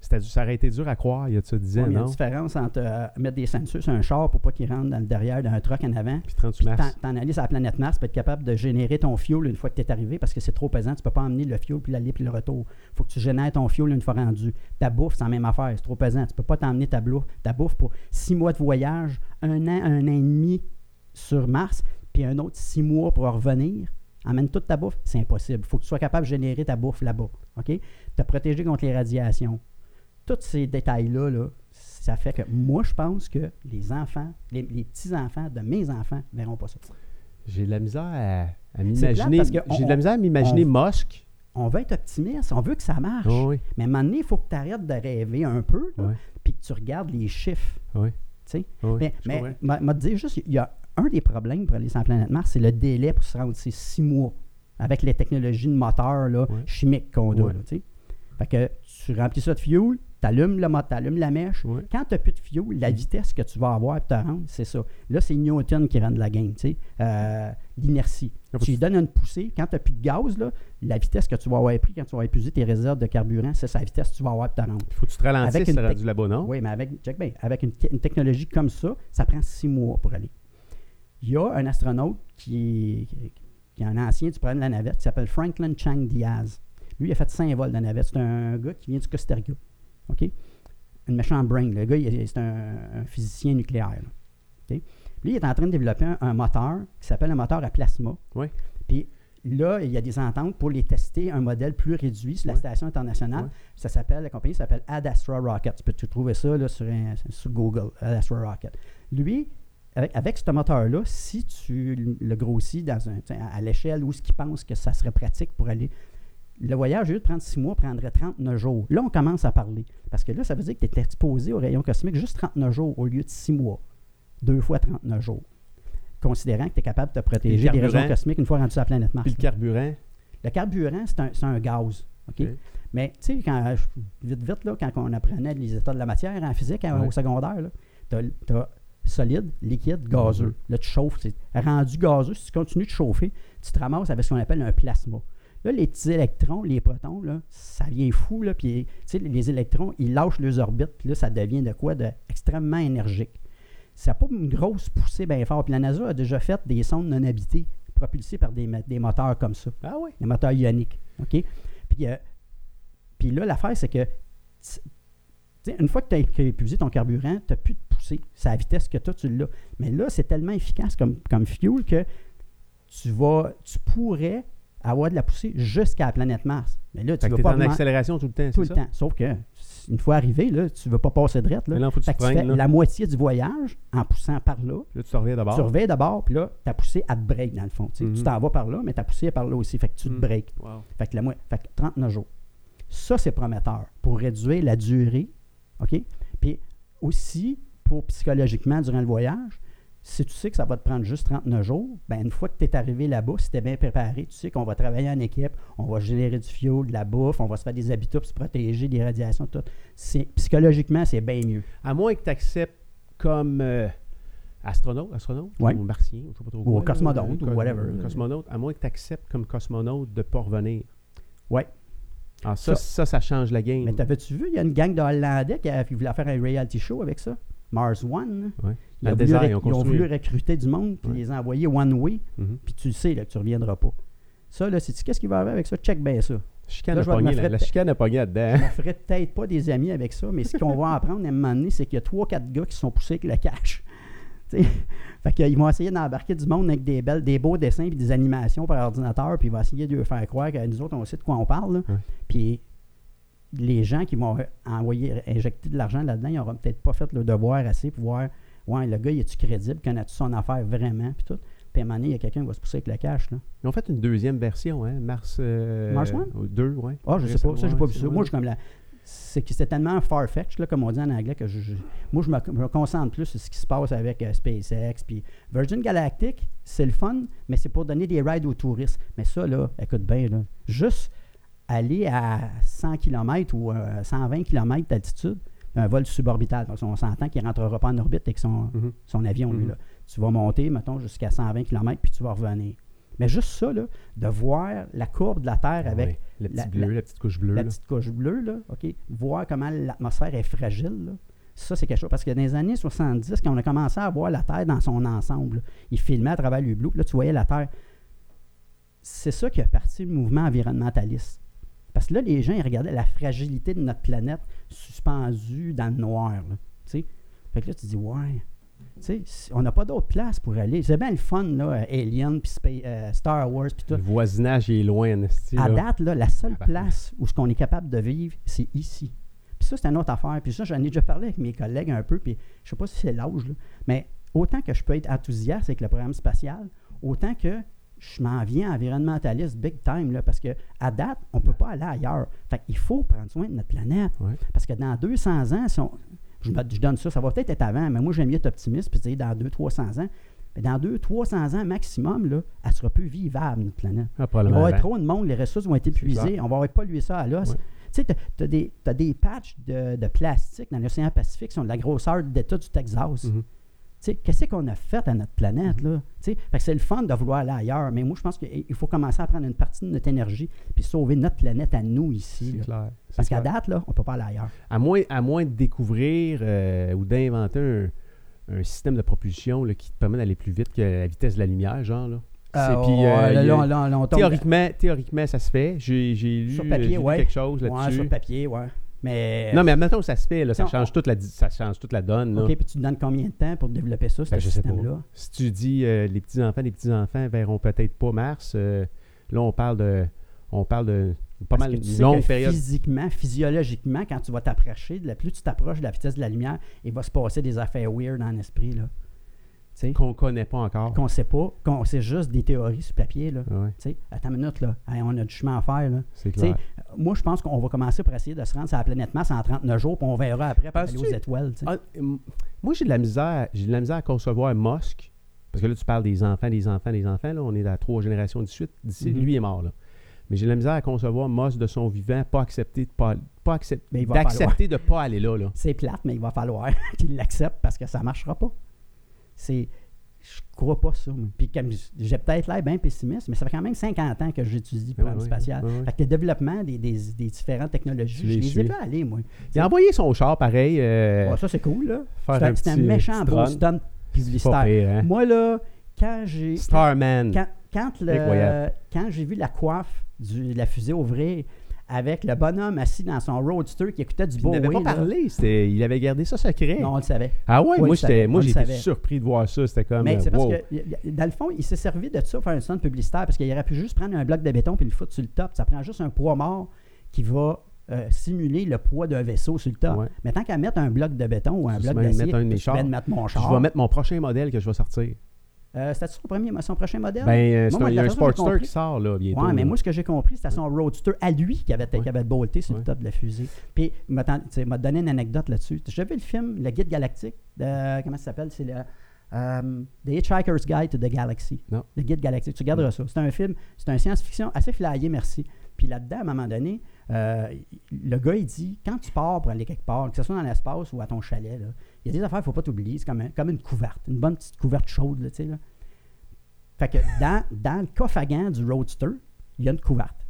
C'était- ça aurait été dur à croire il y a de ça 10 Ouais, ans, il y a une différence entre euh, mettre des ceintures sur un char pour pas qu'il rentre dans le derrière d'un truck en avant, Puis 30 puis mars. t'en aller sur la planète Mars, puis être capable de générer ton fuel une fois que tu es arrivé parce que c'est trop pesant. Tu peux pas emmener le fuel puis l'aller puis le retour. faut que tu génères ton fuel une fois rendu. Ta bouffe, c'est la même affaire. C'est trop pesant. Tu peux pas t'emmener ta, ta bouffe pour six mois de voyage, un an, un an et demi sur Mars, puis un autre six mois pour revenir. Emmène toute ta bouffe, c'est impossible. Il faut que tu sois capable de générer ta bouffe là-bas. OK? Te protéger contre les radiations. tous ces détails-là, là, ça fait que moi, je pense que les enfants, les, petits-enfants de mes enfants ne verront pas ça. J'ai de la misère à, m'imaginer. J'ai de la misère à m'imaginer Mosque. On veut être optimiste, on veut que ça marche. Mais à un moment donné, il faut que tu arrêtes de rêver un peu, puis que tu regardes les chiffres. Oui. mais, mais m'a dit juste, il y a un des problèmes pour aller sur la planète Mars, c'est le délai pour se rendre, c'est six mois avec les technologies de moteur là, chimiques qu'on a. fait que tu remplis ça de fuel, tu allumes le moteur, tu allumes la mèche. Quand tu n'as plus de fuel, la mm. vitesse que tu vas avoir pour te rendre, c'est ça. Là, c'est Newton qui rend la game, tu sais. Euh, l'inertie. Ah, tu lui donnes une poussée. Quand tu n'as plus de gaz, là, la vitesse que tu vas avoir pris quand tu vas épuiser tes réserves de carburant, c'est sa vitesse que tu vas avoir pour te rendre. Il faut que tu te ralentisses, là-bas, non? Oui, mais avec, avec une, technologie comme ça, ça prend six mois pour aller. Il y a un astronaute qui est, qui est un ancien du programme de la navette qui s'appelle Franklin Chang Diaz. Lui, il a fait cinq vols de navette. C'est un gars qui vient du Costa Rica. OK? Un méchant brain. Le gars, c'est un, physicien nucléaire. OK? Lui, il est en train de développer un, moteur qui s'appelle un moteur à plasma. Oui. Puis là, il y a des ententes pour les tester un modèle plus réduit sur la station internationale. Ça s'appelle, la compagnie s'appelle Ad Astra Rocket. Tu peux trouver ça là, sur, sur, Google, Ad Astra Rocket. Lui, avec, ce moteur-là, si tu le grossis dans un, à l'échelle où ce qu'il pense que ça serait pratique pour aller le voyage, au lieu de prendre six mois, prendrait 39 jours. Là, on commence à parler. Parce que là, ça veut dire que tu es exposé aux rayons cosmiques juste 39 jours au lieu de six mois. Deux fois 39 jours. Considérant que tu es capable de te protéger des rayons cosmiques une fois rendu sur la planète Mars. Puis le carburant? Le carburant, c'est un, gaz. OK? Mais tu sais, quand, vite, vite, là, quand on apprenait les états de la matière en physique au secondaire, tu as, solide, liquide, gazeux. Mm-hmm. Là, tu chauffes. Rendu gazeux, si tu continues de chauffer, tu te ramasses avec ce qu'on appelle un plasma. Là, les petits électrons, les protons, là, ça vient fou. Là, puis, les électrons, ils lâchent leurs orbites, puis là, ça devient de quoi? De extrêmement énergique. Ça n'a pas une grosse poussée bien fort. Puis la NASA a déjà fait des sondes non habitées propulsées par des, moteurs comme ça. Ah oui? Des moteurs ioniques. OK? Puis, euh, puis là, l'affaire, c'est que une fois que tu as épuisé ton carburant, tu n'as plus de poussée. C'est à la vitesse que toi, tu l'as. Mais là, c'est tellement efficace comme, comme fuel que tu vas, tu pourrais avoir de la poussée jusqu'à la planète Mars. Mais là, tu vas pas. en accélération tout le temps, Tout le temps. Sauf que, une fois arrivé, là, tu ne veux pas passer de rette. Là. faut que tu, fais la moitié du voyage en poussant par là. Là, tu reviens d'abord. Tu reviens d'abord, puis là, ta poussée, elle te break, dans le fond. Tu mhm. t'en vas par là, mais ta poussée est par là aussi. Fait que tu te mhm. breaks. Fait, que la fait que 39 jours. Ça, c'est prometteur pour réduire la durée. OK? Puis aussi, pour psychologiquement, durant le voyage, si tu sais que ça va te prendre juste 39 jours, ben une fois que tu es arrivé là-bas, si tu es bien préparé, tu sais qu'on va travailler en équipe, on va générer du fioul, de la bouffe, on va se faire des habitats pour se protéger des radiations, tout. Psychologiquement, c'est bien mieux. À moins que tu acceptes comme euh, astronaute, astronaute ou martien, je sais pas trop Ou cosmonaute, ou whatever. Cosmonaute, à moins que tu acceptes comme cosmonaute de ne pas revenir. Oui. Ah, ça, ça, ça, change la game. Mais t'avais-tu vu, il y a une gang de Hollandais qui, qui voulait faire un reality show avec ça? Mars One. Ils, ont voulu, recruter du monde, puis les envoyer one way, mm-hmm. puis tu le sais là, que tu ne reviendras pas. Ça, là, c'est qu'est-ce qui va arriver avec ça? Check bien ça. Chicane là, la, la, chicane a pogné là-dedans. Je ne ferais peut-être pas des amis avec ça, mais ce qu'on va apprendre à un moment donné, c'est qu'il y a trois, quatre gars qui sont poussés avec le cash. (laughs) fait qu'ils vont essayer d'embarquer du monde avec des belles, des beaux dessins et des animations par ordinateur, puis ils vont essayer de leur faire croire que nous autres, on sait de quoi on parle. Puis les gens qui vont envoyer, injecter de l'argent là-dedans, ils n'auront peut-être pas fait le devoir assez pour voir, ouais, le gars, il est-tu crédible, connaît-tu son affaire vraiment, puis tout. Puis à un moment donné, il y a quelqu'un qui va se pousser avec le cash. Là. Ils ont fait une deuxième version, hein, Mars. Euh, Mars One? 2, oui. Ah, je sais pas, ça, j'ai pas vu ça. Moi, je suis comme la. C'est que c'était tellement far-fetched, là, comme on dit en anglais, que je, moi, je me, concentre plus sur ce qui se passe avec euh, SpaceX. Puis Virgin Galactic, c'est le fun, mais c'est pour donner des rides aux touristes. Mais ça, là, écoute bien, là, juste aller à 100 km ou 120 euh, km d'altitude, un vol suborbital. Donc, on s'entend qu'il ne rentrera pas en orbite avec son, mhm. son avion. Lui, mhm. là. Tu vas monter, mettons, jusqu'à 120 km, puis tu vas revenir. Mais juste ça, là, de voir la courbe de la Terre ah avec la, petite bleu, la, petite couche bleue. La petite couche bleue, là, OK? Voir comment l'atmosphère est fragile, là. ça, c'est quelque chose. Parce que dans les années 70, quand on a commencé à voir la Terre dans son ensemble, il filmait à travers le bleu, là, tu voyais la Terre. C'est ça qui a parti le mouvement environnementaliste. Parce que là, les gens, ils regardaient la fragilité de notre planète suspendue dans le noir. Là, fait que là, tu dis, ouais. on n'a pas d'autre place pour aller. C'est bien le fun, là, Alien, puis euh, Star Wars, puis tout. Le voisinage est loin, À date, là, la seule place où ce qu'on est capable de vivre, c'est ici. Puis ça, c'est une autre affaire. Puis ça, j'en ai déjà parlé avec mes collègues un peu, puis je sais pas si c'est l'âge, mais autant que je peux être enthousiaste avec le programme spatial, autant que je m'en viens environnementaliste big time, là, parce qu'à date, on ne peut pas aller ailleurs. Fait qu'il faut prendre soin de notre planète. Parce que dans 200 ans, si je, donne ça, ça va peut-être être avant, mais moi, j'aime mieux être optimiste, puis dire dans 200-300 ans. Mais dans 200-300 ans maximum, là, elle ne sera plus vivable, notre planète. Ah, Il va y avoir trop de monde, les ressources vont être épuisées, on va polluer ça à l'os. Tu sais, tu as, des, des patchs de, plastique dans l'océan Pacifique qui sont de la grosseur d'État du Texas. Mm-hmm qu'est-ce qu'on a fait à notre planète, là? Fait que c'est le fun de vouloir aller ailleurs, mais moi, je pense qu'il faut commencer à prendre une partie de notre énergie puis sauver notre planète à nous ici. Clair, Parce qu'à date, là, on ne peut pas aller ailleurs. À moins, à moins de découvrir euh, ou d'inventer un, système de propulsion là, qui te permet d'aller plus vite que la vitesse de la lumière, genre, là. théoriquement, théoriquement, ça se fait. J'ai lu, quelque chose là-dessus. Ouais, sur papier, ouais. Mais, non, mais maintenant, ça se fait, là, ça, change toute la, ça change toute la donne. OK, puis tu te donnes combien de temps pour développer ça, ce ben, système-là? Si tu dis euh, les petits-enfants, les petits-enfants verront peut-être pas Mars, euh, là, on parle de, on parle de pas mal de longue période. Physiquement, physiologiquement, quand tu vas t'approcher, plus tu t'approches de la vitesse de la lumière, il va se passer des affaires weird dans l'esprit. Qu'on ne connaît pas encore. Qu'on ne sait pas. Qu'on sait juste des théories sur papier. Là. Attends une minute, là. on a du chemin à faire. Là. Clair. Moi, je pense qu'on va commencer par essayer de se rendre sur la planète Mars en 39 jours, puis on verra après pour aller aux étoiles. Ah, moi, j'ai de la misère. J'ai de la misère à concevoir Musk. Parce que là, tu parles des enfants, des enfants, des enfants. Là. On est à trois générations d'ici. D'ici, mm-hmm. lui est mort. Là. Mais j'ai de la misère à concevoir Musk de son vivant, pas accepter de pas, pas accepter, d'accepter de pas aller là. là. C'est plate, mais il va falloir (laughs) qu'il l'accepte parce que ça ne marchera pas. C'est je crois pas ça. Puis j'ai peut-être l'air bien pessimiste, mais ça fait quand même 50 ans que j'étudie le programme spatial. fait que le développement des, des, des différentes technologies, je les ai pas allés, moi. Il a envoyé son char pareil. Euh, ça, c'est cool, là. C'est un, un, méchant stunt publicitaire. Hein? Moi, là, quand j'ai. Starman. Quand, quand, le, quand j'ai vu la coiffe de la fusée ouvrir, avec le bonhomme assis dans son roadster qui écoutait du beau Il n'avait pas parlé, il avait gardé ça secret. Non, on le savait. Ah ouais, moi, moi j'étais surpris de voir ça. C'était comme. Mais c'est parce que, dans le fond, il s'est servi de ça pour faire un son publicitaire parce qu'il aurait pu juste prendre un bloc de béton et le foutre sur le top. Ça prend juste un poids mort qui va euh, simuler le poids d'un vaisseau sur le top. Mais tant qu'à mettre un bloc de béton ou un bloc d'acier, je vais mettre mon char. Je vais mettre mon prochain modèle que je vais sortir. Euh, C'était son, premier, son prochain modèle? Ben, euh, il y a un Sportster qui sort là, bientôt. Oui, mais moi, ce que j'ai compris, c'était son Roadster à lui qui avait, qui avait bolté sur le top de la fusée. Puis, il m'a donné une anecdote là-dessus. J'ai vu le film Le Guide Galactique de. Comment ça s'appelle? C'est le. Euh, the Hitchhiker's Guide to the Galaxy. Non. Le Guide Galactique. Tu regarderas ça. C'est un film, c'est un science-fiction assez flyé, merci. Puis là-dedans, à un moment donné, euh, le gars, il dit quand tu pars pour aller quelque part, que ce soit dans l'espace ou à ton chalet, là, il y a des affaires qu'il ne faut pas t'oublier. C'est comme, comme une couverte, une bonne petite couverte chaude. Là, tu sais, là. Fait que dans, dans le coffre à gants du Roadster, il y a une couverte.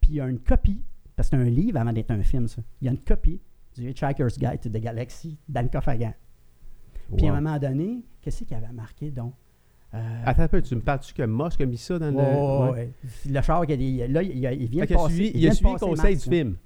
Puis il y a une copie, parce que c'est un livre avant d'être un film, ça. Il y a une copie du Hitchhiker's Guide to the Galaxy dans le coffre à gants. Puis à un moment donné, qu'est-ce qu'il avait marqué donc? Euh, Attends un peu, tu me parles-tu que Musk a mis ça dans le. Ouais. Le char, il, là, il, il vient de passer. il, a suivi le conseil du film.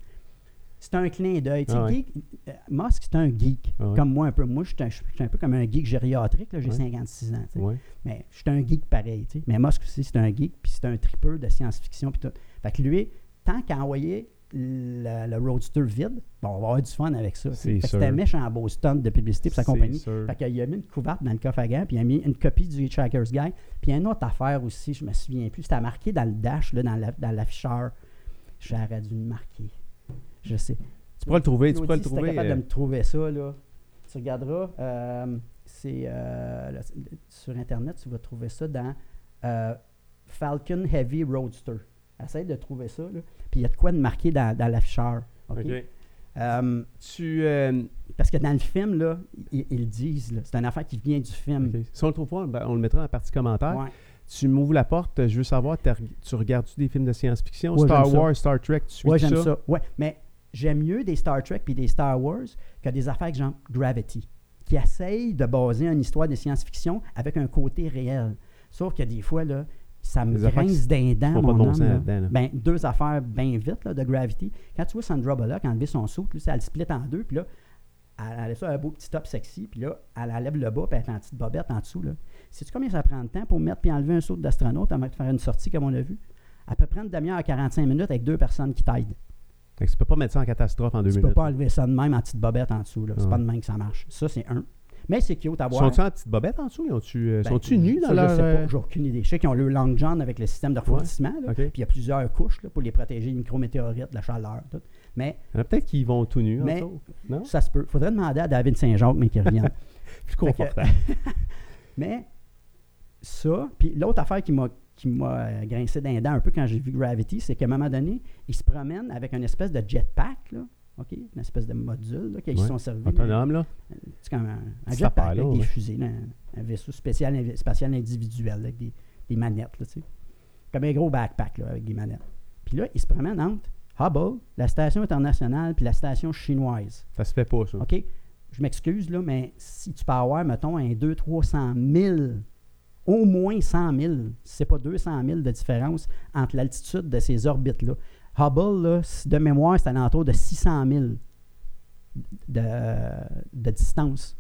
C'est un clin d'œil. Ah euh, Musk, c'est un geek, ah comme moi un peu. Moi, je suis un, peu comme un geek gériatrique, j'ai 56 ans. Mais je suis un geek pareil. Mais Musk aussi, c'est un geek, puis c'est un tripeur de science-fiction. Puis tout. Fait que lui, tant qu'à envoyer le, Roadster vide, bon, on va avoir du fun avec ça. Un méchant beau stunt de publicité pour sa compagnie. Fait qu'il a mis une couverte dans le coffre à gants, puis il a mis une copie du Hitchhiker's Guide. Puis il y a une autre affaire aussi, je me souviens plus, c'était marqué dans le dash, là, dans l'afficheur. J'aurais dû le marquer. Je sais. Tu pourras le trouver, tu pourras le trouver. Si capable de euh. me trouver ça, là, tu regarderas. Euh, c'est euh, sur Internet, tu vas trouver ça dans Falcon Heavy Roadster. Essaye de trouver ça. Là. Puis il y a de quoi de marquer dans, dans l'afficheur. OK? tu, parce que dans le film, là, ils, disent, c'est une affaire qui vient du film. Si on le trouve pas, ben, on le mettra en partie commentaire. Tu m'ouvres la porte, je veux savoir, tu regardes-tu des films de science-fiction? Star Wars, Star Trek, tu suis ouais, j'aime ça. Ouais, mais j'aime mieux des Star Trek puis des Star Wars que des affaires genre Gravity, qui essayent de baser une histoire de science-fiction avec un côté réel. Sauf que des fois, là, ça me grince d'un dent, mon homme. Ben, deux affaires bien vite là, de Gravity. Quand tu vois Sandra Bullock enlever son saut, là, elle split en deux, puis là, elle enlève ça un beau petit top sexy, puis là, elle enlève le bas, puis elle est en petite bobette en dessous. Sais-tu combien ça prend de temps pour mettre puis enlever un saut d'astronaute avant de faire une sortie comme on a vu? Elle peut prendre demi-heure à 45 minutes avec deux personnes qui t'aident. Tu ne peux pas mettre ça en catastrophe en deux tu minutes. peux pas enlever ça de même en petite bobette en dessous. là. C'est Ouais. pas de même que ça marche. Ça, c'est un. Mais c'est cute à voir. Sont-ils en petite bobette en dessous? Euh, Ben, Sont-ils nus dans ça, leur... Je sais euh, pas, j'ai aucune idée. Je sais qu'ils ont le long john avec le système de refroidissement. Puis il y a plusieurs couches là, pour les protéger des micrométéorites, de la chaleur, tout. Mais Il y en a peut-être qui vont tout nus en Mais- dessous. Non? ça se peut. faudrait demander à David Saint-Jacques, mais qu'il revienne. (laughs) Plus que- confortable. (laughs) mais ça, puis l'autre affaire qui m'a qui m'a euh, grincé dans les dents un peu quand j'ai vu Gravity, c'est qu'à un moment donné, ils se promènent avec une espèce de jetpack, là, OK? Une espèce de module là, qui Ouais. sont servis. Autonome, là? C'est comme un, jetpack avec des fusées, là, un, un vaisseau spécial, spatial individuel là, avec des, des manettes, là, tu sais. Comme un gros backpack là, avec des manettes. Puis là, ils se promènent entre Hubble, la station internationale, puis la station chinoise. Ça se fait pas, ça. OK? Je m'excuse, là, mais si tu peux avoir, mettons, un 200-300 000, au moins 100 000, si c'est pas 200 000 de différence entre l'altitude de ces orbites-là. Hubble, là, de mémoire, c'est alentour de 600 000 de, de distance.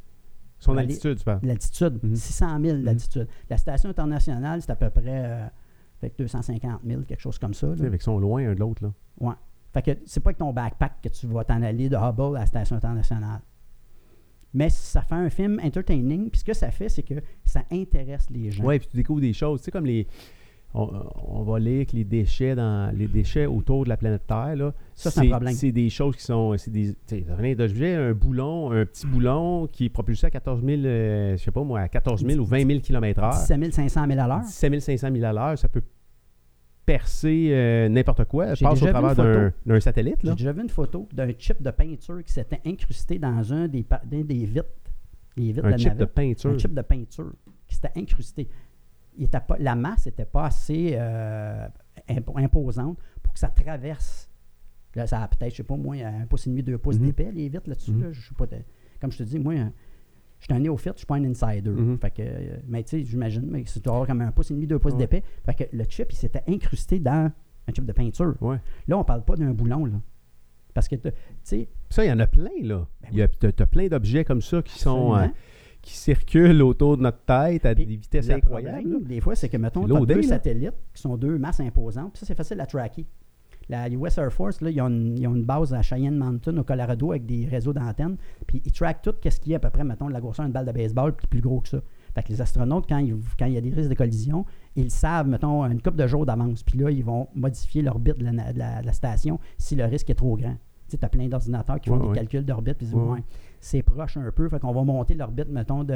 Son altitude, tu parles? L'altitude, Mhm. 600 000 d'altitude. La station internationale, c'est à peu près euh, fait que 250 000, quelque chose comme ça. avec son loin un de l'autre, là. Ouais. Fait que c'est pas avec ton backpack que tu vas t'en aller de Hubble à la station internationale. Mais ça fait un film entertaining, puis ce que ça fait, c'est que ça intéresse les gens. Oui, puis tu découvres des choses. Tu sais, comme les. On, on va lire que les déchets dans les déchets autour de la planète Terre, là, Ça, c'est un problème. C'est des choses qui sont. C'est des. Tu sais, ça venait d'objet, un boulon, un petit boulon qui est propulsé à 14 000, euh, je sais pas moi, à 14 000 ou 20 000 km/h. 17 500 000 à l'heure. 17 500 000 à l'heure, ça peut percer euh, n'importe quoi. Passe au travers d'un satellite. J'ai déjà vu une photo d'un chip de peinture qui s'était incrusté dans un des, des vitres. Les vitres Un de la chip de peinture. Un chip de peinture qui s'était incrusté. Il était pas, la masse n'était pas assez euh, impo- imposante pour que ça traverse. Là, ça a peut-être, je sais pas, moi, un pouce et demi, deux pouces Mhm. d'épais, les vitres là-dessus. Mhm. là. je suis pas de- comme je te dis, moi, je suis un néophyte, je suis pas un insider. Mhm. Fait que, euh, mais tu sais, j'imagine, mais c'est comme un pouce et demi, deux pouces Ouais. d'épais. Fait que le chip, il s'était incrusté dans un chip de peinture. Ouais. Là, on parle pas d'un boulon, là. Parce que, tu sais, Ça, il y en a plein, là. Ben Il y a, t'as, t'as plein d'objets comme ça qui sont. euh, qui circulent autour de notre tête à des vitesses le incroyables. problème, des fois, c'est que, mettons, tu as deux là. satellites qui sont deux masses imposantes, puis ça, c'est facile à tracker. La US Air Force, là, ils, ont une, ils ont une base à Cheyenne Mountain, au Colorado, avec des réseaux d'antennes, puis ils trackent tout ce qui est à peu près, mettons, de la grosseur d'une balle de baseball, puis plus gros que ça. Fait que les astronautes, quand, il y a des risques de collision, ils savent, mettons, une couple de jours d'avance, puis là, ils vont modifier l'orbite de la, na- de la- de la station si le risque est trop grand. Tu sais, as plein d'ordinateurs qui font Ouais, des ouais. calculs d'orbite, puis ils disent, ouais, c'est proche un peu, fait qu'on va monter l'orbite, mettons, de,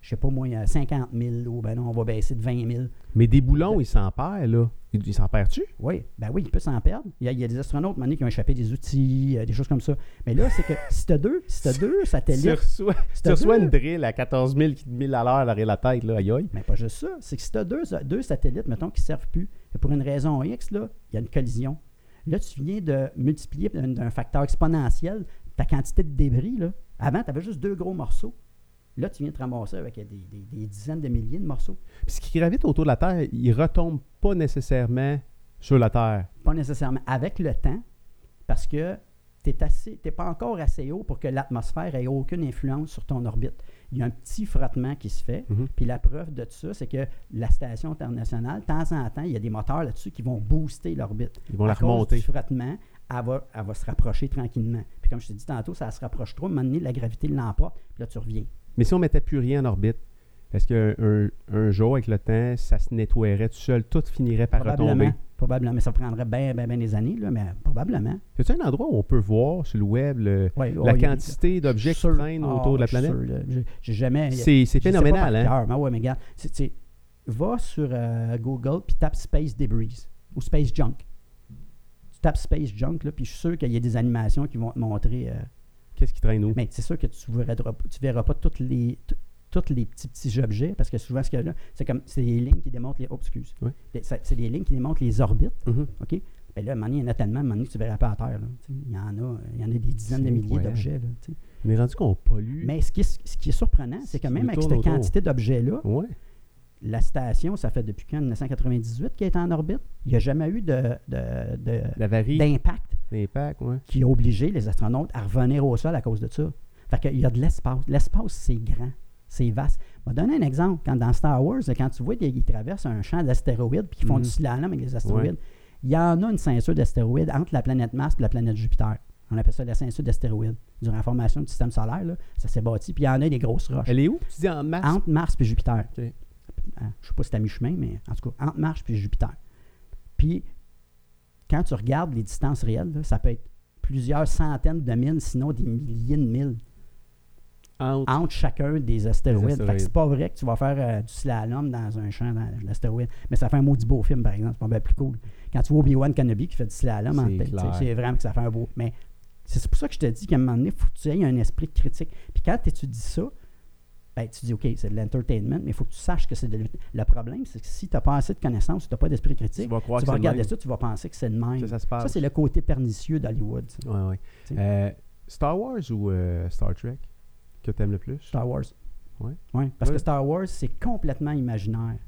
je sais pas moi, 50 000, ou ben non, on va baisser de 20 000. Mais des boulons, ils s'en perdent, là. Ils ils s'en perdent-tu? Oui, ben oui, il peut s'en perdre. Il y a, il y a des astronautes, maintenant, qui ont échappé des outils, euh, des choses comme ça. Mais là, c'est que (laughs) si tu as deux, si t'as deux Tu satellites, reçois, si tu t'as reçois deux- une drill à 14 000 000 à l'heure derrière la tête, là. Aïe aïe. mais pas juste ça, c'est que si tu as deux, deux satellites, mettons, qui ne servent plus, et pour une raison X, là, il y a une collision. Là, tu viens de multiplier d'un facteur exponentiel ta quantité de débris. Là. Avant, tu avais juste deux gros morceaux. Là, tu viens de te ramasser avec des, des- des dizaines de milliers de morceaux. Puis ce qui gravite autour de la Terre, il retombe pas nécessairement sur la Terre. Pas nécessairement. Avec le temps, parce que tu n'es pas encore assez haut pour que l'atmosphère ait aucune influence sur ton orbite. Il y a un petit frottement qui se fait. Mhm. Puis la preuve de ça, c'est que la station internationale, de temps en temps, il y a des moteurs là-dessus qui vont booster l'orbite. Ils vont la cause remonter. du frottement, elle va, elle va se rapprocher tranquillement. Comme je t'ai dit tantôt, ça se rapproche trop. À un moment donné, la gravité l'emporte, puis là, tu reviens. Mais si on mettait plus rien en orbite, est-ce qu'un un, un jour, avec le temps, ça se nettoierait tout seul, tout finirait par Probablement. retomber? Probablement. Mais ça prendrait bien, bien, bien des années, là, mais probablement. A un endroit où on peut voir sur le web le- Ouais, la quantité d'objets qui traînent Ah, autour de la je suis planète? J'ai- jamais. C'est c'est phénoménal, hein? cœur, mais ouais, mais regarde, c'est- c'est- va sur euh, Google puis tape Space Debris ou Space Junk. Tu tapes Space Junk, là, puis je suis sûr qu'il y a des animations qui vont te montrer. euh, Qu'est-ce qui traîne où? mais c'est sûr que tu ne verras, pas toutes les, tous les petits petits objets, parce que souvent, ce qu'il y a là, c'est comme c'est des lignes qui démontrent les. Oh, excuse. C'est des lignes qui démontrent les orbites. Mhm. OK? Mais là, à un moment donné, il y en a tellement, à un moment donné, que tu verras pas à terre. là. Il y en a, il y en a des dizaines de milliers d'objets. On est rendu qu'on pollue. Mais ce qui est, ce qui est surprenant, c'est que même avec cette autour. quantité d'objets-là, Ouais. La station, ça fait depuis quand 1998 qu'elle est en orbite? Il n'y a jamais eu de, de- de- d'impact ouais. qui a obligé les astronautes à revenir au sol à cause de ça. Fait qu'il y a de l'espace. L'espace, c'est grand. C'est vaste. Je vais donner un exemple. Quand dans Star Wars, quand tu vois qu'ils traversent un champ d'astéroïdes puis qu'ils font Mhm. du slalom avec les astéroïdes, Il y en a une ceinture d'astéroïdes entre la planète Mars et la planète Jupiter. On appelle ça la ceinture d'astéroïdes. Durant la formation du système solaire, là, ça s'est bâti. Puis il y en a des grosses roches. Elle est où? Tu dis en Mars? Entre Mars et Jupiter. Je ne sais pas si c'est à mi-chemin, mais en tout cas, entre Mars et Jupiter. Puis, quand tu regardes les distances réelles, ça peut être plusieurs centaines de milles, sinon des milliers de milles entre, chacun des astéroïdes. Fait que c'est pas vrai que tu vas faire euh, du slalom dans un champ d'astéroïdes. Mais ça fait un maudit beau film, par exemple. C'est pas bien plus cool. Quand tu vois Obi-Wan Kenobi qui fait du slalom, c'est vraiment que ça fait un beau. Mais c'est pour ça que je te dis qu'à un moment donné, il faut que tu aies un esprit critique. Puis quand tu étudies ça, ben, tu dis, OK, c'est de l'entertainment, mais il faut que tu saches que c'est de Le problème, c'est que si tu n'as pas assez de connaissances, tu n'as pas d'esprit critique, tu vas, regarder ça, tu vas penser que c'est de même. Ça, c'est le côté pernicieux d'Hollywood. Oui, oui. Euh, Star Wars ou euh, Star Trek que tu aimes le plus? Star Wars. Oui. Ouais, parce que Star Wars, c'est complètement imaginaire.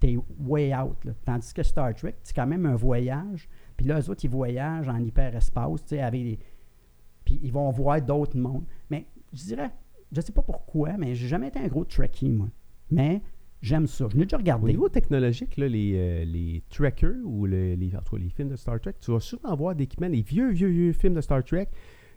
Tu es way out. Là. Tandis que Star Trek, c'est quand même un voyage. Puis là, eux autres, ils voyagent en hyperespace, tu sais, avec Puis ils vont voir d'autres mondes. Mais je dirais, je sais pas pourquoi, mais j'ai jamais été un gros Trekkie, moi. Mais j'aime ça. Je l'ai déjà regardé. Au niveau technologique, là, les, euh, les Trekkers ou les, les, les films de Star Trek, tu vas souvent voir des équipements, les vieux, vieux, vieux films de Star Trek,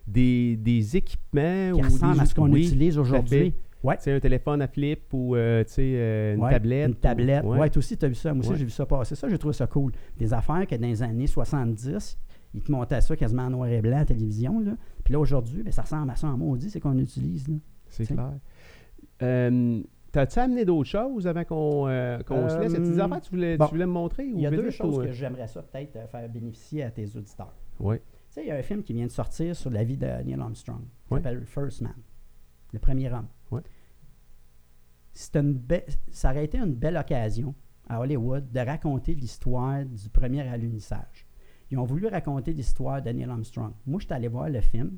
des, des équipements qui ressemblent à ce qu'on utilise aujourd'hui. Ouais. Tu sais, un téléphone à flip ou euh, tu sais, euh, une tablette. Une tablette. ouais. toi aussi, tu as vu ça. Moi aussi, j'ai vu ça passer. Ça, j'ai trouvé ça cool. Des affaires que dans les années 70, ils te montaient ça quasiment en noir et blanc à la télévision. Là. Puis là, aujourd'hui, ben, ça ressemble à ça en maudit, c'est qu'on utilise. C'est clair. Euh, T'as-tu amené d'autres choses avant qu'on euh, se laisse? Des affaires tu voulais, tu voulais me montrer? Il y a deux choses que j'aimerais ça peut-être faire bénéficier à tes auditeurs. Oui. Tu sais, il y a un film qui vient de sortir sur la vie de Neil Armstrong. Il s'appelle First Man, le premier homme. Oui. Une ça aurait été une belle occasion à Hollywood de raconter l'histoire du premier alunissage. Ils ont voulu raconter l'histoire de Neil Armstrong. Moi, je suis allé voir le film,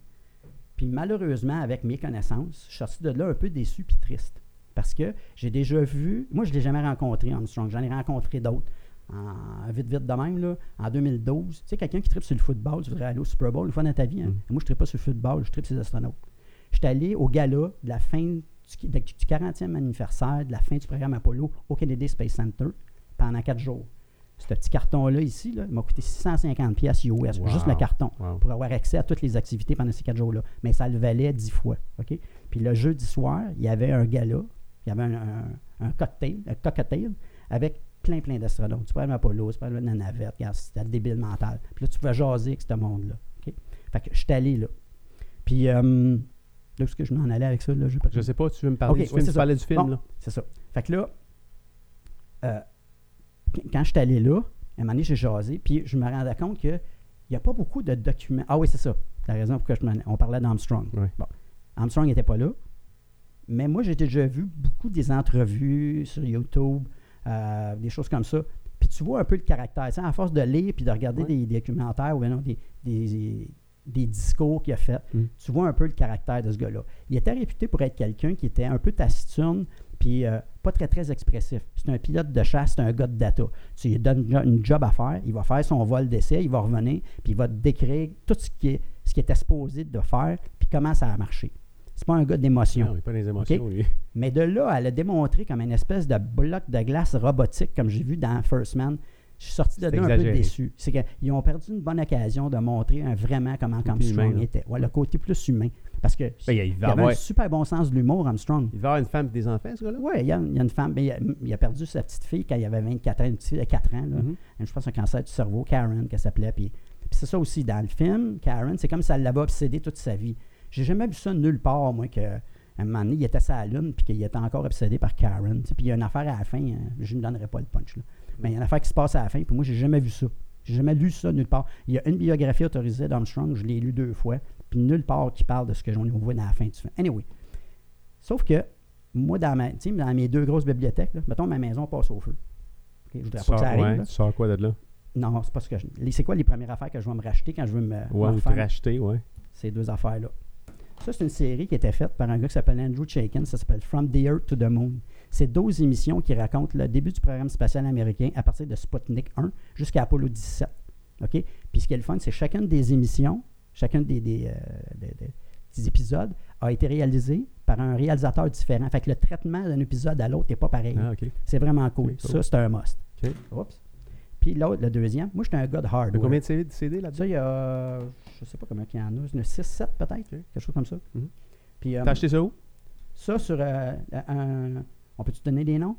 puis malheureusement, avec mes connaissances, je suis sorti de là un peu déçu puis triste. Parce que j'ai déjà vu, moi, je ne l'ai jamais rencontré, Armstrong. J'en ai rencontré d'autres vite, vite de même, là, en 2012. Tu sais, quelqu'un qui tripe sur le football, tu voudrais aller au Super Bowl une fois dans ta vie. Hein? Mm. Moi, je ne tripe pas sur le football, je tripe sur les astronautes. Je suis allé au gala de la fin du, 40e anniversaire de la fin du programme Apollo au Kennedy Space Center pendant quatre jours. Ce petit carton-là ici, là, il m'a coûté 650 pièces US, juste le carton, pour avoir accès à toutes les activités pendant ces quatre jours-là. Mais ça le valait dix fois. OK? Puis le jeudi soir, il y avait un gala, il y avait un, un cocktail, un cocktail avec plein, plein d'astronautes. Tu à Apollo, tu aller à la navette, c'était le débile mental. Puis là, tu pouvais jaser avec ce monde-là. Fait que je suis allé là. Puis, euh, là, est-ce que je m'en allais avec ça? Là, je, je sais pas, tu veux me parler du film? tu parlais du film, là. C'est ça. Fait que là, euh, quand je suis allé là, à un moment donné, j'ai jasé, puis je me rendais compte qu'il n'y a pas beaucoup de documents. Ah oui, c'est ça. La raison pourquoi je on parlait d'Armstrong. Bon. Armstrong n'était pas là, mais moi, j'ai déjà vu beaucoup des entrevues sur YouTube, euh, des choses comme ça. Puis tu vois un peu le caractère. à force de lire puis de regarder des, documentaires ou bien des, des, discours qu'il a fait, mm. tu vois un peu le caractère de ce gars-là. Il était réputé pour être quelqu'un qui était un peu taciturne puis euh, pas très, très expressif. C'est un pilote de chasse, c'est un gars de data. Tu lui donnes une job à faire, il va faire son vol d'essai, il va revenir, puis il va te décrire tout ce qui, est, ce qui était supposé de faire, puis comment ça a marché. C'est pas un gars d'émotion. Non, il pas des émotions, Mais de là, elle a démontré comme une espèce de bloc de glace robotique, comme j'ai vu dans First Man. Je suis sorti de là un peu déçu. C'est qu'ils ont perdu une bonne occasion de montrer vraiment comment Armstrong était. Ouais, le côté plus humain. Parce que ben, il, va avait un super bon sens de l'humour, Armstrong. Il va avoir une femme et des enfants, ce gars-là? Oui, il, y a une femme. Mais il, a, perdu sa petite fille quand il avait 24 ans, une petite fille de 4 ans. Là. Mm-hmm. Je pense un cancer du cerveau, Karen, qu'elle s'appelait. Puis, c'est ça aussi, dans le film, Karen, c'est comme ça l'avait obsédé toute sa vie. J'ai jamais vu ça nulle part, moi, que un moment donné, il était à la lune, puis qu'il était encore obsédé par Karen. Puis il y a une affaire à la fin, hein, je ne donnerai pas le punch, là. Mais il y a une affaire qui se passe à la fin, puis moi, j'ai jamais vu ça. J'ai jamais lu ça nulle part. Il y a une biographie autorisée d'Armstrong, je l'ai lu deux fois, puis nulle part qui parle de ce que j'en ai vu dans la fin du film. Anyway. Sauf que, moi, dans, ma, dans mes deux grosses bibliothèques, là, mettons, ma maison passe au feu. Je je voudrais pas que ça arrive. tu sors quoi de là? Non, c'est pas ce que je. C'est quoi les premières affaires que je vais me racheter quand je veux me. Ouais, te racheter, ouais. Ces deux affaires-là. Ça, c'est une série qui était faite par un gars qui s'appelle Andrew Chaikin. Ça s'appelle From the Earth to the Moon. C'est 12 émissions qui racontent le début du programme spatial américain à partir de Sputnik 1 jusqu'à Apollo 17. OK? Puis ce qui est le fun, c'est chacune des émissions, chacun des, des, euh, épisodes a été réalisé par un réalisateur différent. Fait que le traitement d'un épisode à l'autre n'est pas pareil. Ah, c'est vraiment cool. Ça, c'est un must. Oups. Puis l'autre, le deuxième, moi, j'étais un gars de hardware. combien de CD, là-dedans? Ça, il y a, je sais pas combien il y en a, il y en a 6, 7 peut-être, quelque chose comme ça. Mhm. Puis, euh, T'as acheté ça où? Ça, sur euh, un... On peut-tu donner des noms?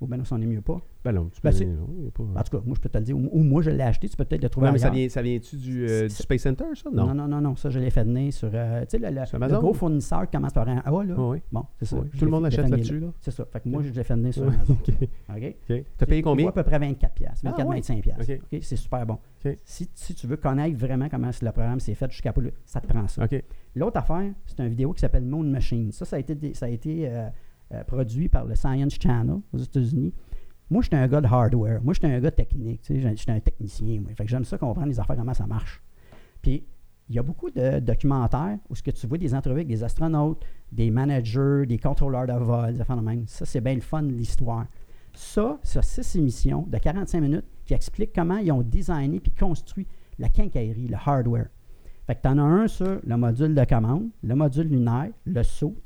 Ou bien non, ça n'en est mieux pas? Ben non, tu Ben, peux c'est- non, y a pas... En tout cas, moi, je peux te le dire. Ou, ou moi, je l'ai acheté. Tu peux peut-être le trouver Non, mais ça vient, ça vient-tu du, euh, du Space Center, ça? Non, Non. non, non, non. Ça, je l'ai fait venir sur. euh, tu sais, le, gros fournisseur qui commence par un A, là. Oui, oui. Bon, c'est ça. oui. Tout le monde achète là-dessus, là? C'est ça. Fait que moi, je l'ai fait venir sur Ouais, Amazon. OK. (laughs) OK? OK. T'as payé combien? à peu près 24 pièces, 24 Ah, ouais? 25 pièces. OK. OK, c'est super bon. OK. Si, si tu veux connaître vraiment comment le programme s'est fait jusqu'à ça te prend ça. OK. L'autre affaire, c'est une vidéo qui s'appelle Moon Machine. Ça, ça a été, ça a été euh, produit par le Science Channel aux États-Unis. Moi, j'étais un gars de hardware. Moi, j'étais un gars technique. J'étais un technicien. Moi. Fait que j'aime ça comprendre les affaires, comment ça marche. Puis, il y a beaucoup de documentaires où ce que tu vois des entrevues avec des astronautes, des managers, des contrôleurs de vol, des affaires. Ça, c'est bien le fun de l'histoire. Ça, c'est six émissions de 45 minutes qui expliquent comment ils ont designé puis construit la quincaillerie, le hardware. Fait que tu en as un sur le module de commande, le module lunaire, le saut,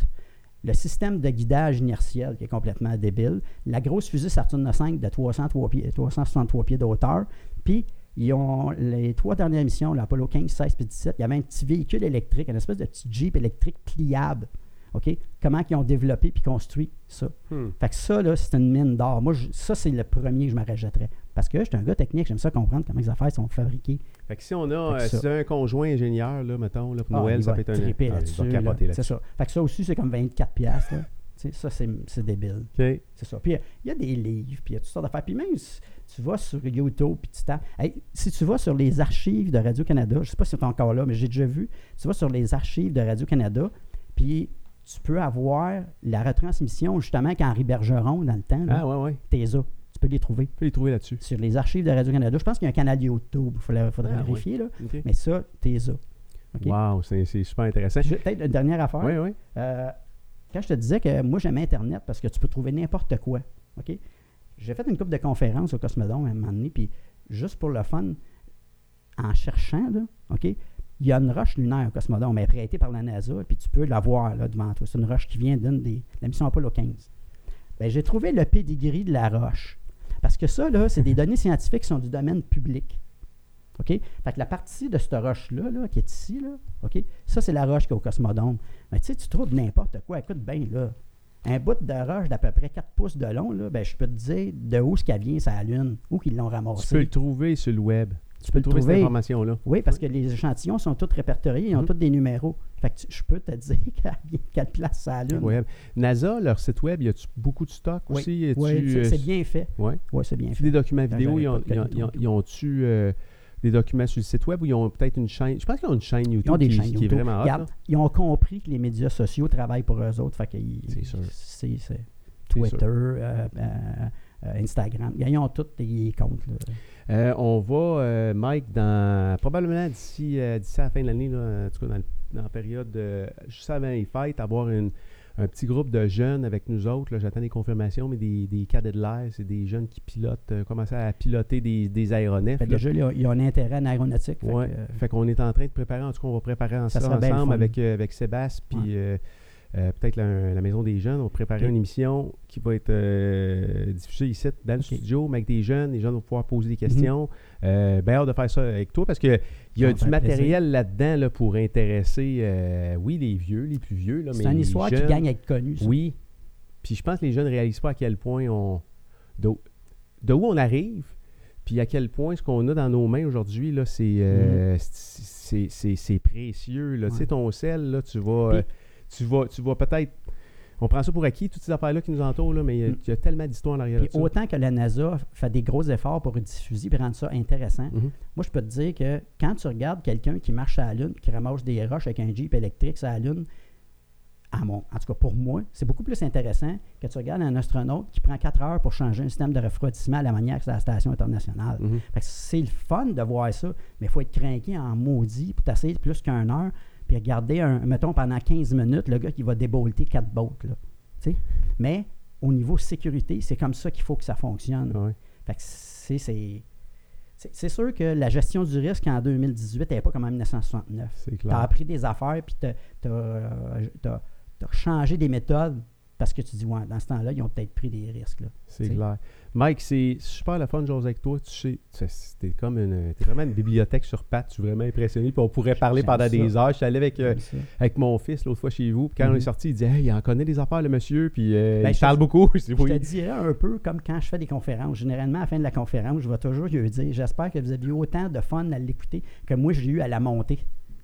le système de guidage inertiel qui est complètement débile, la grosse fusée Saturne V de 303 pieds, 363 pieds de hauteur, puis ils ont les trois dernières missions, l'Apollo 15, 16 et 17, il y avait un petit véhicule électrique, une espèce de petit Jeep électrique pliable. OK? Comment ils ont développé puis construit ça? Hmm. Fait que ça, là, c'est une mine d'or. Moi, je- ça, c'est le premier que je me rajouterais. Parce que j'étais un gars technique, j'aime ça comprendre comment les affaires sont fabriquées. Fait que si on a, euh, si tu un conjoint ingénieur, là, mettons, là, pour Ah, Noël, ça peut être un. Ah, il va là-dessus. capoter là. C'est ça. Fait que ça aussi, c'est comme 24 piastres. Tu ça, c'est débile. OK. C'est ça. Puis il y a des livres, puis il y a toutes sortes d'affaires. Puis même si tu vas sur YouTube, puis tu tapes. Hey, si tu vas sur les archives de Radio-Canada, je ne sais pas si c'est encore là, mais j'ai déjà vu. Tu vas sur les archives de Radio-Canada, puis tu peux avoir la retransmission, justement, qu'Henri Bergeron, dans le temps, là, Ah, ouais, ouais. Peux les trouver Tu peux les trouver là-dessus. sur les archives de Radio-Canada. Je pense qu'il y a un canal YouTube, il faudrait, faudrait Ah, vérifier, là. Mais ça, t'es. OK? Wow, c'est super intéressant. Peut-être une dernière affaire. Oui, oui. Euh, quand je te disais que moi, j'aime Internet parce que tu peux trouver n'importe quoi. OK? J'ai fait une couple de conférences au Cosmodome à un moment donné, puis juste pour le fun, en cherchant, là, OK? Il y a une roche lunaire au Cosmodome, elle est prêtée par la NASA, puis tu peux la voir là, devant toi. C'est une roche qui vient d'une des la mission Apollo 15. Ben, j'ai trouvé le pedigree de la roche. Parce que ça, là, c'est des données scientifiques qui sont du domaine public. OK? Fait que la partie de cette roche-là, là, qui est ici, là, OK? Ça, c'est la roche qui est au Cosmodome. Mais tu sais, tu trouves n'importe quoi. Écoute bien, là. Un bout de roche d'à peu près 4 pouces de long, là, ben, je peux te dire de où ce qu'elle vient, la Lune, où qu'ils l'ont Tu peux ramassé. le trouver sur le web. Tu peux le trouver cette trouver. information-là. Oui, parce que les échantillons sont tous répertoriés, ils ont Mhm. tous des numéros. Fait que tu- je peux te (laughs) dire qu'elle place ça Lune. Incroyable. NASA, leur site web, y a-tu beaucoup de stock Oui. aussi? Oui, c'est euh, bien fait. Ouais. Oui, c'est bien fait. des documents vidéo, ils ont, ils ont- ont- ont-tu euh, des documents sur le site web ou ils ont peut-être une chaîne? Je pense qu'ils ont une chaîne YouTube Ils ont des qui, chaînes qui est vraiment Regarde, ils ont compris que les médias sociaux travaillent pour eux autres. Fait que ils- C'est sûr. c'est- Twitter, euh, euh, euh, Instagram. Ils ont tous des comptes. là. Euh, on va, euh, Mike, dans probablement d'ici euh, d'ici à la fin de l'année, en tout cas dans, la période juste avant les fêtes, avoir une- un petit groupe de jeunes avec nous autres. J'attends des confirmations, mais des, des cadets de l'air, c'est des jeunes qui pilotent, euh, commencent à piloter des, des aéronefs. Fait déjà, ont, ils ont un intérêt en aéronautique. Fait Ouais. que, euh, Fait qu'on est en train de préparer, en tout cas, on va préparer en- Ça ensemble avec, euh, avec Sébastien, puis. Euh, peut-être la, la Maison des Jeunes. On va préparer Ok. une émission qui va être euh, diffusée ici, dans le studio, mais avec des jeunes. Les jeunes vont pouvoir poser des questions. Euh, ben hâte de faire ça avec toi parce qu'il y a du matériel là-dedans là, pour intéresser, oui, les vieux, les plus vieux. là, mais c'est une les histoire qui gagne à être connue. ça. Oui. Puis je pense que les jeunes ne réalisent pas à quel point on. de, de où on arrive, puis à quel point ce qu'on a dans nos mains aujourd'hui, là, c'est, euh, c'est, c'est- c'est précieux. Là. Tu sais, Mm-hmm. Ton sel, là, tu vas, Puis- tu vas, tu vas peut-être. On prend ça pour acquis, toutes ces affaires-là qui nous entourent, là, mais il y a- Mm. il y, a tellement d'histoires en arrière de Puis ça. autant que la NASA fait des gros efforts pour diffuser et rendre ça intéressant, Mhm. moi, je peux te dire que quand tu regardes quelqu'un qui marche à la Lune, qui ramasse des roches avec un Jeep électrique sur la Lune, à mon, en tout cas pour moi, c'est beaucoup plus intéressant que tu regardes un astronaute qui prend 4 heures pour changer un système de refroidissement à la manière que c'est à la station internationale. Fait que c'est le fun de voir ça, mais il faut être craqué en maudit pour t'asseoir plus qu'une heure, puis regarder, un, mettons, pendant 15 minutes, le gars qui va débolter quatre bottes. Là, mais au niveau sécurité, c'est comme ça qu'il faut que ça fonctionne. Ouais. Fait que c'est, c'est, sûr que la gestion du risque en 2018 n'est pas comme en 1969. C'est Tu as appris des affaires, puis tu as, changé des méthodes parce que tu dis, ouais, dans ce temps-là, ils ont peut-être pris des risques. C'est clair. Mike, c'est super le fun de jouer avec toi. Tu sais, c'était comme une, es vraiment une bibliothèque sur pattes. Je suis vraiment impressionné. Puis on pourrait parler pendant des heures. Je suis allé avec, euh, avec mon fils l'autre fois chez vous. Puis quand on est mm-hmm. sorti, il dit Hey, il en connaît des affaires, le monsieur. Puis euh, ben, il parle beaucoup. (laughs) je te dirais un peu comme quand je fais des conférences. Généralement, à la fin de la conférence, je vais toujours lui dire J'espère que vous avez eu autant de fun à l'écouter que moi, j'ai eu à la monter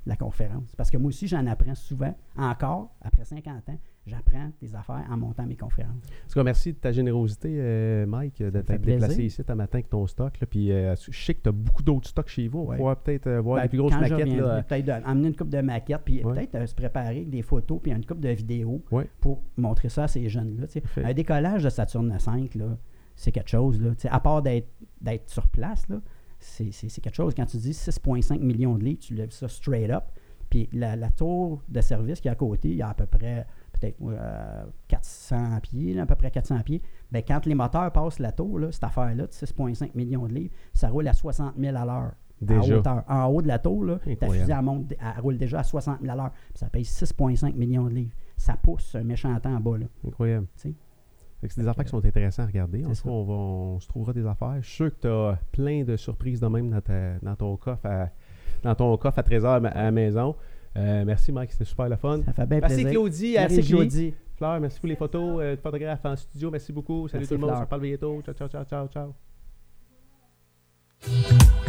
la conférence. Parce que moi aussi, j'en apprends souvent, encore, après 50 ans, j'apprends des affaires en montant mes conférences. En tout cas, merci de ta générosité, euh, Mike, de t'être déplacé ici ce matin avec ton stock. puis euh, je sais que tu as beaucoup d'autres stocks chez vous. On va peut-être euh, voir ben, les plus grosses maquettes. Peut-être amener une coupe de maquettes, puis peut-être se préparer des photos, puis une coupe de vidéos pour montrer ça à ces jeunes-là. Un décollage de Saturne 5, c'est quelque chose. Là, à part d'être sur place, là, c'est quelque chose. Quand tu dis 6,5 millions de litres, tu lèves ça straight up. Puis la, la tour de service qui est à côté, il y a à peu près peut-être 400 euh, pieds, à peu près 400 pieds. Bien, quand les moteurs passent la tour, cette affaire-là de 6,5 millions de livres, ça roule à 60 000 à l'heure. En, en haut de la tour, là, ta fusée elle, roule déjà à 60 000 à l'heure. Ça paye 6,5 millions de livres. Ça pousse un méchant temps en bas. Là. Incroyable. C'est des affaires qui sont intéressantes à regarder. En on, va, on, se trouvera des affaires. Je suis sûr que tu as plein de surprises de même dans, dans ton coffre à, dans ton coffre à trésor à la maison. Euh, merci, Mike, c'était super le fun. Ça fait bien merci, plaisir. Claudie. Merci, Claudie. Fleur, merci pour les photos. Euh, photographe en studio, merci beaucoup. Salut tout le monde. On se parle bientôt. Ciao, ciao, ciao, ciao, ciao.